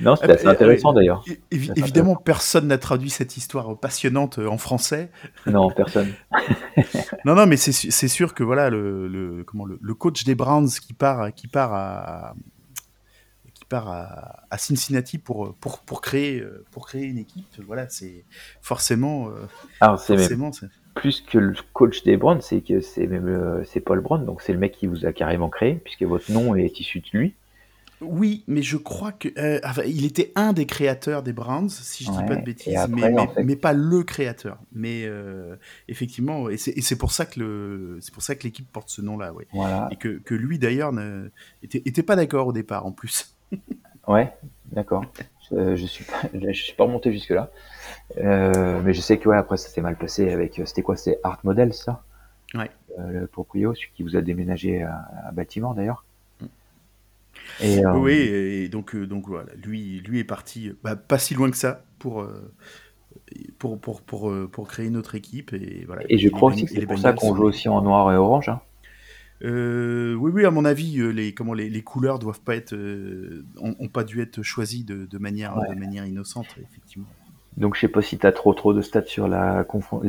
Speaker 6: Non, c'était assez intéressant d'ailleurs.
Speaker 4: Évidemment, personne n'a traduit cette histoire passionnante en français.
Speaker 6: Non, personne.
Speaker 4: Non, non, mais c'est sûr que voilà le, le- comment le, le coach des Browns qui part qui part à part à, à Cincinnati pour pour pour créer euh, pour créer une équipe. Voilà, c'est forcément euh,
Speaker 6: Alors c'est même
Speaker 4: forcément
Speaker 6: plus que le coach des Browns, c'est que c'est même euh, c'est Paul Brown, donc c'est le mec qui vous a carrément créé, puisque votre nom est issu de lui.
Speaker 4: Oui, mais je crois que euh, enfin, il était un des créateurs des Browns, si je dis
Speaker 6: Ouais,
Speaker 4: pas de bêtises,
Speaker 6: après,
Speaker 4: mais, mais,
Speaker 6: en fait-
Speaker 4: mais pas le créateur. Mais euh, effectivement, et c'est pour ça que le c'est pour ça que l'équipe porte ce nom-là, ouais.
Speaker 6: Voilà.
Speaker 4: Et que, que lui d'ailleurs ne- était, était pas d'accord au départ en plus.
Speaker 6: Ouais, d'accord. Je, je suis pas, je suis pas remonté jusque là, euh, mais je sais que ouais après ça s'est mal passé avec euh, c'était quoi? C'était Art Model ça?
Speaker 4: Ouais.
Speaker 6: Euh, le proprio celui qui vous a déménagé à, à bâtiment d'ailleurs. Et euh,
Speaker 4: Oui, et donc euh, donc voilà, lui lui est parti euh, bah, pas si loin que ça pour euh, pour pour pour, euh, pour créer une autre équipe et voilà.
Speaker 6: et je crois aussi que
Speaker 4: et
Speaker 6: c'est pour ça qu'on joue aussi en noir et orange. Hein.
Speaker 4: Euh, oui, oui, à mon avis, euh, les, comment, les, les couleurs doivent pas être, euh, ont, ont pas dû être choisies de, de manière,
Speaker 6: Ouais.
Speaker 4: de manière innocente, effectivement.
Speaker 6: Donc je sais pas si tu as trop trop de stats sur la,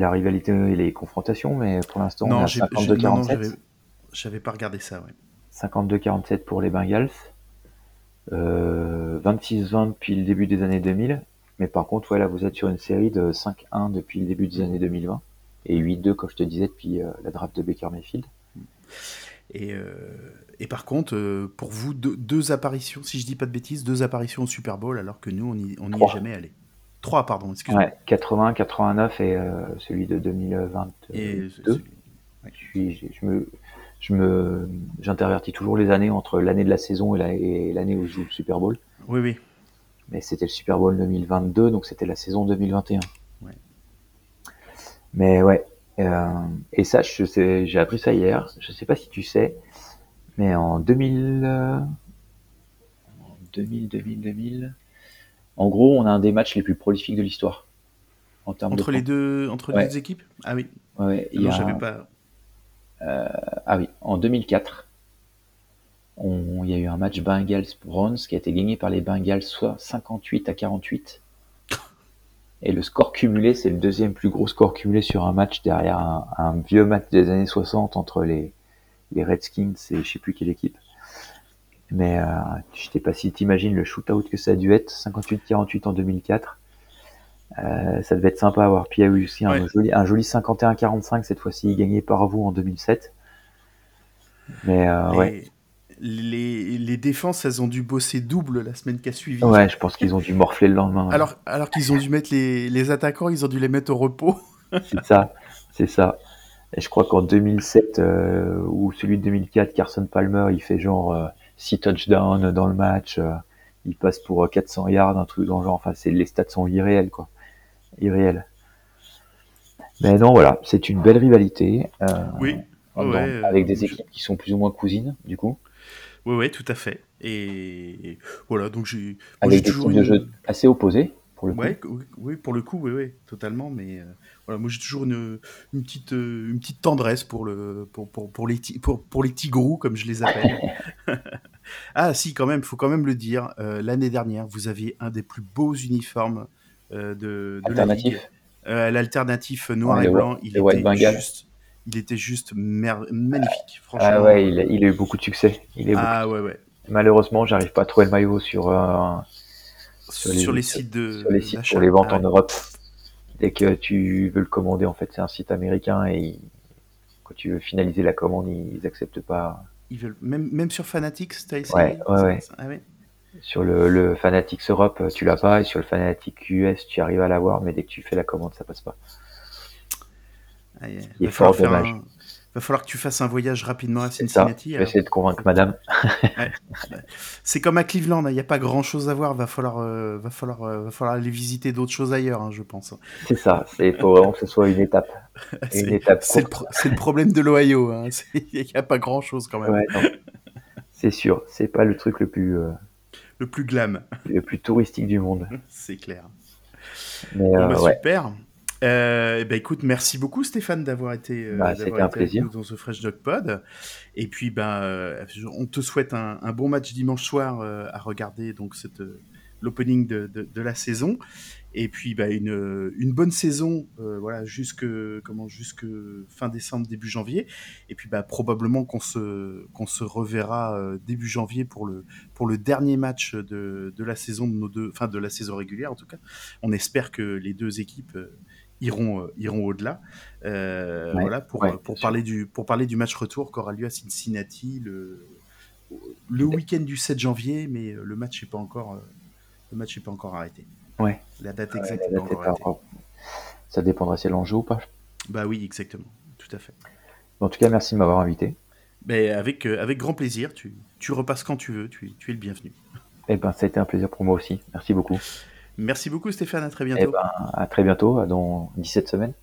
Speaker 6: rivalité et les confrontations, mais pour l'instant on a
Speaker 4: j'ai- j'ai- non, non,
Speaker 6: 52-47.
Speaker 4: j'avais, j'avais pas regardé ça, ouais.
Speaker 6: 52-47 pour les Bengals. Euh, 26-20 depuis le début des années 2000. Mais par contre, ouais, vous êtes sur une série de 5-1 depuis le début des années 2020. Et 8-2, comme je te disais, depuis euh, la draft de Baker Mayfield.
Speaker 4: Et, euh, et par contre, euh, pour vous, deux, deux apparitions, si je dis pas de bêtises, deux apparitions au Super Bowl, alors que nous, on n'y on est jamais allé. Trois, pardon, excuse-moi.
Speaker 6: Ouais, 80, 89 et euh, celui de 2022.
Speaker 4: Et c'est- c'est-
Speaker 6: Je, suis- je me, je me, j'intervertis toujours les années entre l'année de la saison et la- et l'année où je joue le Super Bowl.
Speaker 4: Oui, oui.
Speaker 6: Mais c'était le Super Bowl 2022, donc c'était la saison 2021.
Speaker 4: Ouais.
Speaker 6: Mais ouais. Euh, et ça, j'ai appris ça hier. Je sais pas si tu sais, mais en 2000, euh, en 2000, 2000, 2000. En gros, on a un des matchs les plus prolifiques de l'histoire. En termes
Speaker 4: Entre
Speaker 6: de
Speaker 4: les
Speaker 6: points.
Speaker 4: deux, entre
Speaker 6: Ouais.
Speaker 4: les deux équipes? Ah oui.
Speaker 6: Ouais, il y a-
Speaker 4: pas.
Speaker 6: Ah oui, en 2004, on- il y a eu un match Bengals-Browns qui a été gagné par les Bengals soit 58 à 48. Et le score cumulé, c'est le deuxième plus gros score cumulé sur un match derrière un, un vieux match des années 60 entre les, les Redskins et je sais plus quelle équipe. Mais euh, je sais pas si t'imagines le shootout que ça a dû être, 58-48 en 2004. Euh, ça devait être sympa à voir. Puis il y a eu aussi un
Speaker 4: Ouais.
Speaker 6: joli, un joli 51-45 cette fois-ci gagné par vous en 2007. Mais euh, ouais,
Speaker 4: les, les défenses, elles ont dû bosser double la semaine qui a suivi.
Speaker 6: ouais, je pense qu'ils ont dû morfler le lendemain. ouais.
Speaker 4: Alors, alors qu'ils ont dû mettre les, les attaquants, ils ont dû les mettre au repos.
Speaker 6: C'est ça, c'est ça. Et je crois qu'en 2007 euh, ou celui de 2004, Carson Palmer, il fait genre 6 touchdowns dans le match, euh, il passe pour euh, 400 yards, un truc dans le genre. Enfin, c'est les stats sont irréels quoi, irréels. Mais non, voilà, c'est une belle rivalité euh,
Speaker 4: Oui.
Speaker 6: dans-
Speaker 4: Ouais, euh,
Speaker 6: avec des équipes qui sont plus ou moins cousines du coup,
Speaker 4: Oui, oui, tout à fait. Et voilà, donc j'ai.
Speaker 6: avec des
Speaker 4: toujours
Speaker 6: styles de jeu assez opposés pour le coup.
Speaker 4: Ouais, oui, pour le coup, oui, oui, totalement. Mais euh, voilà, moi j'ai toujours une, une petite, euh, une petite tendresse pour le, pour, pour, pour les, pour, pour les tigrous comme je les appelle. ah, si, quand même, faut quand même le dire. euh, L'année dernière, vous aviez un des plus beaux uniformes euh, de, de.
Speaker 6: Alternatif.
Speaker 4: L'alternatif noir
Speaker 6: Ouais,
Speaker 4: et blanc, il
Speaker 6: White
Speaker 4: était juste, il était juste magnifique, franchement.
Speaker 6: Ah ouais, il a, il a eu beaucoup de succès. Il beaucoup-
Speaker 4: Ah ouais, ouais.
Speaker 6: Malheureusement, j'arrive pas à trouver le maillot sur euh,
Speaker 4: Sur
Speaker 6: Sur
Speaker 4: les, sites de
Speaker 6: sur les sites pour les ventes
Speaker 4: Ah
Speaker 6: en. Europe. Dès que tu veux le commander, en fait, c'est un site américain et quand tu veux finaliser la commande, ils acceptent pas.
Speaker 4: Ils veulent même, même sur Fanatics, t'as essayé
Speaker 6: Ouais, ouais, ouais.
Speaker 4: Ah ouais.
Speaker 6: Sur le, le Fanatics Europe, tu l'as pas, et sur le Fanatics US, tu arrives à l'avoir, mais dès que tu fais la commande, ça passe pas. Il est
Speaker 4: va, falloir
Speaker 6: fort
Speaker 4: faire
Speaker 6: dommage.
Speaker 4: un- va falloir que tu fasses un voyage rapidement à
Speaker 6: ça.
Speaker 4: Cincinnati.
Speaker 6: Je vais essayer de convaincre madame.
Speaker 4: C'est comme à Cleveland, il n'y a pas grand chose à voir. Va falloir, euh, va falloir, euh, va falloir aller visiter d'autres choses ailleurs, hein, je pense.
Speaker 6: C'est ça. Il faut vraiment que ce soit une étape. Une
Speaker 4: C'est
Speaker 6: étape
Speaker 4: c'est le, pro- problème de l'Ohio. hein. Il n'y a pas grand chose quand même.
Speaker 6: Ouais. C'est sûr. C'est pas le truc le plus, euh,
Speaker 4: Le plus glam,
Speaker 6: le plus touristique du monde.
Speaker 4: c'est clair.
Speaker 6: Mais
Speaker 4: Bon, bah,
Speaker 6: ouais.
Speaker 4: Super. Euh, ben, écoute, merci beaucoup Stéphane d'avoir été, euh,
Speaker 6: Bah,
Speaker 4: d'avoir
Speaker 6: c'était
Speaker 4: été
Speaker 6: un
Speaker 4: avec
Speaker 6: plaisir.
Speaker 4: nous dans ce Fresh Dog Pod. Et puis, ben, euh, on te souhaite un, un bon match dimanche soir euh, à regarder donc cette euh, l'opening de, de, de la saison. Et puis, bah, une, une bonne saison, voilà, jusque comment, jusque fin décembre, début janvier. Et puis, bah, probablement qu'on se qu'on se reverra début janvier pour le pour le dernier match de, de la saison de nos deux, enfin de la saison régulière en tout cas. On espère que les deux équipes iront euh, iront au-delà. Euh,
Speaker 6: Ouais,
Speaker 4: voilà pour
Speaker 6: ouais,
Speaker 4: euh, pour parler du pour parler du match retour qui aura lieu à Cincinnati le le week-end du 7 janvier, mais le match n'est pas encore le match n'est pas encore arrêté.
Speaker 6: Ouais.
Speaker 4: La date
Speaker 6: Ouais,
Speaker 4: exacte
Speaker 6: la date est
Speaker 4: encore arrêtée.
Speaker 6: Ça dépendra si elle en joue ou pas.
Speaker 4: Bah oui, exactement, tout à fait.
Speaker 6: En tout cas, merci de m'avoir invité.
Speaker 4: Mais avec euh, avec grand plaisir. Tu tu repasses quand tu veux. Tu, tu es le bienvenu.
Speaker 6: Eh ben, ça a été un plaisir pour moi aussi. Merci beaucoup.
Speaker 4: Merci beaucoup Stéphane. À très
Speaker 6: Eh
Speaker 4: bientôt.
Speaker 6: ben, à très bientôt, dans 17 semaines.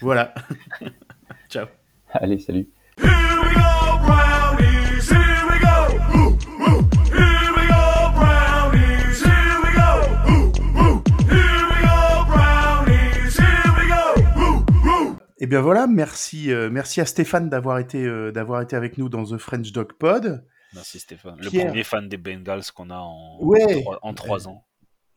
Speaker 4: Voilà. Ciao.
Speaker 6: Allez, salut.
Speaker 1: Here we go, brownies. Here we go. Ooh, ooh. Here we go, brownies. Here we go. Ooh, ooh. Here we go, brownies. Here we go. Ooh, ooh.
Speaker 4: Et bien voilà, merci, euh, merci à Stéphane d'avoir été, euh, d'avoir été avec nous dans The French Dog Pod.
Speaker 5: Merci Stéphane. Le premier fan des Bengals qu'on a en,
Speaker 4: Ouais.
Speaker 5: trois, en trois ans.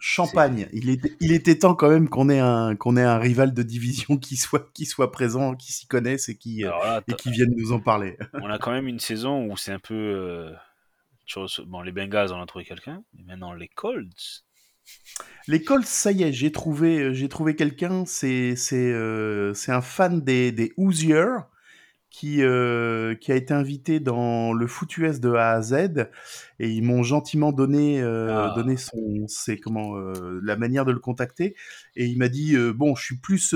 Speaker 4: Champagne. Il était, il était temps quand même qu'on ait un, qu'on ait un rival de division qui soit, qui soit présent, qui s'y connaisse et qui, euh,
Speaker 5: Alors là,
Speaker 4: et
Speaker 5: t'as-
Speaker 4: qui vienne nous en parler.
Speaker 5: on a quand même une saison où c'est un peu. euh, tu reçois- Bon, les Bengals, on a trouvé quelqu'un. Mais maintenant, les Colts.
Speaker 4: Les Colts, ça y est, j'ai trouvé, euh, j'ai trouvé quelqu'un. C'est, c'est, euh, c'est un fan des, des Hoosiers qui, euh, qui a été invité dans le foot US de A à Z et ils m'ont gentiment donné, euh,
Speaker 5: Ah.
Speaker 4: donné son, c'est comment, euh, la manière de le contacter et il m'a dit bon, je suis plus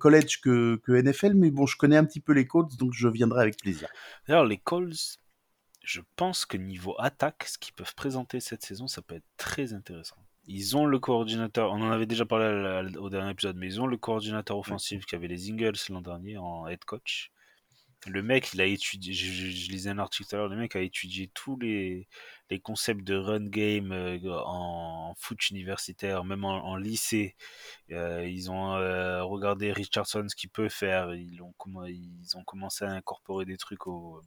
Speaker 4: college que, que NFL, mais bon, je connais un petit peu les Colts, donc je viendrai avec plaisir.
Speaker 5: D'ailleurs, les Colts, je pense que niveau attaque, ce qu'ils peuvent présenter cette saison, ça peut être très intéressant. Ils ont le coordinateur, on en avait déjà parlé au dernier épisode, mais ils ont le coordinateur offensif qui avait les Eagles l'an dernier en head coach. Le mec, il a étudié, je, lisais un article tout à l'heure, le mec a étudié tous les, les concepts de run game euh, en foot universitaire, même en, lycée. Euh, ils ont euh, regardé Richardson, ce qu'il peut faire. Ils ont, ils ont commencé à incorporer des trucs au,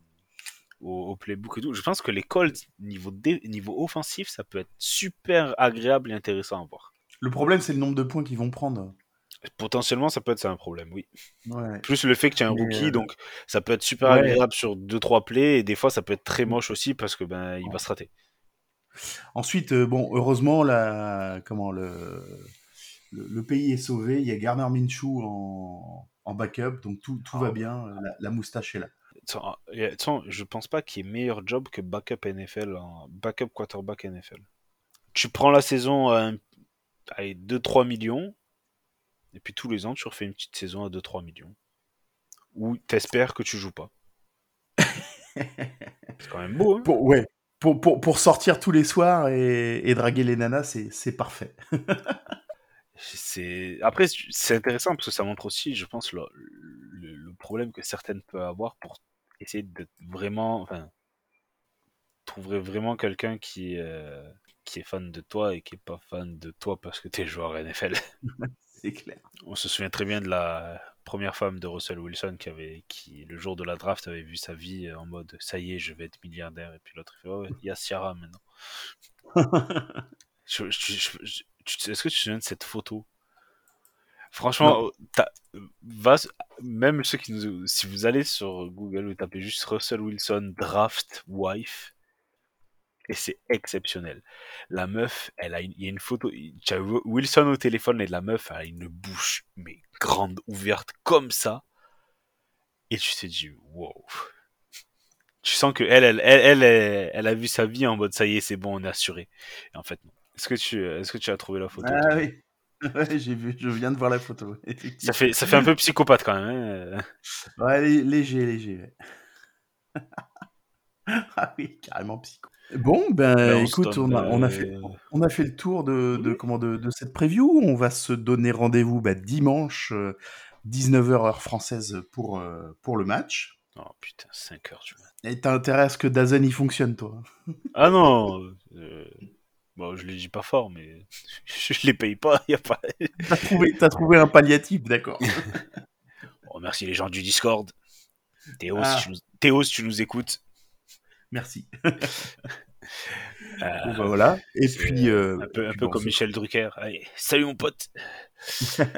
Speaker 5: au, au playbook et tout. Je pense que les Colts, niveau, niveau offensif, ça peut être super agréable et intéressant à voir.
Speaker 4: Le problème, c'est le nombre de points qu'ils vont prendre.
Speaker 5: Potentiellement, ça peut être ça un problème, oui.
Speaker 4: Ouais.
Speaker 5: Plus le fait que tu as un
Speaker 4: Mais,
Speaker 5: rookie,
Speaker 4: euh,
Speaker 5: donc ça peut être super
Speaker 4: ouais.
Speaker 5: agréable sur 2-3 plays, et des fois ça peut être très moche aussi parce que ben il va se rater.
Speaker 4: Ensuite, euh, bon, heureusement, la, comment le, le, le pays est sauvé. Il y a Garner Minshew en, en backup, donc tout, tout va
Speaker 5: Ah.
Speaker 4: bien. La, la moustache est là.
Speaker 5: Attends, et attends, je pense pas qu'il y ait meilleur job que backup NFL, en backup quarterback NFL. Tu prends la saison à un- allez, 2-3 millions, et puis tous les ans tu refais une petite saison à 2-3 millions. Ou t'espères que tu joues pas. C'est quand même beau, hein
Speaker 4: Pour, ouais, pour, pour, pour sortir tous les soirs et, et draguer les nanas, c'est c'est parfait.
Speaker 5: C'est après c'est intéressant parce que ça montre aussi, je pense, le, le- le problème que certaines peuvent avoir pour essayer de vraiment, enfin, trouver vraiment quelqu'un qui euh, qui est fan de toi et qui est pas fan de toi parce que t'es joueur NFL.
Speaker 4: C'est clair.
Speaker 5: On se souvient très bien de la première femme de Russell Wilson qui avait, qui le jour de la draft avait vu sa vie en mode ça y est, je vais être milliardaire et puis l'autre il fait il y a Ciara maintenant. Je- je- je- je- tu- Est-ce que tu te souviens de cette photo? Franchement, va, même ceux qui nous, si vous allez sur Google, vous tapez juste Russell Wilson draft wife, et c'est exceptionnel. La meuf, elle a une, il y a une photo, tu as Wilson au téléphone et la meuf elle a une bouche mais grande ouverte comme ça, et tu te dis wow. Tu sens que elle, elle, elle, elle, elle, elle a vu sa vie en mode ça y est, c'est bon, on est assuré. Et en fait, non. Est-ce que tu, est-ce que tu as trouvé la photo
Speaker 4: Ah oui. Ouais, j'ai vu, je viens de voir la photo.
Speaker 5: Ça fait, ça fait un peu psychopathe quand même. hein.
Speaker 4: Ouais, lé- léger, léger. ouais. ah oui, carrément psycho. Bon, ben
Speaker 5: Ben,
Speaker 4: écoute, on a, on, a
Speaker 5: euh,
Speaker 4: fait, on a fait le tour de, de, comment, de, de cette preview. On va se donner rendez-vous bah, dimanche, euh, 19h heure française pour, euh, pour le match.
Speaker 5: Oh putain, 5 heures du matin.
Speaker 4: Et t'as intérêt à ce que Dazen y fonctionne, toi?
Speaker 5: Ah non euh, Bon, je les dis pas fort, mais je les paye pas. Y a pas...
Speaker 4: T'as trouvé, t'as trouvé un palliatif, d'accord.
Speaker 5: On remercie les gens du Discord. Théo,
Speaker 4: Ah.
Speaker 5: si tu nous... Théo, si tu nous écoutes.
Speaker 4: Merci.
Speaker 5: euh,
Speaker 4: bah, voilà. Et puis, euh,
Speaker 5: un peu, un
Speaker 4: puis
Speaker 5: peu
Speaker 4: bon,
Speaker 5: comme Michel Drucker. Allez, salut mon pote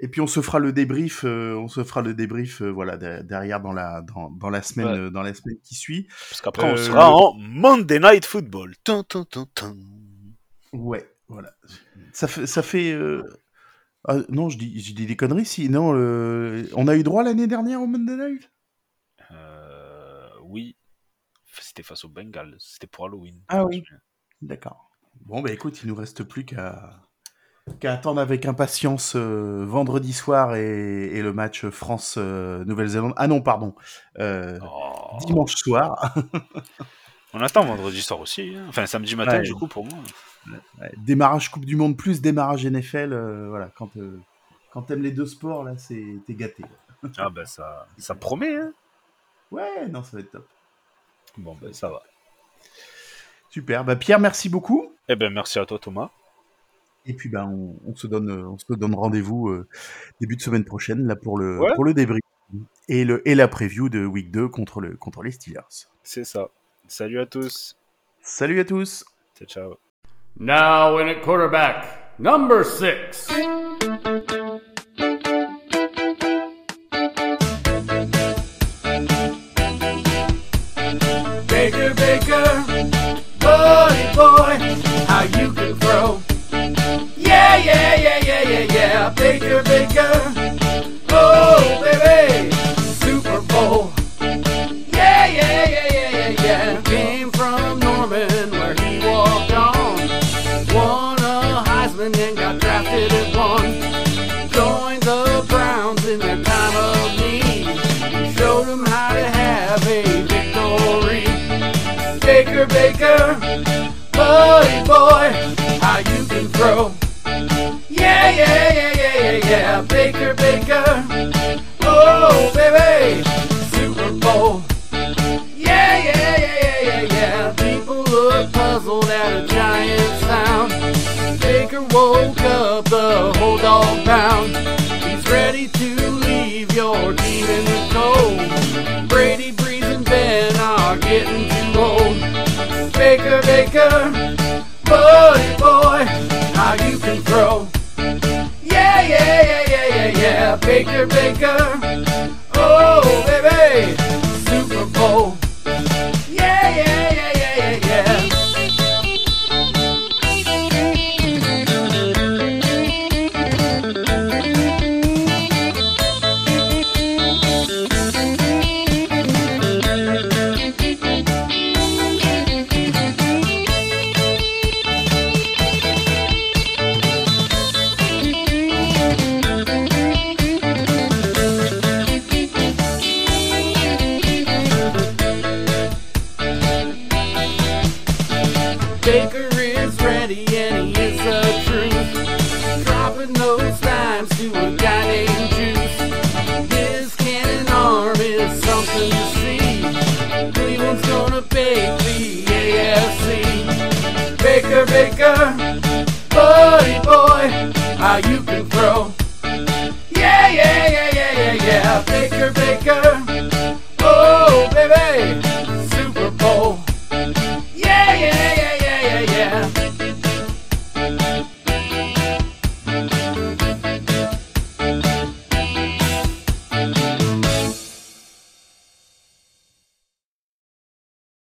Speaker 4: Et puis on se fera le débrief, euh, on se fera le débrief, voilà, de- derrière dans la dans, dans la semaine,
Speaker 5: Ouais.
Speaker 4: dans la semaine qui suit.
Speaker 5: Parce qu'après, on sera en Monday Night Football. Tum, tum, tum, tum.
Speaker 4: Ouais, voilà. Ça fait, ça fait. ah, non, je dis, je dis des conneries. Si, non, on a eu droit l'année dernière au Monday Night?
Speaker 5: Oui, c'était face aux Bengals. C'était pour Halloween.
Speaker 4: Ah oui. D'accord. Bon, bah écoute, il nous reste plus qu'à attendre avec impatience euh, vendredi soir et, et le match France-Nouvelle-Zélande. ah non, pardon. Euh,
Speaker 5: Oh.
Speaker 4: Dimanche soir.
Speaker 5: On attend vendredi soir aussi. hein. Enfin, samedi matin,
Speaker 4: Ouais.
Speaker 5: du coup, pour moi.
Speaker 4: Ouais, démarrage Coupe du Monde plus démarrage NFL. euh, voilà, quand, euh, quand t'aimes les deux sports, là, c'est t'es gâté.
Speaker 5: Ah ben ça, ça promet, hein
Speaker 4: Ouais, non, ça va être top.
Speaker 5: Bon, ben ça va.
Speaker 4: Super. Ben, Pierre, merci beaucoup.
Speaker 5: Eh ben, merci à toi, Thomas.
Speaker 4: Et puis ben on, se donne rendez-vous euh, début de semaine prochaine là pour le pour le débrief et la preview de week 2 contre les Steelers.
Speaker 5: C'est ça. Salut à tous.
Speaker 4: Salut à tous.
Speaker 5: Ciao ciao.
Speaker 1: Now in at quarterback, number 6.